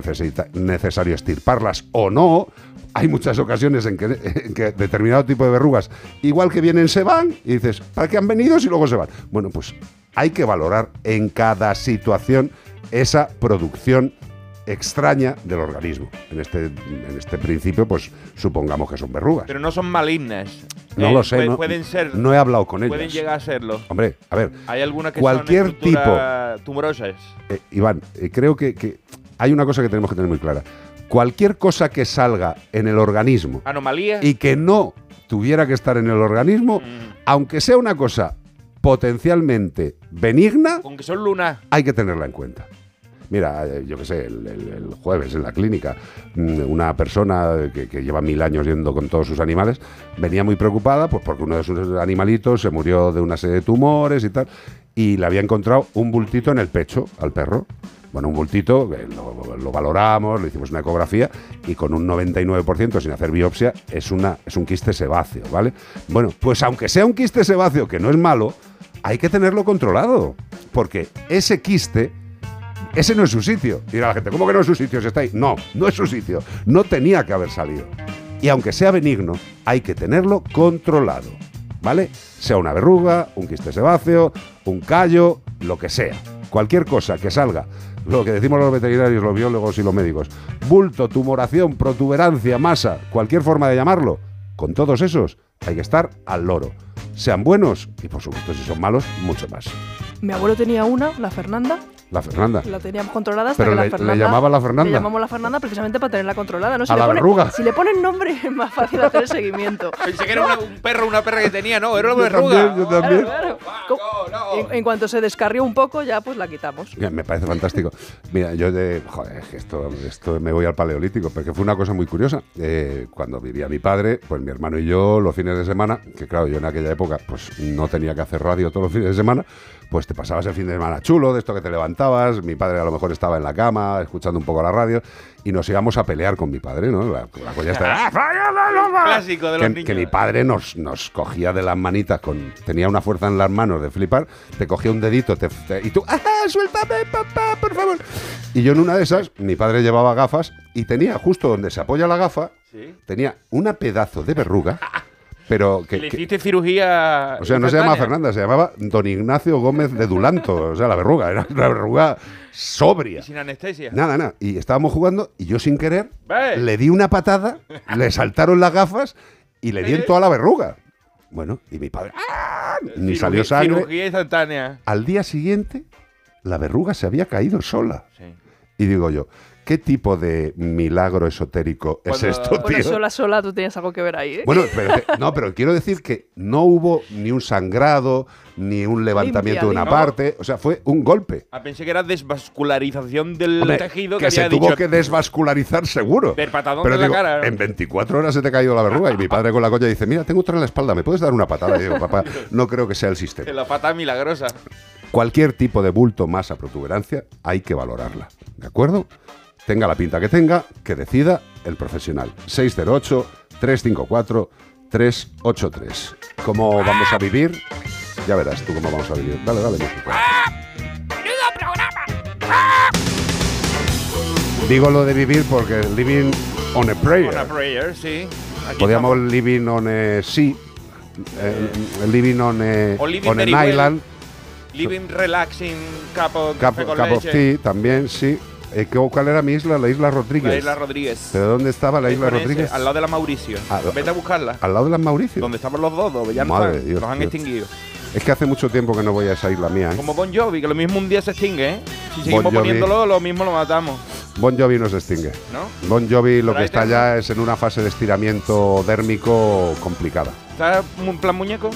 necesario estirparlas o no. Hay muchas ocasiones en que, en que determinado tipo de verrugas, igual que vienen, se van. Y dices, ¿para qué han venido si luego se van? Bueno, pues hay que valorar en cada situación esa producción extraña del organismo. En este, en este principio, pues supongamos que son verrugas. Pero no son malignas. No Eh, lo sé, no- pueden ser. no he hablado con Pueden ellas. llegar a serlo. Hombre, a ver, Hay algunas que cualquier son estructuras tumorosas. Eh, Iván, eh, creo que, que hay una cosa que tenemos que tener muy clara. Cualquier cosa que salga en el organismo Anomalías. y que no tuviera que estar en el organismo, aunque sea una cosa potencialmente benigna, Con que son lunas. hay que tenerla en cuenta. Mira, yo qué sé, el, jueves en la clínica, mm, una persona que, lleva mil años yendo con todos sus animales, venía muy preocupada pues porque uno de sus animalitos se murió de una serie de tumores y tal, y le había encontrado un bultito en el pecho al perro. Bueno, un bultito, lo, lo valoramos, le hicimos una ecografía y con un 99% sin hacer biopsia es, una, es un quiste sebáceo, ¿vale? Bueno, pues aunque sea un quiste sebáceo, que no es malo, hay que tenerlo controlado, porque ese quiste ese no es su sitio. Dirá la gente, ¿cómo que no es su sitio si está ahí? No, no es su sitio. No tenía que haber salido. Y aunque sea benigno, hay que tenerlo controlado. ¿Vale? Sea una verruga, un quiste sebáceo, un callo, lo que sea. Cualquier cosa que salga, lo que decimos los veterinarios, los biólogos y los médicos, bulto, tumoración, protuberancia, masa, cualquier forma de llamarlo, con todos esos hay que estar al loro. Sean buenos y por supuesto si son malos, mucho más. Mi abuelo tenía una, la Fernanda, La Fernanda. la teníamos controlada hasta Pero que la le- le Fernanda. llamaba la Fernanda. Le llamamos la Fernanda precisamente para tenerla controlada. ¿no? Si A le la ponen- verruga. Si le ponen nombre es más fácil hacer el seguimiento. Pensé que era una- un perro una perra que tenía, no, era una Yo también, verruga. yo también. Claro, Co- En, en cuanto se descarrió un poco, ya pues la quitamos. Me parece fantástico. Mira, yo de. Joder, esto, esto me voy al paleolítico, porque fue una cosa muy curiosa. Eh, cuando vivía mi padre, pues mi hermano y yo, los fines de semana, que claro, yo en aquella época, pues no tenía que hacer radio todos los fines de semana, pues te pasabas el fin de semana chulo, de esto que te levantabas. Mi padre a lo mejor estaba en la cama, escuchando un poco la radio, y nos íbamos a pelear con mi padre, ¿no? La, la coña está. Clásico de los que, niños. que mi padre nos, nos cogía de las manitas, con tenía una fuerza en las manos de flipar, te cogía un dedito te- te- y tú, ¡ah, suéltame, papá, por favor! Y yo en una de esas, mi padre llevaba gafas y tenía justo donde se apoya la gafa, Sí. tenía una pedazo de verruga, pero que... Y le que- hiciste cirugía. o sea, no se llamaba. Fernanda, se llamaba Don Ignacio Gómez de Dulanto. O sea, la verruga, era una verruga sobria. Y sin anestesia. Nada, nada. Y estábamos jugando y yo sin querer le di una patada, le saltaron las gafas y le di en toda la verruga. Bueno, y mi padre ¡ah! ni salió sangre. Cirugía instantánea. Al día siguiente, la verruga se había caído sola. Sí. Y digo yo, ¿qué tipo de milagro esotérico es esto, Bueno, tío? sola, sola, tú tienes algo que ver ahí, ¿eh? Bueno, pero, no, pero quiero decir que no hubo ni un sangrado, ni un levantamiento de una limpia. parte. O sea, fue un golpe. Ah, pensé que era desvascularización del Hombre, tejido que, que se había tuvo dicho. que desvascularizar seguro. Del patadón Pero en la digo, cara. en 24 horas se te ha caído la verruga. Y mi padre con la coña dice, mira, tengo otra en la espalda, ¿me puedes dar una patada? Y digo, papá, no creo que sea el sistema. La pata milagrosa. Cualquier tipo de bulto, masa, protuberancia, hay que valorarla. ¿De acuerdo? Tenga la pinta que tenga, que decida el profesional. 608-354-383. ¿Cómo vamos a vivir? Ya verás tú cómo vamos a vivir. Dale, dale, música. Digo lo de vivir porque living on a prayer. Una prayer, sí. Aquí Podríamos living on a sea, eh, living on a, O living on an well. island, estamos. Living relaxing, cup of, cup, cup of tea también, sí. Eh, ¿qué- ¿Cuál era mi isla? La isla Rodríguez. La isla Rodríguez. ¿Pero dónde estaba la isla Rodríguez? Al lado de la Mauricio. Ah, Vete a buscarla. Al lado de las Mauricio. Donde estaban los dos, dos, ya no Madre. Dios, los han Dios. extinguido. Es que hace mucho tiempo que no voy a esa isla mía. ¿eh? Como Bon Jovi, que lo mismo un día se extingue, ¿eh? Si seguimos Bon poniéndolo, lo mismo lo matamos. Bon Jovi no se extingue. ¿No? Bon Jovi lo que está tengo- ya es en una fase de estiramiento dérmico complicada. ¿Estás en plan muñeco?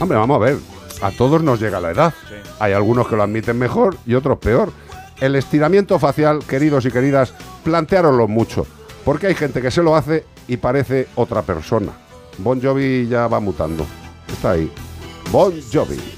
Hombre, vamos a ver. A todos nos llega la edad. Hay algunos que lo admiten mejor y otros peor. El estiramiento facial, queridos y queridas, planteároslo mucho. Porque hay gente que se lo hace y parece otra persona. Bon Jovi ya va mutando. Está ahí. Bon Jovi.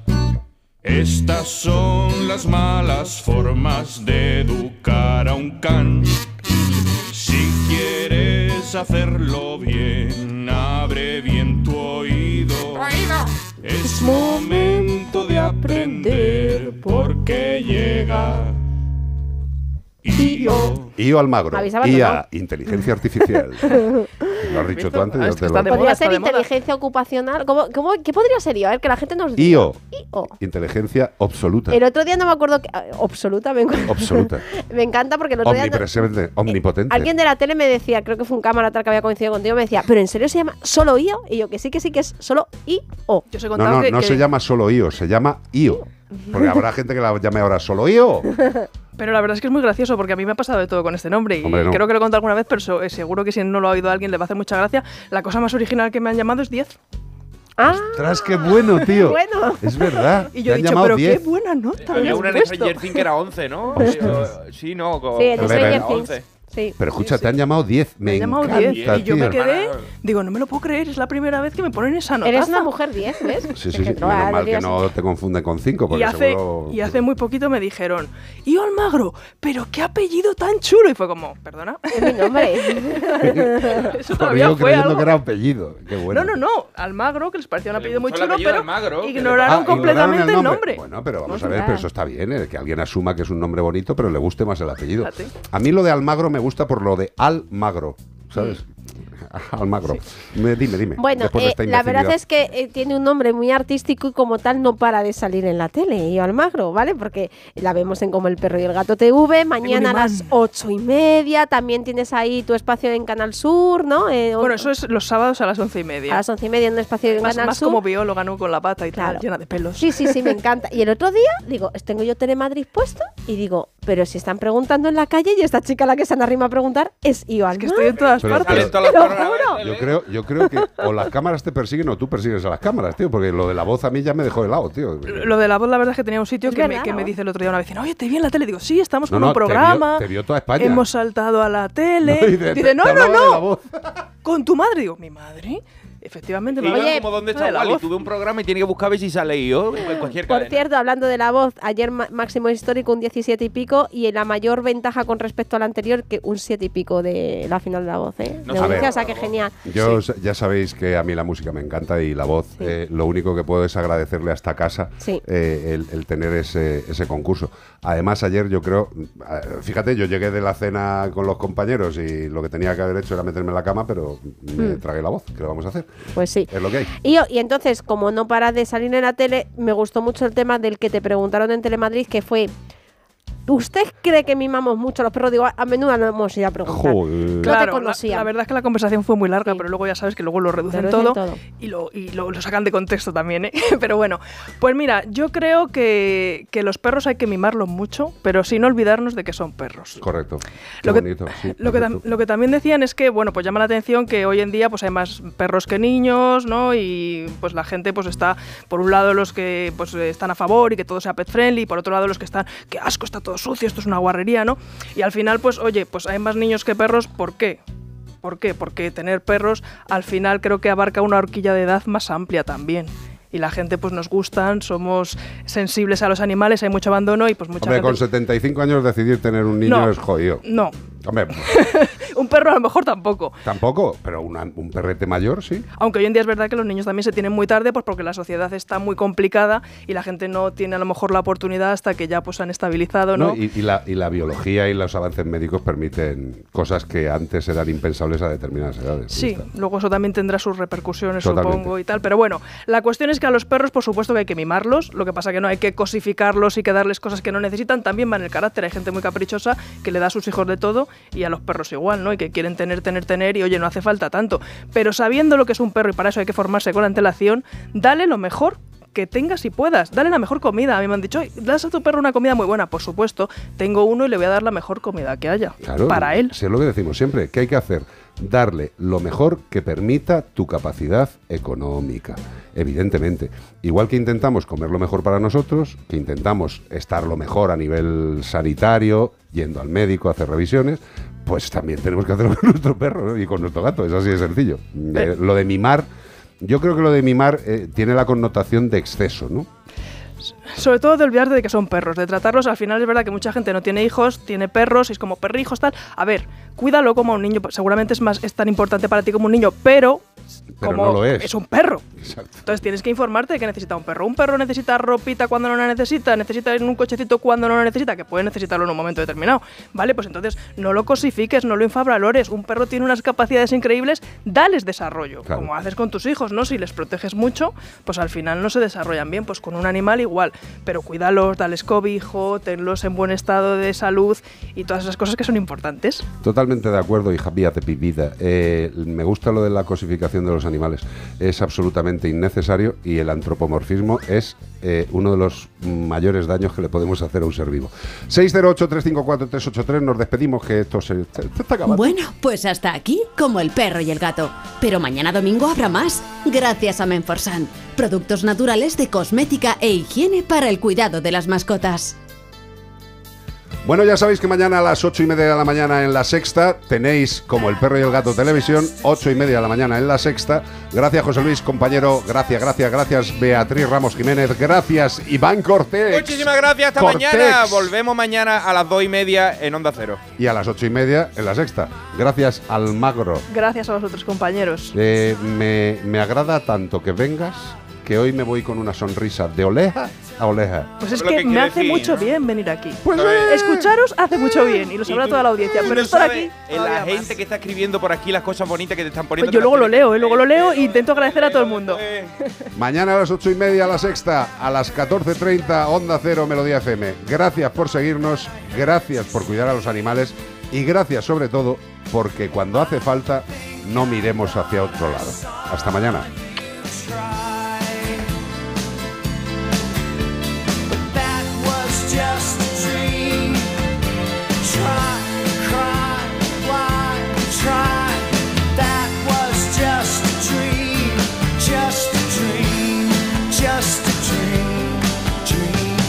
Estas son las malas formas de educar a un can. Si quieres hacerlo bien, abre bien tu oído. Es momento de aprender porque llega. IO. IO Almagro. Abandonado. IA, inteligencia artificial. Lo has dicho tú antes. ya te lo- Podría ser inteligencia ocupacional. ¿Cómo, cómo- qué podría ser IO? A ver, que la gente nos diga. IO. IO. Inteligencia absoluta. El otro día no me acuerdo. Que, ah, absoluta, me, Absoluta. me encanta porque el otro día. Omnipresente, omnipotente. Alguien de la tele me decía, creo que fue un cámara tal que había coincidido contigo, me decía, ¿pero en serio se llama solo IO? Y yo, que sí, que sí, que es solo IO. Yo No, no, no se llama solo IO, se llama IO. Porque habrá gente que la llame ahora solo IO. Pero la verdad es que es muy gracioso porque a mí me ha pasado de todo con este nombre y Hombre, no. creo que lo he contado alguna vez, pero eh, seguro que si no lo ha oído alguien le va a hacer mucha gracia. La cosa más original que me han llamado es 10. Ah, Ostras, qué bueno, tío. bueno. Es verdad. Y yo he dicho, llamado pero 10. qué buena nota. Había una en puesto". Stranger Things que era 11, ¿no? Sí, no. co- Sí, el de. Stranger Things. 11. Sí. Pero escucha, te han llamado 10. Me, Me han llamado encanta, 10 y yo me quedé. Digo, no me lo puedo creer, es la primera vez que me ponen esa nota. Eres una mujer 10, ¿ves? Sí, sí, sí. que no, Menos mal que no te confunden con 5, Y hace, seguro... y hace muy poquito me dijeron, y Almagro, pero qué apellido tan chulo. Y fue como, perdona. Es mi nombre. Eso todavía Yo fue algo. que era apellido. Qué bueno. No, no, no. Almagro, que les parecía un apellido muy chulo, apellido pero Almagro, ignoraron Ah, completamente ignoraron el nombre. Bueno, pero vamos a a ver, pero eso está bien, eh, que alguien asuma que es un nombre bonito, pero le guste más el apellido. Fíjate. A mí lo de Almagro me gusta por lo de Almagro, ¿sabes? Almagro. Me- dime, dime. Bueno, de eh, esta la verdad es que eh, tiene un nombre muy artístico y como tal no para de salir en la tele, y Almagro, ¿vale? Porque la vemos en Como el Perro y el Gato TV, mañana a las ocho y media, también tienes ahí tu espacio en Canal Sur, ¿no? Eh, Bueno, eso es los sábados a las once y media. a las once y media en un espacio en más, Canal más Sur. como bióloga, ¿no? Con la pata y Claro. tal, llena de pelos. Sí, sí, sí, me encanta. Y el otro día, digo, tengo yo Telemadrid puesto y digo, pero si están preguntando en la calle y esta chica a la que se han arrimado a preguntar es Io que estoy en todas Pero- partes. pero- Yo creo, yo creo que o las cámaras te persiguen o tú persigues a las cámaras, tío, porque lo de la voz a mí ya me dejó helado, tío. Lo de la voz, la verdad es que tenía un sitio que, me, que me dice el otro día una vecina, oye, te vi en la tele. Digo, sí, estamos No, con no, un te vio- programa. te vio toda España. Hemos saltado a la tele. No, y de- dice, te- no, te no, de no. voz. Con tu madre. Digo, ¿mi madre? Efectivamente, me Oye, como dónde de está la Wally. voz. Tuve un programa y tiene que buscar a ver si sale yo en cualquier Por cadena. cierto, hablando de la voz, ayer máximo histórico un 17 y pico y la mayor ventaja con respecto al anterior que un 7 y pico de la final de la voz, ¿eh? No de ver. o sea que genial. Yo ya sabéis que a mí la música me encanta y la voz. eh, lo único que puedo es agradecerle a esta casa Sí. eh, el, el tener ese, ese concurso. Además, ayer yo creo, fíjate, yo llegué de la cena con los compañeros y lo que tenía que haber hecho era meterme en la cama, pero me Mm. tragué la voz. ¿Qué lo vamos a hacer? Pues sí. Es lo que hay. Y, y entonces, como no para de salir en la tele, me gustó mucho el tema del que te preguntaron en Telemadrid, que fue, ¿usted cree que mimamos mucho a los perros? Digo, a menudo no hemos ido a preguntar. Joder. No te Claro, la, verdad es que la conversación fue muy larga, pero luego ya sabes que luego lo reducen reducen todo, todo. y, lo, y lo, lo sacan de contexto también, ¿eh? Pero bueno, pues mira, yo creo que, que los perros hay que mimarlos mucho, pero sin olvidarnos de que son perros. Correcto. Qué Lo que- bonito, sí, Lo que, tam- perfecto. lo que también decían es que, bueno, pues llama la atención que hoy en día pues hay más perros que niños, ¿no? Y pues la gente pues está, por un lado los que pues están a favor y que todo sea pet friendly, y por otro lado los que están, qué asco, está todo sucio, esto es una guarrería, ¿no? Y al final, pues oye, pues hay más niños que perros, ¿por qué? ¿Por qué? Porque tener perros al final creo que abarca una horquilla de edad más amplia también. Y la gente pues nos gustan, somos sensibles a los animales, hay mucho abandono y pues mucha Hombre, gente... con 75 años decidir tener un niño No. es jodido. No, Hombre, un perro a lo mejor tampoco. tampoco, pero una- un perrete mayor sí. Aunque hoy en día es verdad que los niños también se tienen muy tarde, pues porque la sociedad está muy complicada y la gente no tiene a lo mejor la oportunidad hasta que ya pues han estabilizado, ¿no? No, y, y la, y la biología y los avances médicos permiten cosas que antes eran impensables a determinadas edades. Sí, luego eso también tendrá sus repercusiones, Totalmente. supongo, y tal. Pero bueno, la cuestión es que a los perros, por supuesto que hay que mimarlos. Lo que pasa que no hay que cosificarlos y que darles cosas que no necesitan. También va en el carácter. Hay gente muy caprichosa que le da a sus hijos de todo y a los perros igual, ¿no? Y que quieren tener, tener, tener y oye, no hace falta tanto. Pero sabiendo lo que es un perro y para eso hay que formarse con antelación, dale lo mejor que tengas y puedas. Dale la mejor comida. A mí me han dicho, "Oye, ¿das a tu perro una comida muy buena? Por supuesto, tengo uno y le voy a dar la mejor comida que haya. Claro, Para él. Si es lo que decimos siempre, ¿qué hay que hacer? Darle lo mejor que permita tu capacidad económica, evidentemente. Igual que intentamos comer lo mejor para nosotros, que intentamos estar lo mejor a nivel sanitario, yendo al médico a hacer revisiones, pues también tenemos que hacerlo con nuestro perro ¿no? y con nuestro gato, es así de sencillo. Eh, lo de mimar, yo creo que lo de mimar eh, tiene la connotación de exceso, ¿no? Sobre todo de olvidarte de que son perros, de tratarlos. Al final es verdad que mucha gente no tiene hijos, tiene perros, es como perrijos, tal. A ver, cuídalo como un niño. pues Seguramente es más es tan importante para ti como un niño, pero. Pero como no lo es. un perro. Exacto. Entonces tienes que informarte de que necesita un perro. Un perro necesita ropita cuando no la necesita, necesita en un cochecito cuando no lo necesita, que puede necesitarlo en un momento determinado. Vale, pues entonces no lo cosifiques, no lo infravalores. Un perro tiene unas capacidades increíbles, dales desarrollo. Claro. Como haces con tus hijos, ¿no? Si les proteges mucho, pues al final no se desarrollan bien. Pues con un animal igual. Pero cuídalos, dales cobijo, tenlos en buen estado de salud y todas esas cosas que son importantes. Totalmente de acuerdo, hija mía de mi vida. Eh, me gusta lo de la cosificación de los animales. Es absolutamente innecesario y el antropomorfismo es eh, uno de los mayores daños que le podemos hacer a un ser vivo. 608-354-383, nos despedimos que esto se, se- se está acabando. Bueno, pues hasta aquí como el perro y el gato. Pero mañana domingo habrá más, gracias a Menforsan, productos naturales de cosmética e higiene para el cuidado de las mascotas. Bueno, ya sabéis que mañana a las 8 y media de la mañana en la sexta tenéis como el perro y el gato televisión, 8 y media de la mañana en la sexta. Gracias José Luis, compañero. Gracias, gracias, gracias Beatriz Ramos Jiménez. Gracias Iván Cortés. Muchísimas gracias, hasta mañana. Volvemos mañana a las dos y media en Onda Cero. Y a las 8 y media en la sexta. Gracias Almagro. Gracias a vosotros, compañeros. Eh, me, me agrada tanto que vengas que hoy me voy con una sonrisa de oreja a oreja. Pues es que, que me hace decir, mucho ¿no? bien venir aquí. Pues Escucharos hace mucho bien y lo sabrá toda la audiencia. Pero no estar aquí. en la gente más. que está escribiendo por aquí las cosas bonitas que te están poniendo. Pues yo luego lo leo, ¿eh? luego lo leo e intento agradecer a todo el mundo. Mañana a las 8 y media la sexta, a las 14.30 Onda Cero Melodía FM. Gracias por seguirnos, gracias por cuidar a los animales y gracias sobre todo porque cuando hace falta no miremos hacia otro lado. Hasta mañana. try?